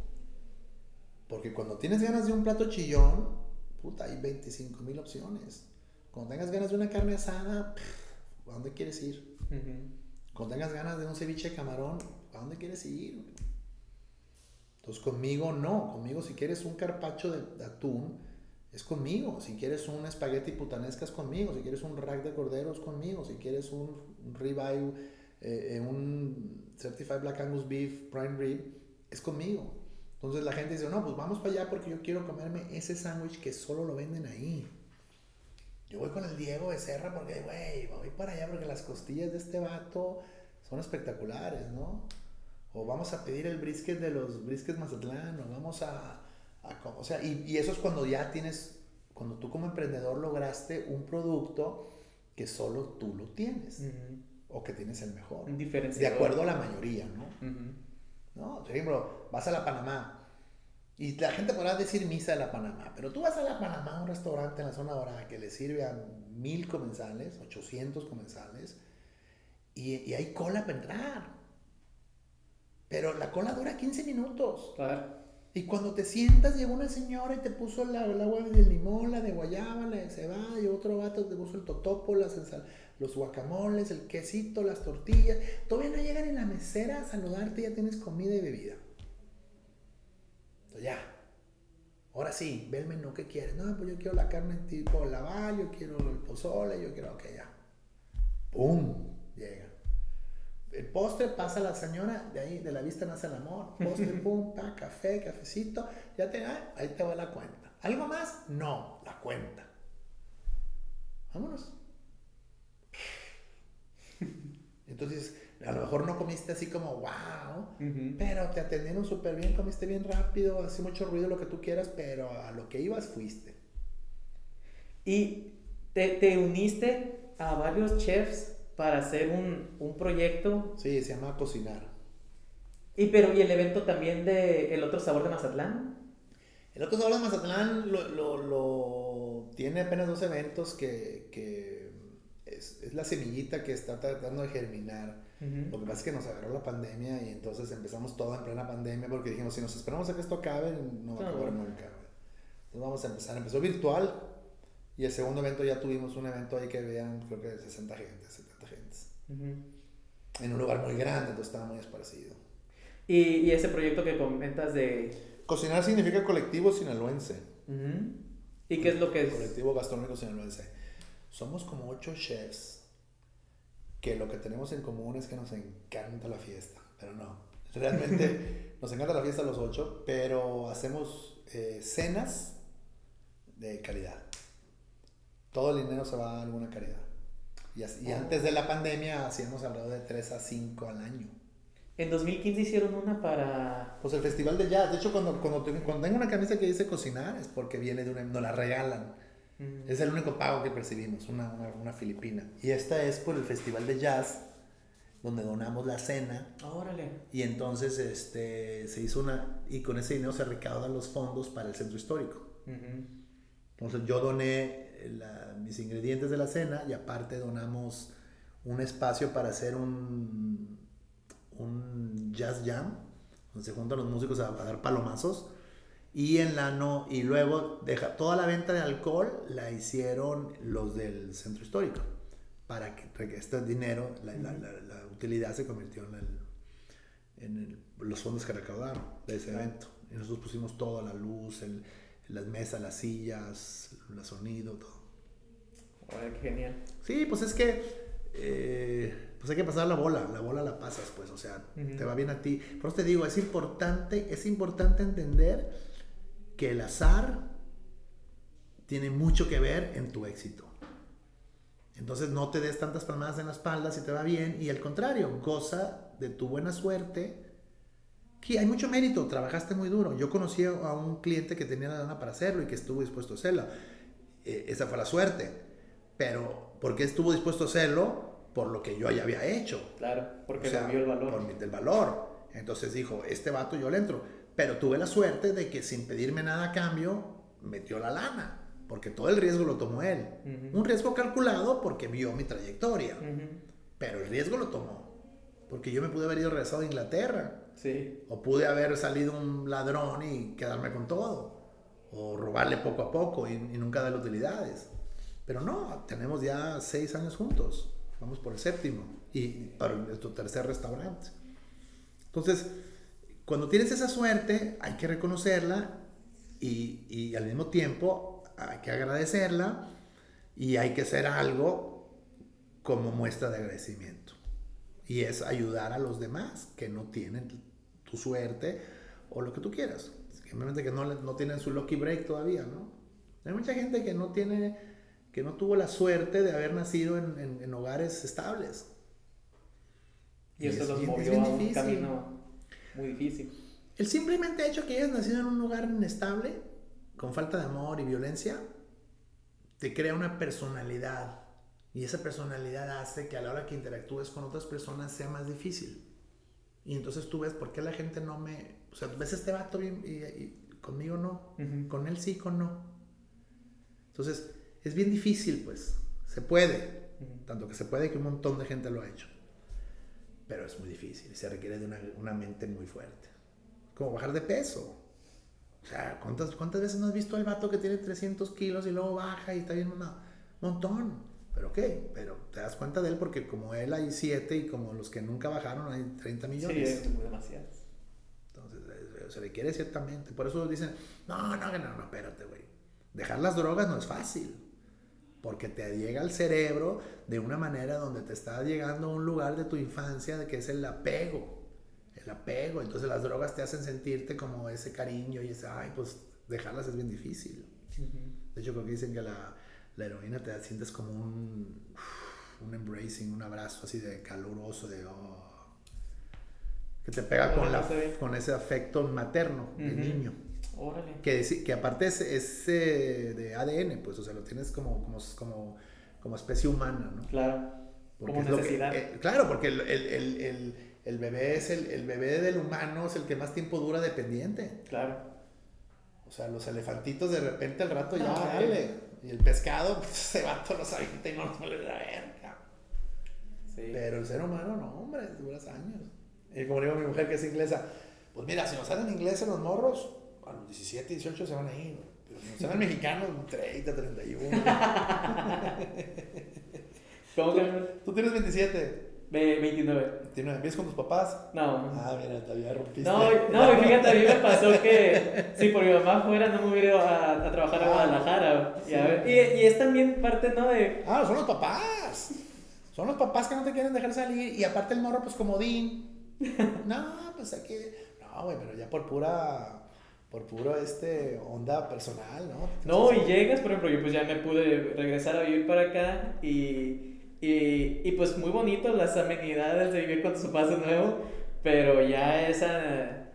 Porque cuando tienes ganas de un plato chillón, puta, hay 25 mil opciones. Cuando tengas ganas de una carne asada, ¿a dónde quieres ir? Cuando tengas ganas de un ceviche de camarón, ¿a dónde quieres ir? Entonces conmigo no, conmigo si quieres un carpacho de atún, es conmigo. Si quieres un espagueti putanesca es conmigo. Si quieres un rack de cordero es conmigo. Si quieres un, ribeye, eh, eh, un Certified Black Angus Beef Prime Rib, es conmigo. Entonces la gente dice, no, pues vamos para allá porque yo quiero comerme ese sándwich que solo lo venden ahí. Yo voy con el Diego Becerra porque, güey, voy para allá porque las costillas de este vato son espectaculares, ¿no? O vamos a pedir el brisket de los briskets Mazatlán, o vamos a o sea, y, eso es cuando ya tienes, cuando tú como emprendedor lograste un producto que solo tú lo tienes. O que tienes el mejor. De acuerdo a la mayoría, ¿no? ¿No? Por ejemplo, vas a la Panamá. Y la gente podrá decir misa de la Panamá, pero tú vas a la Panamá, un restaurante en la zona dorada que le sirve a mil comensales, 800 comensales, y, y hay cola para entrar. Pero la cola dura 15 minutos. Claro. Y cuando te sientas, llegó una señora y te puso el agua de limón, la de guayaba, la de cebada, y otro vato te puso el totopo, las los guacamoles, el quesito, las tortillas. Todavía no llegan en la mesera a saludarte, ya tienes comida y bebida. Entonces ya. Ahora sí, ve el menú que quieres. No, pues yo quiero la carne tipo laval, yo quiero el pozole, yo quiero, ok, ya. ¡Pum! Llega. El postre pasa la señora, de ahí, de la vista nace el amor. Postre, pum, pa, café, cafecito. Ya te, ah, ahí te va la cuenta. ¿Algo más? No, la cuenta. Vámonos. Entonces, a lo mejor no comiste así como wow, pero te atendieron súper bien, comiste bien rápido, hace mucho ruido, lo que tú quieras, pero a lo que ibas fuiste. Y te, te uniste a varios chefs para hacer un, un proyecto. Sí, se llama Cocinar. Y pero, ¿y el evento también de El Otro Sabor de Mazatlán? El Otro Sabor de Mazatlán lo, lo, lo tiene apenas dos eventos que, que es, es, la semillita que está tratando de germinar. Lo que pasa es que nos agarró la pandemia y entonces empezamos todo en plena pandemia porque dijimos, si nos esperamos a que esto acabe, no va a acabar nunca. Entonces vamos a empezar. Empezó virtual y el segundo evento ya tuvimos un evento ahí que veían, creo que 60 gente, en un lugar muy grande, entonces estaba muy esparcido. ¿Y, y ese proyecto que comentas de... Cocinar significa colectivo sinaloense. ¿Y qué es lo que es? Colectivo gastronómico sinaloense. Somos como ocho chefs que lo que tenemos en común es que nos encanta la fiesta, pero no. Realmente nos encanta la fiesta los ocho, pero hacemos eh, cenas de calidad. Todo el dinero se va a alguna caridad. Y, oh. antes de la pandemia hacíamos alrededor de 3 a 5 al año. En 2015 hicieron una para... Pues el Festival de Jazz. De hecho, cuando, cuando, tengo una camisa que dice cocinar es porque viene de una... Nos la regalan. Mm. Es el único pago que percibimos, una, una, una, filipina. Y esta es por el Festival de Jazz, donde donamos la cena. Órale. Y entonces este, se hizo una... Y con ese dinero se recaudan los fondos para el centro histórico. Entonces yo doné mis ingredientes de la cena y aparte donamos un espacio para hacer un, un jazz jam, donde se juntan los músicos a, dar palomazos. Y en la no, y luego deja, toda la venta de alcohol la hicieron los del centro histórico para que, este dinero, la, la, la, utilidad se convirtió en, el, en los fondos que recaudaron de ese evento. Y nosotros pusimos toda la luz, el, las mesas, las sillas, el sonido, todo. qué genial. Sí, pues es que eh, pues hay que pasar la bola, la bola la pasas, pues, o sea, te va bien a ti. Por eso te digo, es importante, es importante entender que el azar tiene mucho que ver en tu éxito. Entonces no te des tantas palmadas en la espalda si te va bien y al contrario, goza de tu buena suerte Sí, hay mucho mérito, trabajaste muy duro. Yo conocí a un cliente que tenía la lana para hacerlo y que estuvo dispuesto a hacerlo. Eh, esa fue la suerte. Pero, ¿por qué estuvo dispuesto a hacerlo? Por lo que yo ya había hecho. Claro, porque o vio el valor. Por el valor. Entonces dijo, este vato yo le entro. Pero tuve la suerte de que sin pedirme nada a cambio, metió la lana. Porque todo el riesgo lo tomó él. Un riesgo calculado porque vio mi trayectoria. Pero el riesgo lo tomó. Porque yo me pude haber ido regresado a Inglaterra o pude haber salido un ladrón y quedarme con todo. O robarle poco a poco y, nunca darle utilidades. Pero no, tenemos ya seis años juntos. Vamos por el séptimo. Y para nuestro tercer restaurante. Entonces, cuando tienes esa suerte, hay que reconocerla y, y al mismo tiempo hay que agradecerla y hay que hacer algo como muestra de agradecimiento. Y es ayudar a los demás que no tienen tu suerte o lo que tú quieras. Simplemente que no, no tienen su lucky break todavía, ¿no? Hay mucha gente que no tiene, que no tuvo la suerte de haber nacido en, en, hogares estables. Y, eso los movió a un camino muy difícil. El simplemente hecho que hayas nacido en un lugar inestable, con falta de amor y violencia, te crea una personalidad. Y esa personalidad hace que a la hora que interactúes con otras personas sea más difícil. Y entonces tú ves por qué la gente no me... O sea, ves este vato bien y, conmigo no. Con él sí, con no. Entonces, es bien difícil, pues. Se puede. Tanto que se puede que un montón de gente lo ha hecho. Pero es muy difícil. Se requiere de una, una mente muy fuerte. Como bajar de peso. O sea, ¿cuántas, ¿cuántas veces no has visto al vato que tiene 300 kilos y luego baja y está bien mamado? Montón. Pero ok, pero te das cuenta de él porque como él hay siete y como los que nunca bajaron hay 30 millones. Sí, es demasiados. Entonces se le quiere ciertamente. Por eso dicen, no, no, no, no, espérate, güey. Dejar las drogas no es fácil. Porque te llega al cerebro de una manera donde te está llegando a un lugar de tu infancia de que es el apego. El apego. Entonces las drogas te hacen sentirte como ese cariño y ese, ay, pues dejarlas es bien difícil. De hecho, creo que dicen que la, la heroína te sientes como un, un embracing, un abrazo así de caluroso, de oh, que te pega con, la, con ese afecto materno de niño. Que, que aparte es, es de ADN, pues, o sea, lo tienes como, como, como, como especie humana, ¿no? Claro. como necesidad. Eh, claro, porque el, el, el, el, bebé es el, bebé del humano es el que más tiempo dura dependiente. Claro. O sea, los elefantitos de repente al rato ya, dale. Y el pescado pues, se va todos los años y no nos vuelve a ver, sí. Pero el ser humano no, hombre, duras años. Y como digo a mi mujer que es inglesa, pues mira, si nos salen ingleses los morros, a los 17, 18 se van a ir. Pero si nos salen mexicanos, 30, 31. ¿Cómo que? Tú tienes 27. 29. ¿29? ¿Vives con tus papás? No. Ah, mira, todavía rompiste. No, no, fíjate, a mí me pasó que si por mi mamá fuera no me hubiera ido a, a trabajar a ah, Guadalajara. Y, y, y, es también parte, ¿no? De... Ah, son los papás. Son los papás que no te quieren dejar salir. Y aparte el morro, pues comodín. no, pues aquí. No, güey, pero ya por pura. Por puro este onda personal, ¿no? No, y llegas, por ejemplo, yo pues ya me pude regresar a vivir para acá y y, y pues muy bonito las amenidades de vivir con tus papás de nuevo, Pero ya esa,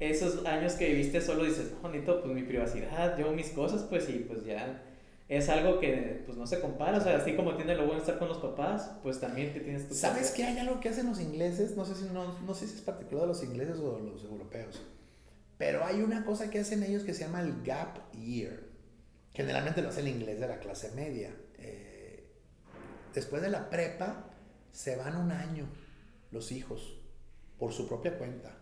esos años que viviste solo dices, no, bonito, pues mi privacidad, yo mis cosas, pues sí, pues ya es algo que pues no se compara, o sea, así como tiene lo bueno estar con los papás, pues también te tienes tu ¿Sabes que hay algo que hacen los ingleses? No sé si no, no sé si es particular de los ingleses o de los europeos. Pero hay una cosa que hacen ellos que se llama el gap year. Generalmente lo hace el inglés de la clase media. Después de la prepa se van un año los hijos por su propia cuenta.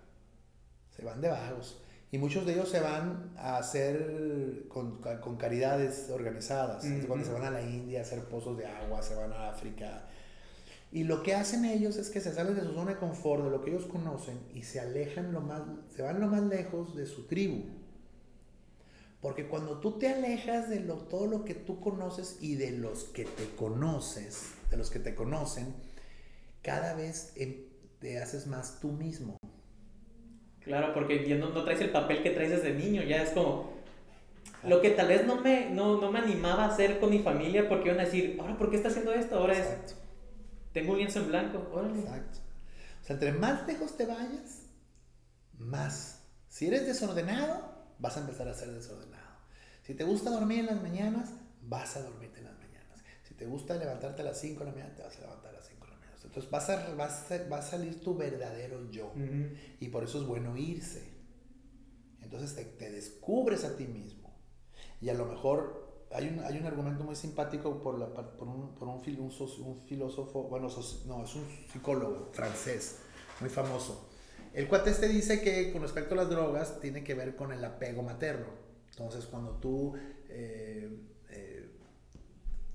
Se van de vagos. Y muchos de ellos se van a hacer con, con caridades organizadas. Cuando se van a la India a hacer pozos de agua, se van a África. Y lo que hacen ellos es que se salen de su zona de confort, de lo que ellos conocen, y se alejan lo más, se van lo más lejos de su tribu. Porque cuando tú te alejas de lo, todo lo que tú conoces y de los que te conoces, de los que te conocen, cada vez em, te haces más tú mismo. Claro, porque ya no, traes el papel que traes desde niño, ya es como lo que tal vez no me, no, no me animaba a hacer con mi familia porque iban a decir, ahora, ¿por qué está haciendo esto? Ahora es, tengo un lienzo en blanco, órale. Exacto. O sea, entre más lejos te vayas, más. Si eres desordenado, vas a empezar a ser desordenado. Si te gusta dormir en las mañanas, vas a dormirte en las mañanas. Si te gusta levantarte a las 5 de la mañana, te vas a levantar a las 5 de la mañana. Entonces vas a, vas a, va a salir tu verdadero yo. Y por eso es bueno irse. Entonces te, te, descubres a ti mismo. Y a lo mejor hay un, hay un argumento muy simpático por, la, por, un, por un, un, filósofo, bueno, no, es un psicólogo francés, muy famoso. El cuate este dice que con respecto a las drogas tiene que ver con el apego materno. Entonces cuando tú eh, eh,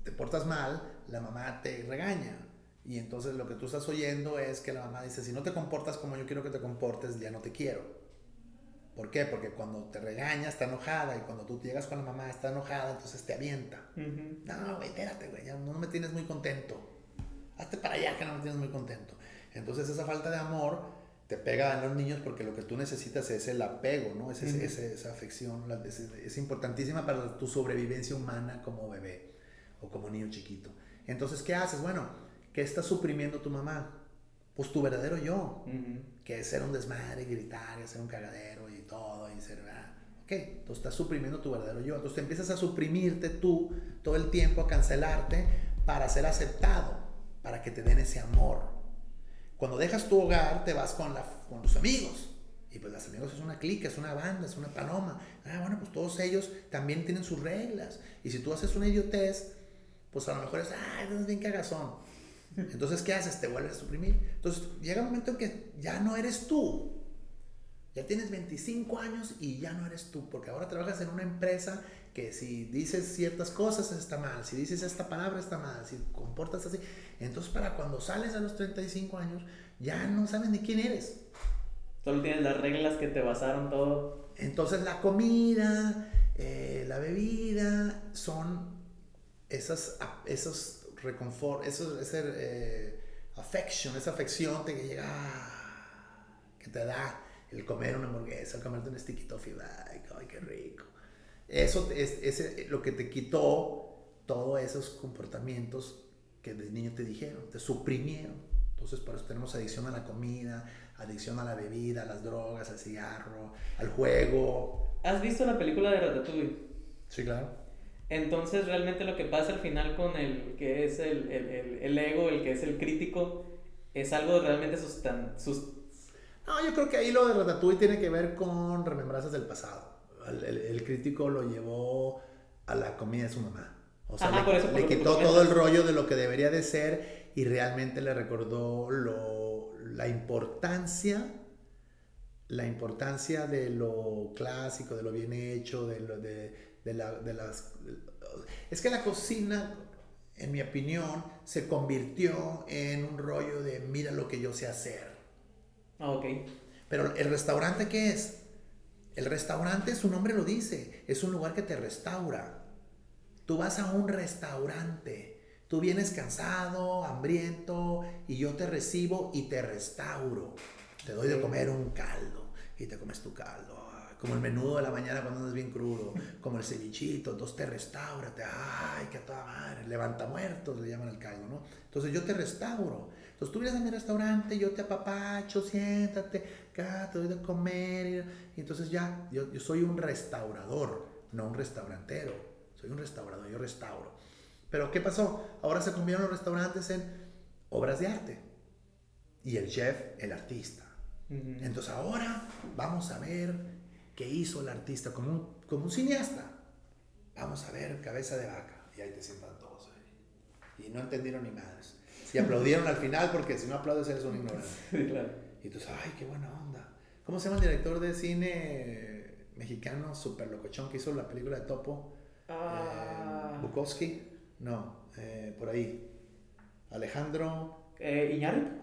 te portas mal, la mamá te regaña. Y entonces lo que tú estás oyendo es que la mamá dice, si no te comportas como yo quiero que te comportes, ya no te quiero. ¿Por qué? Porque cuando te regaña está enojada y cuando tú llegas con la mamá está enojada, entonces te avienta. No, güey, espérate, güey, ya no me tienes muy contento. Hazte para allá que no me tienes muy contento. Entonces esa falta de amor te pega a los niños porque lo que tú necesitas es el apego, ¿no? Es, esa afección, es, es, importantísima para tu sobrevivencia humana como bebé o como niño chiquito. Entonces, ¿qué haces? Bueno, ¿qué está suprimiendo tu mamá? Pues tu verdadero yo, que es ser un desmadre, y gritar, y ser un cagadero y todo, y ser... Ah, ok, entonces estás suprimiendo tu verdadero yo. Entonces te empiezas a suprimirte tú todo el tiempo, a cancelarte para ser aceptado, para que te den ese amor. Cuando dejas tu hogar, te vas con, la, con los amigos. Y pues los amigos es una clica, es una banda, es una paloma. Ah, bueno, pues todos ellos también tienen sus reglas. Y si tú haces una idiotez, pues a lo mejor es, ah, es bien cagazón. Entonces, ¿qué haces? Te vuelves a suprimir. Entonces, llega un momento en que ya no eres tú. Ya tienes 25 años y ya no eres tú, porque ahora trabajas en una empresa que si dices ciertas cosas está mal, si dices esta palabra está mal, si comportas así. Entonces para cuando sales a los 35 años ya no sabes ni quién eres. Solo tienes las reglas que te basaron todo. Entonces la comida, eh, la bebida son esas, esos reconfort, esos, ese eh, affection, esa afección que llega, que te da el comer una hamburguesa, el comerte un sticky toffee, ay, qué rico eso es, lo que te quitó todos esos comportamientos que de niño te dijeron, te suprimieron. Entonces por eso tenemos adicción a la comida, adicción a la bebida, a las drogas, al cigarro, al juego. ¿Has visto la película de Ratatouille? Sí, claro. Entonces realmente lo que pasa al final con el que es el, el, el, ego, el que es el crítico, es algo realmente sustan, sus... No, yo creo que ahí lo de Ratatouille tiene que ver con remembranzas del pasado el, crítico lo llevó a la comida de su mamá. O sea, le, quitó todo el rollo de lo que debería de ser y realmente le recordó lo, la importancia, la importancia de lo clásico, de lo bien hecho, de, lo, de, de, la, de las... Es que la cocina, en mi opinión, se convirtió en un rollo de mira lo que yo sé hacer. Ah, ok. Pero el restaurante, ¿qué es? El restaurante, su nombre lo dice, es un lugar que te restaura. Tú vas a un restaurante, tú vienes cansado, hambriento, y yo te recibo y te restauro. Te doy de comer un caldo y te comes tu caldo. Como el menudo de la mañana cuando andas bien crudo, como el cevichito, entonces te restaura, te, ay, que toda madre, levanta muertos, le llaman el caldo, ¿no? Entonces yo te restauro, Entonces tú vienes a mi restaurante, yo te apapacho, siéntate, acá te doy de comer. Y, entonces ya, yo, yo soy un restaurador, no un restaurantero. Soy un restaurador, yo restauro. Pero ¿qué pasó? Ahora se convirtieron los restaurantes en obras de arte. Y el chef, el artista. Entonces ahora vamos a ver qué hizo el artista como un, como un cineasta. Vamos a ver cabeza de vaca. Y ahí te sientan todos ahí. Y no entendieron ni madres. Y aplaudieron al final porque si no aplaudes eres un ignorante. Y tú ay, qué buena onda. ¿Cómo se llama el director de cine mexicano super locochón que hizo la película de Topo? Ah. Eh, Bukowski. No, eh, por ahí. Alejandro. Eh,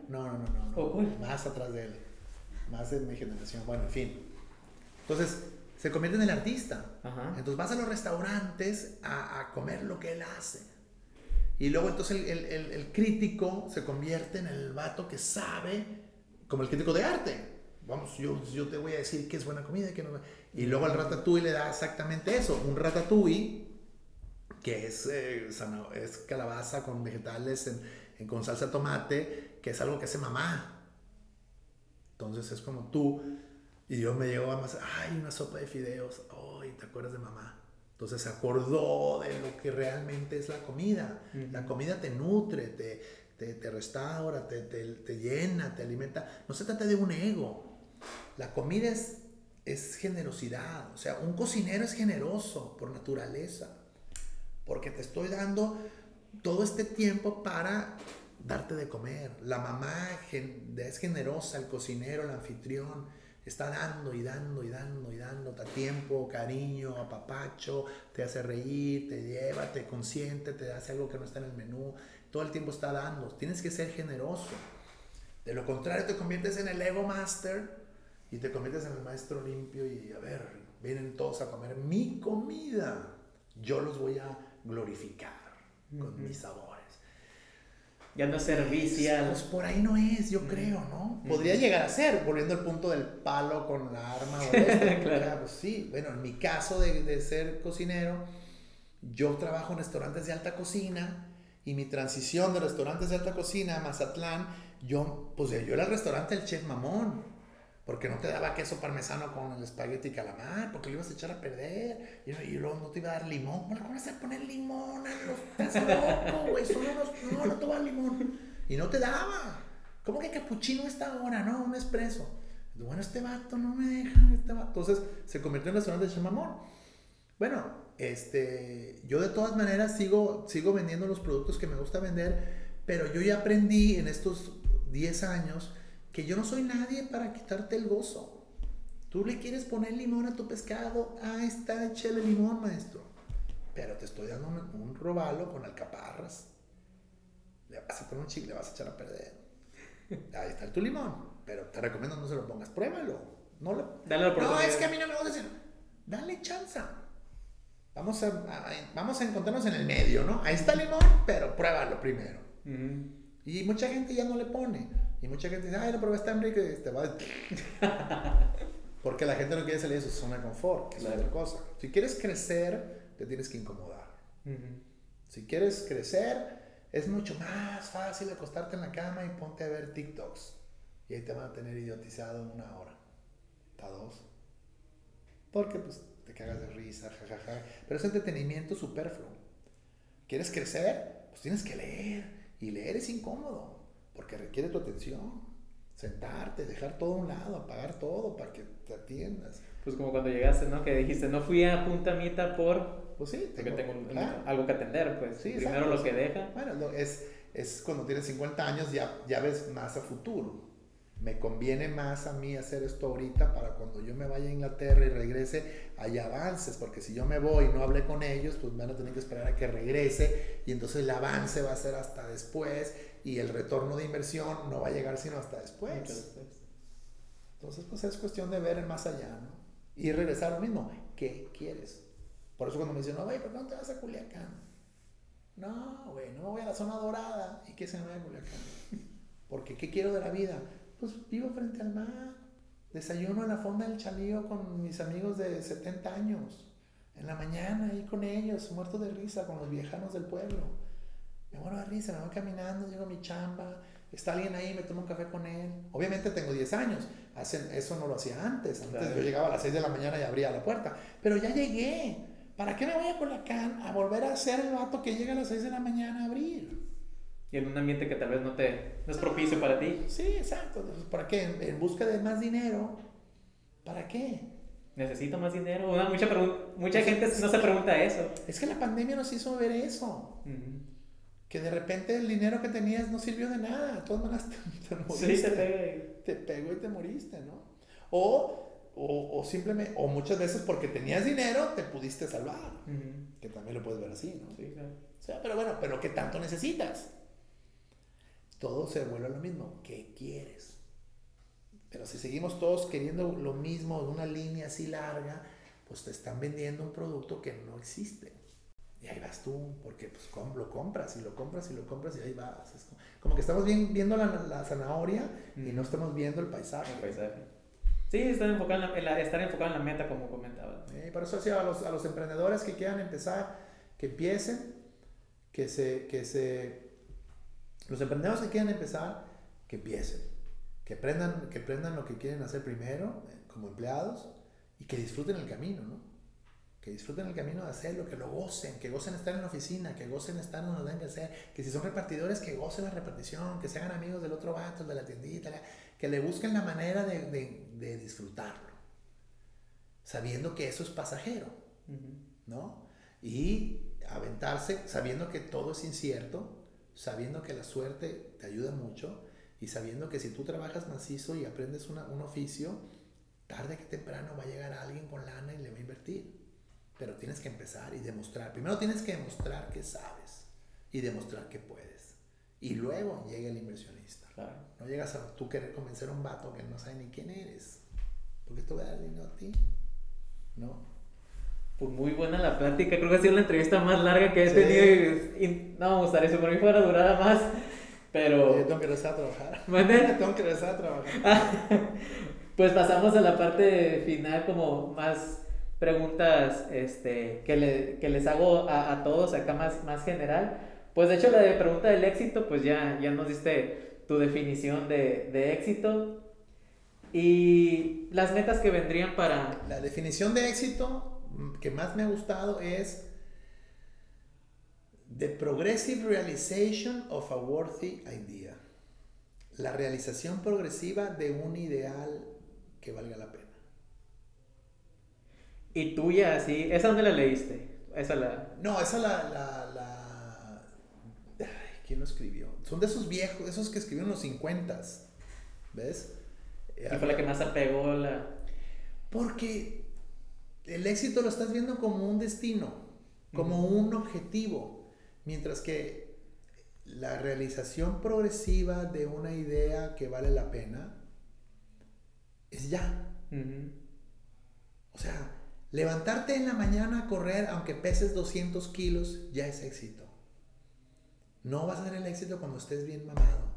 No, no, no, no. Más atrás de él. Más de mi generación. Bueno, en fin. Entonces, se convierte en el artista. Entonces vas a los restaurantes a, a, comer lo que él hace. Y luego entonces el, el, el, crítico se convierte en el vato que sabe, como el crítico de arte. Vamos, yo, yo te voy a decir qué es buena comida y qué no. Y luego al ratatouille le da exactamente eso. Un ratatouille que es, eh, es calabaza con vegetales en, con salsa tomate, que es algo que hace mamá. Entonces es como tú, y yo me llegó a más, ay, una sopa de fideos, ay, ¿te acuerdas de mamá? Entonces se acordó de lo que realmente es la comida. La comida te nutre, te, te, te restaura, te, te, llena, te alimenta. No se trata de un ego. La comida es, es generosidad. O sea, un cocinero es generoso por naturaleza porque te estoy dando todo este tiempo para darte de comer. La mamá es generosa, el cocinero, el anfitrión, está dando y dando y dando y dando a tiempo, cariño, apapacho, te hace reír, te lleva, te consiente, te hace algo que no está en el menú, todo el tiempo está dando. Tienes que ser generoso. De lo contrario, te conviertes en el ego master y te conviertes en el maestro limpio y a ver, vienen todos a comer mi comida. Yo los voy a glorificar con mis sabores. Ya no servicial. Pues por ahí no es, yo creo, ¿no? Podría llegar a ser, volviendo al punto del palo con la arma o esto. claro. Pues sí, bueno, en mi caso de, de ser cocinero, yo trabajo en restaurantes de alta cocina y mi transición de restaurantes de alta cocina a Mazatlán, yo, pues yo era el restaurante del chef mamón porque no te daba queso parmesano con el espagueti calamar, porque lo ibas a echar a perder, y, luego no te iba a dar limón. ¿Cómo le vas a poner limón. Estás loco, güey, solo No, no te va limón. Y no te daba. ¿Cómo que capuchino esta hora? No, un espresso. Bueno, este vato no me deja, este vato. Entonces se convirtió en restaurante de chamamón. Bueno, este, yo de todas maneras sigo, sigo vendiendo los productos que me gusta vender, pero yo ya aprendí en estos 10 años que yo no soy nadie para quitarte el gozo. Tú le quieres poner limón a tu pescado, ahí está, échale limón, maestro. Pero te estoy dando un, robalo con alcaparras. Le vas a poner un chicle, le vas a echar a perder. Ahí está tu limón. Pero te recomiendo no se lo pongas, pruébalo. No, lo, Dale no es que a mí no me gusta decir. Dale chanza. Vamos a, vamos a encontrarnos en el medio, ¿no? Ahí está el limón, pero pruébalo primero. Y mucha gente ya no le pone. Y mucha gente dice, ay, no, pero está Enrique, te va Porque la gente no quiere salir de su zona de confort, que es otra cosa. Si quieres crecer, te tienes que incomodar. Si quieres crecer, es mucho más fácil acostarte en la cama y ponte a ver TikToks. Y ahí te van a tener idiotizado una hora, hasta dos. Porque pues te cagas de risa, jajaja. Pero es entretenimiento superfluo. ¿Quieres crecer? Pues tienes que leer. Y leer es incómodo porque requiere tu atención. Sentarte, dejar todo a un lado, apagar todo para que te atiendas. Pues como cuando llegaste, ¿no? Que dijiste, no fui a Punta Mita por... Pues sí. Porque tengo, algo que atender, pues. Sí, Primero lo que deja. Bueno, es, es cuando tienes 50 años ya, ya ves más a futuro me conviene más a mí hacer esto ahorita para cuando yo me vaya a Inglaterra y regrese, hay avances, porque si yo me voy y no hablé con ellos, pues van a tener que esperar a que regrese y entonces el avance va a ser hasta después y el retorno de inversión no va a llegar sino hasta después. Entonces, pues es cuestión de ver más allá, ¿no? Y regresar a lo mismo, ¿qué quieres? Por eso cuando me dicen, no, güey, ¿por qué no te vas a Culiacán? No, güey, no me voy a la zona dorada. ¿Y qué se me va a Culiacán? Porque, ¿qué quiero de la vida? pues vivo frente al mar, desayuno en la fonda del chalío con mis amigos de 70 años, en la mañana ahí con ellos, muerto de risa, con los viejanos del pueblo. Me muero de risa, me voy caminando, llego a mi chamba, está alguien ahí, me tomo un café con él. Obviamente tengo 10 años, Hacen, eso no lo hacía antes. Antes yo llegaba a las 6 de la mañana y abría la puerta. Pero ya llegué. ¿Para qué me voy a Colacán a volver a ser el vato que llega a las 6 de la mañana a abrir? Y en un ambiente que tal vez no, te, no es propicio para ti. Sí, exacto. ¿Para qué? En busca de más dinero. ¿Para qué? Necesito más dinero. Una, mucha mucha gente no se pregunta eso. Es que la pandemia nos hizo ver eso que de repente el dinero que tenías no sirvió de nada, de todas maneras te, moriste. Sí, te, te pegó y te moriste, ¿no? O, o, o, simplemente, o muchas veces porque tenías dinero te pudiste salvar, que también lo puedes ver así, ¿no? Sí, claro. O sea, pero bueno, pero ¿qué tanto necesitas? Todo se vuelve lo mismo, ¿qué quieres? Pero si seguimos todos queriendo lo mismo, una línea así larga, pues te están vendiendo un producto que no existe. Y ahí vas tú, porque pues lo compras y lo compras y lo compras y ahí vas. Es como, que estamos viendo la, la zanahoria y no estamos viendo el paisaje. El paisaje. Sí, estar enfocado en la, estar enfocado en la meta, como comentaba. Sí, por eso decía a los, a los emprendedores que quieran empezar, que empiecen, que se, que se... Los emprendedores que quieran empezar, que empiecen. Que aprendan, que aprendan lo que quieren hacer primero, eh, como empleados, y que disfruten el camino, ¿no? Que disfruten el camino de hacerlo, que lo gocen, que gocen estar en la oficina, que gocen estar donde tengan que hacer, que si son repartidores, que gocen la repartición, que se hagan amigos del otro vato, de la tiendita, que le busquen la manera de, de, de disfrutarlo, sabiendo que eso es pasajero, ¿no? Y aventarse sabiendo que todo es incierto, sabiendo que la suerte te ayuda mucho y sabiendo que si tú trabajas macizo y aprendes una, un oficio, tarde que temprano va a llegar alguien con lana y le va a invertir. Pero tienes que empezar y demostrar. Primero tienes que demostrar que sabes y demostrar que puedes. Y luego llega el inversionista. No llegas a tú querer convencer a un vato que no sabe ni quién eres. Porque esto va a dar dinero a ti. ¿No? Pues muy buena la plática. Creo que ha sido la entrevista más larga que he tenido. Y, no me gustaría, si por mí fuera durada más. Pero. Yo tengo que regresar a trabajar. tengo que regresar a trabajar. pues pasamos a la parte final, como más preguntas este, que, le, que les hago a, a, todos acá más, más general. Pues de hecho la de pregunta del éxito, pues ya, ya nos diste tu definición de, de éxito. Y las metas que vendrían para... La definición de éxito que más me ha gustado es The Progressive Realization of a Worthy Idea. La realización progresiva de un ideal que valga la pena. Y tuya, sí. ¿Esa dónde la leíste? Esa la... No, esa la... la, la... ¿Quién lo escribió? Son de esos viejos, esos que escribieron los 50. ¿Ves? ¿Y fue la que más apegó la...? Porque el éxito lo estás viendo como un destino, como un objetivo, mientras que la realización progresiva de una idea que vale la pena es ya. O sea, Levantarte en la mañana a correr, aunque peses 200 kilos, ya es éxito. No vas a ser el éxito cuando estés bien mamado.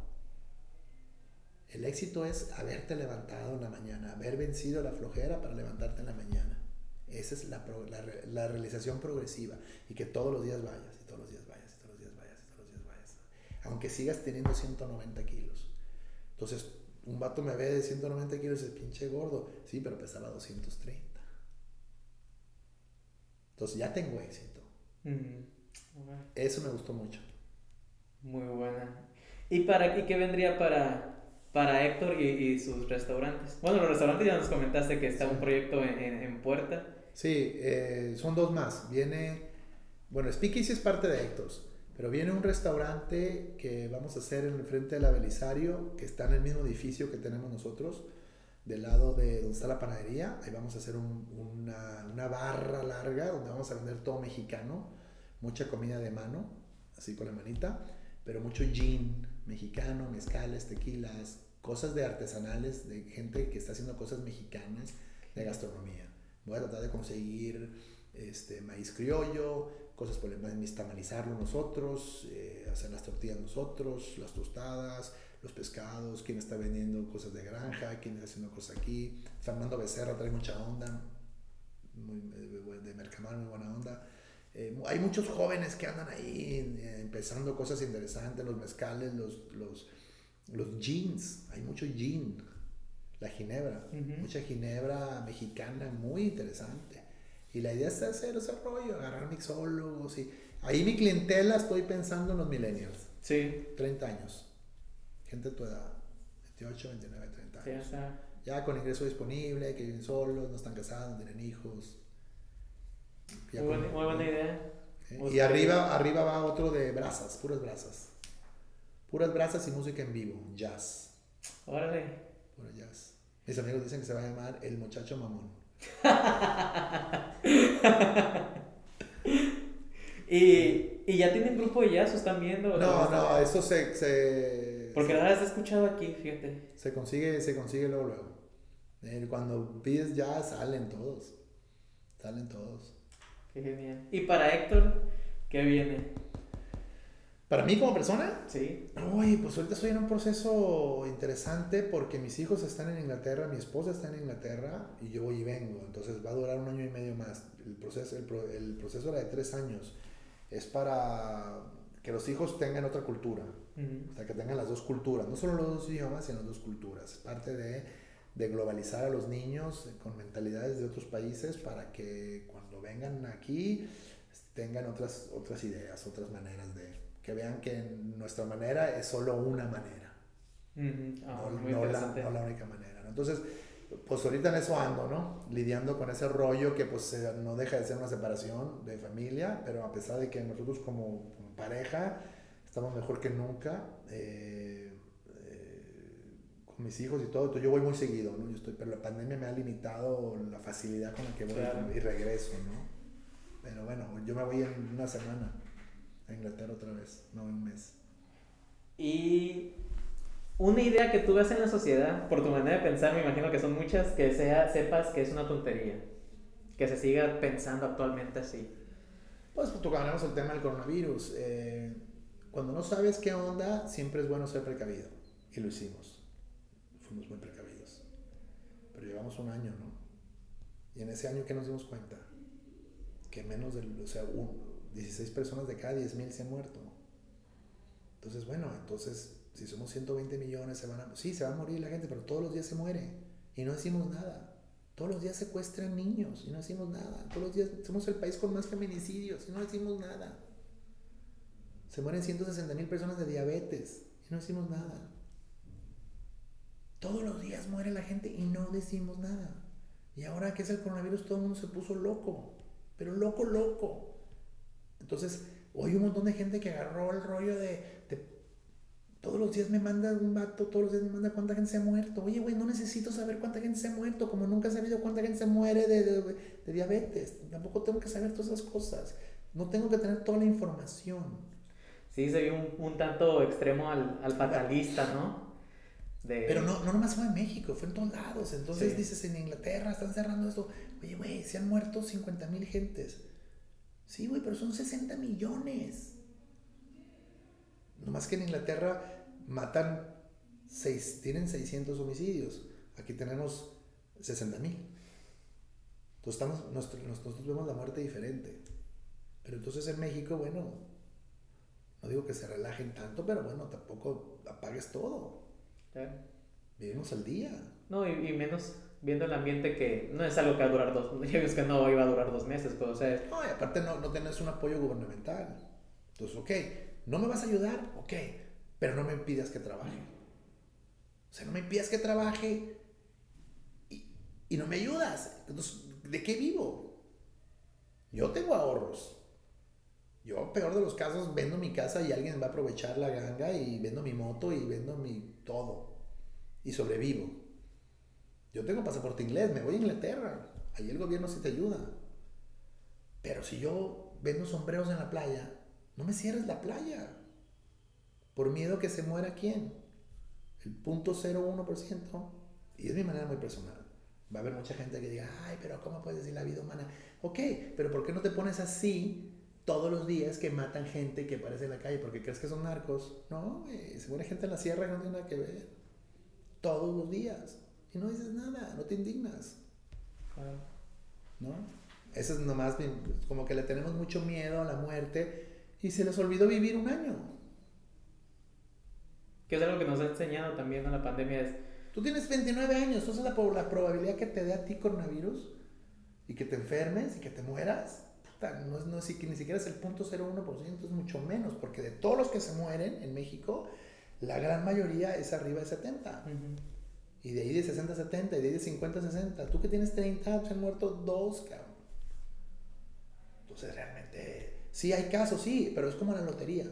El éxito es haberte levantado en la mañana, haber vencido la flojera para levantarte en la mañana. Esa es la, la, realización progresiva. Y que todos los días vayas, y todos los días vayas, y todos los días vayas, y todos los días vayas. Aunque sigas teniendo 190 kilos. Entonces, un vato me ve de 190 kilos y dice, pinche gordo. Sí, pero pesaba 230. Entonces ya tengo éxito. Eso me gustó mucho. Muy buena. ¿Y, para, y qué vendría para, para Héctor y, sus restaurantes? Bueno, los restaurantes ya nos comentaste que está un proyecto en, en, puerta. Sí, eh, son dos más. Viene, bueno, Speakeasy es parte de Héctor, pero viene un restaurante que vamos a hacer en el frente del Belisario, que está en el mismo edificio que tenemos nosotros del lado de donde está la panadería, ahí vamos a hacer una, una, barra larga donde vamos a vender todo mexicano, mucha comida de mano, así con la manita, pero mucho gin mexicano, mezcales, tequilas, cosas de artesanales, de gente que está haciendo cosas mexicanas de gastronomía. Voy a tratar de conseguir este, maíz criollo, cosas por el mistamalizarlo nosotros, eh, hacer las tortillas nosotros, las tostadas, los pescados, quién está vendiendo cosas de granja, quién está haciendo cosas aquí. Fernando Becerra trae mucha onda, muy, de Mercamar, muy buena onda. Eh, hay muchos jóvenes que andan ahí eh, empezando cosas interesantes, los mezcales, los, los, Los jeans, hay mucho gin. La ginebra, mucha ginebra mexicana muy interesante. Y la idea es hacer ese rollo, agarrar mixólogos y... Ahí mi clientela estoy pensando en los millennials. Sí. 30 años. Gente de tu edad. 28, 29, 30 años. Sí, ya está. Ya con ingreso disponible, que viven solos, no están casados, no tienen hijos. muy, buena, muy buena idea. Y arriba, arriba va otro de brasas, puras brasas. Puras brasas y música en vivo, jazz. Órale. Pura jazz. Mis amigos dicen que se va a llamar El Muchacho Mamón. y, y ya tienen grupo de jazz, están viendo? No, no, eso se, se Porque la verdad has escuchado aquí, fíjate. Se consigue, se consigue luego, luego. Eh, cuando pides jazz, salen todos. Salen todos. Qué genial. ¿Y para Héctor, qué viene? ¿Para mí como persona? Sí. Uy, pues ahorita estoy en un proceso interesante porque mis hijos están en Inglaterra, mi esposa está en Inglaterra y yo voy y vengo. Entonces va a durar un año y medio más. El proceso, el, el proceso era de tres años. Es para que los hijos tengan otra cultura. O sea, que tengan las dos culturas. No solo los dos idiomas, sino las dos culturas. Es parte de, de globalizar a los niños con mentalidades de otros países para que cuando vengan aquí tengan otras, otras ideas, otras maneras de, que vean que nuestra manera es solo una manera. Ah, no, la, única manera. Entonces, pues ahorita en eso ando, ¿no? Lidiando con ese rollo que pues no deja de ser una separación de familia, pero a pesar de que nosotros como, pareja estamos mejor que nunca, eh, eh, con mis hijos y todo, yo voy muy seguido, ¿no? Yo estoy, pero la pandemia me ha limitado la facilidad con la que voy y regreso, ¿no? Pero bueno, yo me voy en una semana a Inglaterra otra vez, no en un mes. Y una idea que tú ves en la sociedad, por tu manera de pensar, me imagino que son muchas, que sea, sepas que es una tontería, que se siga pensando actualmente así. Pues tocamos el tema del coronavirus. Eh, cuando no sabes qué onda, siempre es bueno ser precavido. Y lo hicimos. Fuimos muy precavidos. Pero llevamos un año, ¿no? Y en ese año, ¿qué nos dimos cuenta? Que menos del, o sea, un, 16 personas de cada 10 mil se han muerto. Entonces, bueno, entonces, si somos 120 millones, se van a... Sí, se va a morir la gente, pero todos los días se muere. Y no decimos nada. Todos los días secuestran niños y no decimos nada. Todos los días somos el país con más feminicidios y no decimos nada. Se mueren 160 mil personas de diabetes y no decimos nada. Todos los días muere la gente y no decimos nada. Y ahora que es el coronavirus, todo el mundo se puso loco. Pero loco, loco. Entonces, hoy un montón de gente que agarró el rollo de, todos los días me manda un vato, todos los días me manda cuánta gente se ha muerto. Oye, güey, no necesito saber cuánta gente se ha muerto, como nunca he sabido cuánta gente se muere de, diabetes. Tampoco tengo que saber todas esas cosas. No tengo que tener toda la información. Sí, se un, un tanto extremo al, al fatalista, ¿no? Pero no, no nomás fue en México, fue en todos lados. Entonces dices, en Inglaterra están cerrando esto. Oye, güey, se han muerto 50 mil gentes. Sí, güey, pero son 60 millones. No más que en Inglaterra matan, seis, tienen 600 homicidios. Aquí tenemos 60 mil. Entonces estamos, nosotros, vemos la muerte diferente. Pero entonces en México, bueno, no digo que se relajen tanto, pero bueno, tampoco apagues todo. Vivimos al día. No, y menos viendo el ambiente que no es algo que va a durar dos, ya que no iba a durar dos meses, pero o sea... No, y aparte no, no tenés un apoyo gubernamental. Entonces, ok, no me vas a ayudar, ok, pero no me pidas que trabaje. O sea, no me pidas que trabaje y, y no me ayudas. Entonces, ¿de qué vivo? Yo tengo ahorros. Yo, peor de los casos, vendo mi casa y alguien va a aprovechar la ganga y vendo mi moto y vendo mi todo. Y sobrevivo. Yo tengo pasaporte inglés, me voy a Inglaterra. Ahí el gobierno sí te ayuda. Pero si yo vendo sombreros en la playa, no me cierres la playa. Por miedo que se muera quién. El punto 0,1%. Y es mi manera muy personal. Va a haber mucha gente que diga, ay, pero ¿cómo puedes decir la vida humana? Ok, pero ¿por qué no te pones así todos los días que matan gente que aparece en la calle? Porque crees que son narcos. No, se muere gente en la sierra y no tiene nada que ver. Todos los días no dices nada, no te indignas. ¿No? Eso es nomás como que le tenemos mucho miedo a la muerte y se les olvidó vivir un año. Que es algo que nos ha enseñado también en la pandemia. Es, Tú tienes 29 años, entonces la, la probabilidad que te dé a ti coronavirus y que te enfermes y que te mueras, no es, no es, ni siquiera es el 0.01%, es mucho menos, porque de todos los que se mueren en México, la gran mayoría es arriba de 70. Y de ahí de 60 a 70, y de ahí de 50 a 60. Tú que tienes 30, se han muerto dos, cabrón. Entonces realmente, sí hay casos, sí, pero es como la lotería.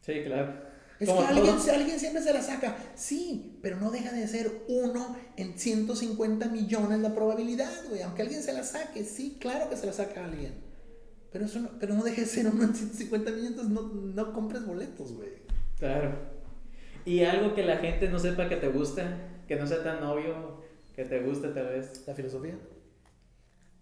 Sí, claro. Es que alguien, alguien, siempre se la saca. Sí, pero no deja de ser uno en 150 millones la probabilidad, güey. Aunque alguien se la saque, sí, claro que se la saca alguien. Pero, eso no, pero no deje de ser uno en 150 millones, no, no compres boletos, güey. Claro. Y algo que la gente no sepa que te gusta, que no sea tan obvio, que te guste tal vez. La filosofía.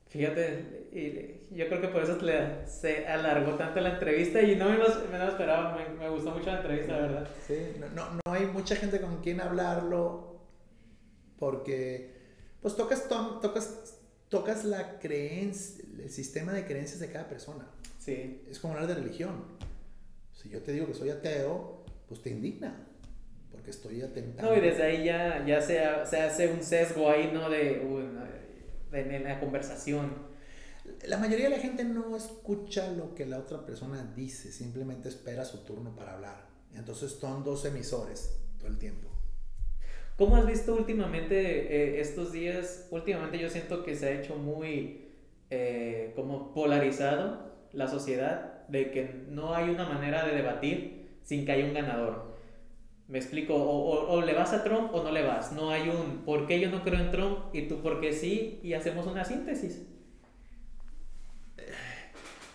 Fíjate, y yo creo que por eso se alargó tanto la entrevista y no me lo, me esperaba, me, gustó mucho la entrevista, la verdad. Sí, no, no, hay mucha gente con quien hablarlo porque pues tocas, tocas, tocas la creencia, el sistema de creencias de cada persona. Sí. Es como hablar de religión. Si yo te digo que soy ateo, pues te indigna porque estoy atentando. No, y desde ahí ya, ya se, se hace un sesgo ahí, ¿no? De, en la conversación. La mayoría de la gente no escucha lo que la otra persona dice, simplemente espera su turno para hablar. Entonces son dos emisores todo el tiempo. ¿Cómo has visto últimamente eh, estos días? Últimamente yo siento que se ha hecho muy eh, como polarizado la sociedad, de que no hay una manera de debatir sin que haya un ganador. Me explico, o, le vas a Trump o no le vas. No hay un por qué yo no creo en Trump y tú por qué sí y hacemos una síntesis.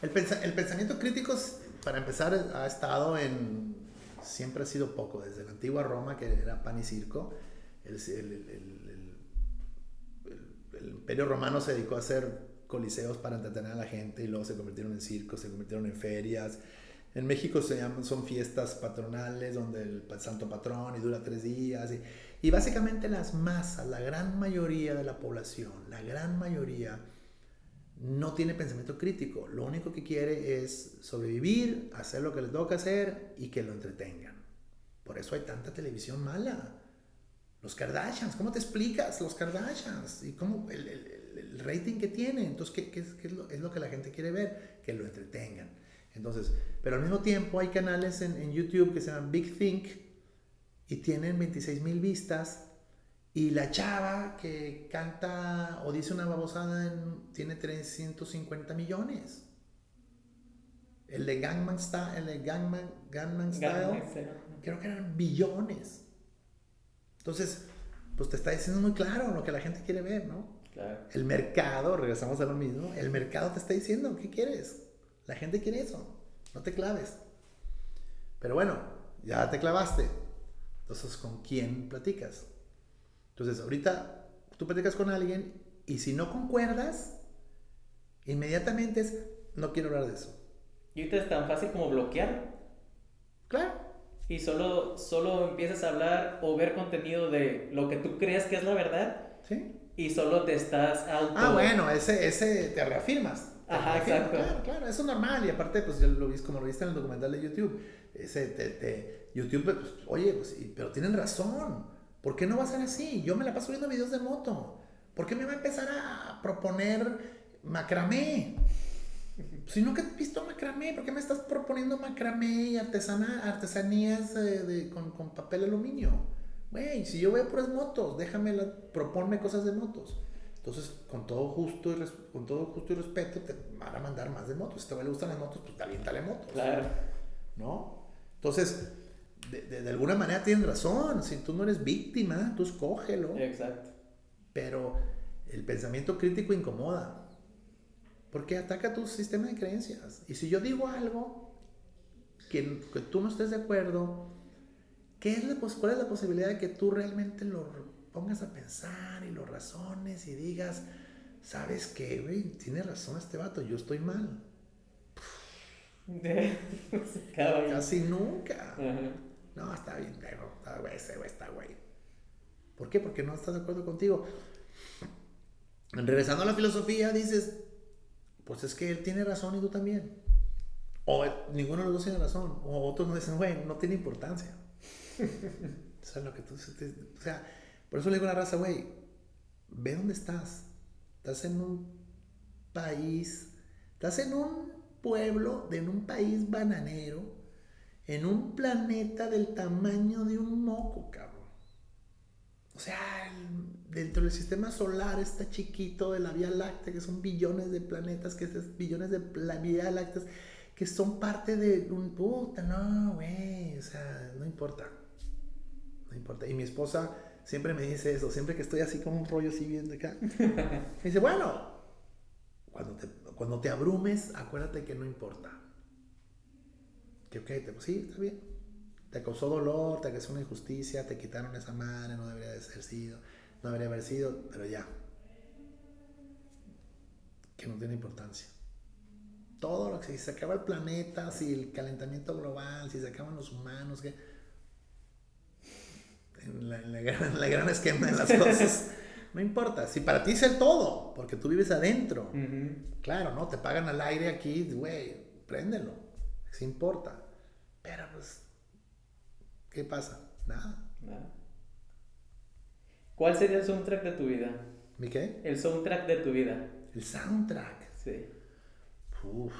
El, el pensamiento crítico, para empezar, ha estado en... Siempre ha sido poco, desde la antigua Roma, que era pan y circo. El, el, el imperio romano se dedicó a hacer coliseos para entretener a la gente y luego se convirtieron en circos, se convirtieron en ferias en México se llaman, son fiestas patronales donde el santo patrón y dura tres días. Y, y, básicamente las masas, la gran mayoría de la población, la gran mayoría, no tiene pensamiento crítico. Lo único que quiere es sobrevivir, hacer lo que le toca hacer y que lo entretengan. Por eso hay tanta televisión mala. Los Kardashians, ¿cómo te explicas los Kardashians? ¿Y cómo el, el, el rating que tiene? Entonces, ¿qué, qué, qué es, lo, es lo que la gente quiere ver? Que lo entretengan. Entonces, pero al mismo tiempo hay canales en, en YouTube que se llaman Big Think y tienen 26 mil vistas y la chava que canta o dice una babosada tiene 350 millones. El de Gangman Style, el de Gangman, Gangman Style, creo que eran billones. Entonces, pues te está diciendo muy claro lo que la gente quiere ver, ¿no? Claro. El mercado, regresamos a lo mismo, el mercado te está diciendo, ¿qué quieres? La gente quiere eso. No te claves. Pero bueno, ya te clavaste. Entonces, ¿con quién platicas? Entonces, ahorita tú platicas con alguien y si no concuerdas, inmediatamente es, no quiero hablar de eso. Y ahorita es tan fácil como bloquear. Claro. Y solo, solo empiezas a hablar o ver contenido de lo que tú crees que es la verdad. Sí. Y solo te estás auto... Ah, bueno, ese, ese te reafirmas. Ajá, exacto. Claro, claro, eso es normal. Y aparte, pues ya lo viste, como lo viste en el documental de YouTube. Ese, te, YouTube, pues, oye, pues, pero tienen razón. ¿Por qué no va a ser así? Yo me la paso viendo videos de moto. ¿Por qué me va a empezar a proponer macramé? Si nunca he visto macramé, ¿por qué me estás proponiendo macramé y artesana, artesanías de, con, con, papel aluminio? Güey, si yo voy a puras motos, déjame la, proponme cosas de motos. Entonces, con todo justo y, con todo justo y respeto, te van a mandar más de motos. Si te le gustan las motos, pues aviéntale motos. Claro. ¿No? Entonces, de, de, alguna manera tienen razón. Si tú no eres víctima, tú escógelo. Exacto. Pero el pensamiento crítico incomoda. Porque ataca tu sistema de creencias. Y si yo digo algo que, que tú no estés de acuerdo, ¿qué es la, ¿cuál es la posibilidad de que tú realmente lo pongas a pensar y lo razones y digas, ¿sabes qué, güey? Tiene razón este vato, yo estoy mal. Casi nunca. No, está bien, está güey, ese güey está güey. ¿Por qué? Porque no estás de acuerdo contigo. Regresando a la filosofía, dices, pues es que él tiene razón y tú también. O ninguno de los dos tiene razón. O otros no dicen, güey, no tiene importancia. o sea, lo que tú... O sea, por eso le digo a la raza, güey, ve dónde estás. Estás en un país, estás en un pueblo, de, en un país bananero, en un planeta del tamaño de un moco, cabrón. O sea, dentro del sistema solar está chiquito de la Vía Láctea, que son billones de planetas, que es billones de Vía Lácteas, que son parte de un puta, no, güey, o sea, no importa. No importa. Y mi esposa siempre me dice eso, siempre que estoy así como un rollo así viendo acá. me dice, bueno, cuando te, cuando te abrumes, acuérdate que no importa. Que ok, te, sí, está bien. Te causó dolor, te causó una injusticia, te quitaron esa madre, no debería de ser sido, no debería haber sido, pero ya. Que no tiene importancia. Todo lo que si se acaba el planeta, si el calentamiento global, si se acaban los humanos, que en la, en la gran esquema de las cosas. No importa, si para ti es el todo, porque tú vives adentro. Claro, ¿no? Te pagan al aire aquí, güey, préndelo. Si importa. Pero pues, ¿qué pasa? Nada. Nada. ¿Cuál sería el soundtrack de tu vida? ¿Mi qué? El soundtrack de tu vida. El soundtrack. Sí. Uf.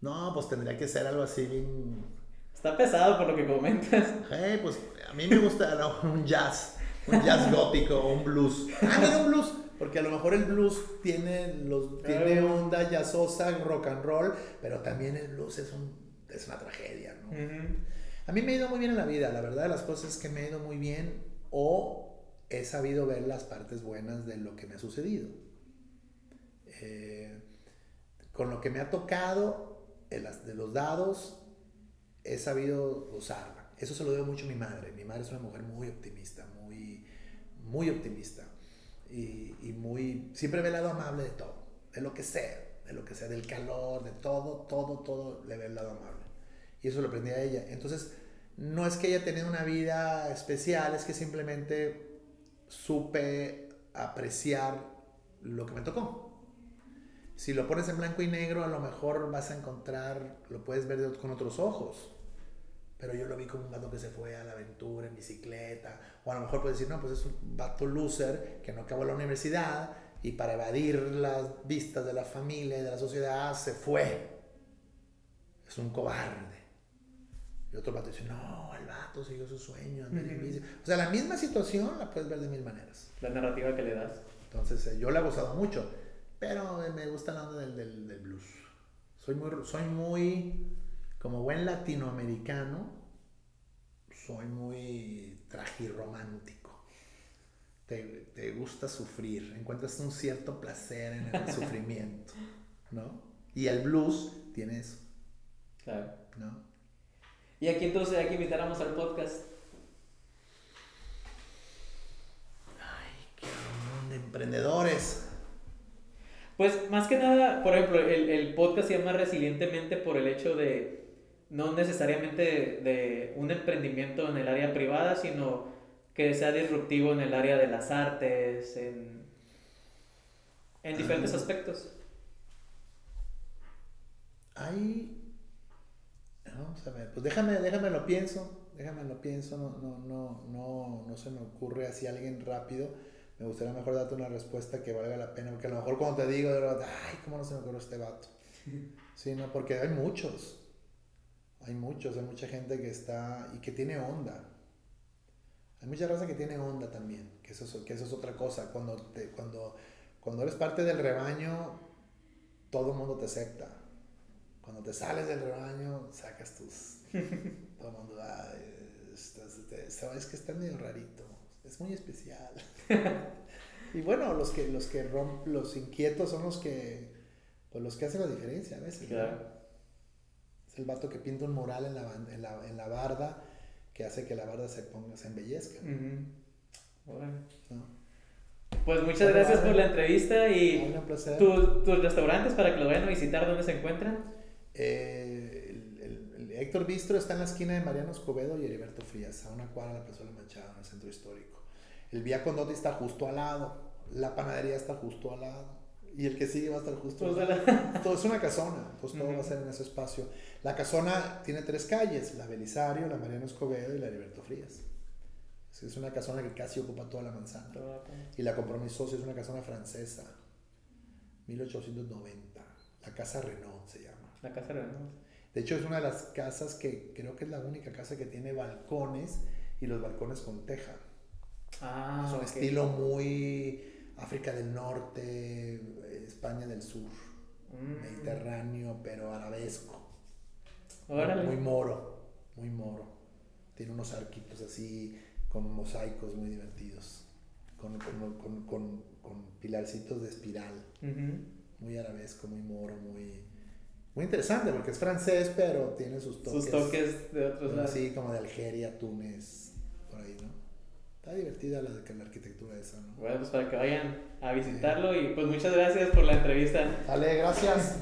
No, pues tendría que ser algo así bien... Está pesado por lo que comentas. Hey, pues a mí me gusta un jazz un jazz gótico un blues. Ah, mira un blues. Porque a lo mejor el blues tiene, los, tiene onda jazzosa, rock and roll, pero también el blues es, un, es una tragedia, ¿no? A mí me ha ido muy bien en la vida, la verdad de las cosas es que me ha ido muy bien o he sabido ver las partes buenas de lo que me ha sucedido. Eh, con lo que me ha tocado de los dados, he sabido usar. Eso se lo debo mucho a mi madre. Mi madre es una mujer muy optimista, muy optimista y, y, muy, siempre ve el lado amable de todo, de lo que sea, de lo que sea, del calor, de todo, todo, todo, le ve el lado amable. Y eso lo aprendí a ella. Entonces, no es que ella tenga una vida especial, es que simplemente supe apreciar lo que me tocó. Si lo pones en blanco y negro, a lo mejor vas a encontrar, lo puedes ver con otros ojos pero yo lo vi como un vato que se fue a la aventura en bicicleta, o a lo mejor puedes decir, no, pues es un vato loser que no acabó la universidad y para evadir las vistas de la familia y de la sociedad se fue. Es un cobarde. Y otro vato dice, no, el vato siguió su sueño, O sea, la misma situación la puedes ver de mil maneras. La narrativa que le das. Entonces, eh, yo le he gustado mucho, pero me gusta la onda del, del, del blues. Soy muy, soy muy como buen latinoamericano, soy muy tragirromántico. Te, te gusta sufrir, encuentras un cierto placer en el sufrimiento, ¿no? Y el blues tiene eso. Claro. ¿No? Y aquí entonces hay que invitáramos al podcast. Ay, qué de emprendedores. Pues más que nada, por ejemplo, el, el podcast se llama Resilientemente por el hecho de no necesariamente de, un emprendimiento en el área privada, sino que sea disruptivo en el área de las artes, en, en diferentes aspectos. Hay... Vamos a ver, pues déjame, déjame lo pienso, déjame lo pienso, no, no, no, no, no se me ocurre así alguien rápido. Me gustaría mejor darte una respuesta que valga la pena, porque a lo mejor cuando te digo, de verdad, ay, ¿cómo no se me ocurre este vato? Sí, no, porque hay muchos. Hay muchos, hay mucha gente que está y que tiene onda. Hay mucha raza que tiene onda también, que eso, es, que eso es otra cosa. Cuando, te, cuando, cuando eres parte del rebaño, todo el mundo te acepta. Cuando te sales del rebaño, sacas tus... todo el mundo, ah, es, que está medio rarito, es muy especial. y bueno, los que, los que rompen, los inquietos son los que, pues los que hacen la diferencia a veces. Claro el vato que pinta un mural en la, en la, en la barda que hace que la barda se ponga, se embellezca. Pues muchas gracias por la entrevista y tus restaurantes para que lo vayan a visitar, ¿dónde se encuentran? Eh, el, Héctor Bistro está en la esquina de Mariano Escobedo y Heriberto Frías, a una cuadra de la Plaza Manchado, en el centro histórico. El Vía Condotti está justo al lado, la panadería está justo al lado, y el que sigue va a estar justo. Pues todo es una casona, pues todo va a ser en ese espacio. La casona tiene tres calles, la Belisario, la Mariano Escobedo y la Heriberto Frías. Es una casona que casi ocupa toda la manzana. Y la compró mi socio, es una casona francesa, 1890. La Casa Renault se llama. La Casa Renault. De hecho, es una de las casas que creo que es la única casa que tiene balcones y los balcones con teja. Ah, es un estilo muy África del Norte, España del Sur, mm. Mediterráneo, pero arabesco. Muy moro, muy moro. Tiene unos arquitos así con mosaicos muy divertidos, con, con, con, con pilarcitos de espiral. Muy arabesco, muy moro, muy, muy interesante porque es francés, pero tiene sus toques. Sus toques de otros lados. Sí, como de Algeria, Túnez. Está divertida la, la arquitectura esa, ¿no? Bueno, pues para que vayan a visitarlo y pues muchas gracias por la entrevista. Dale, gracias.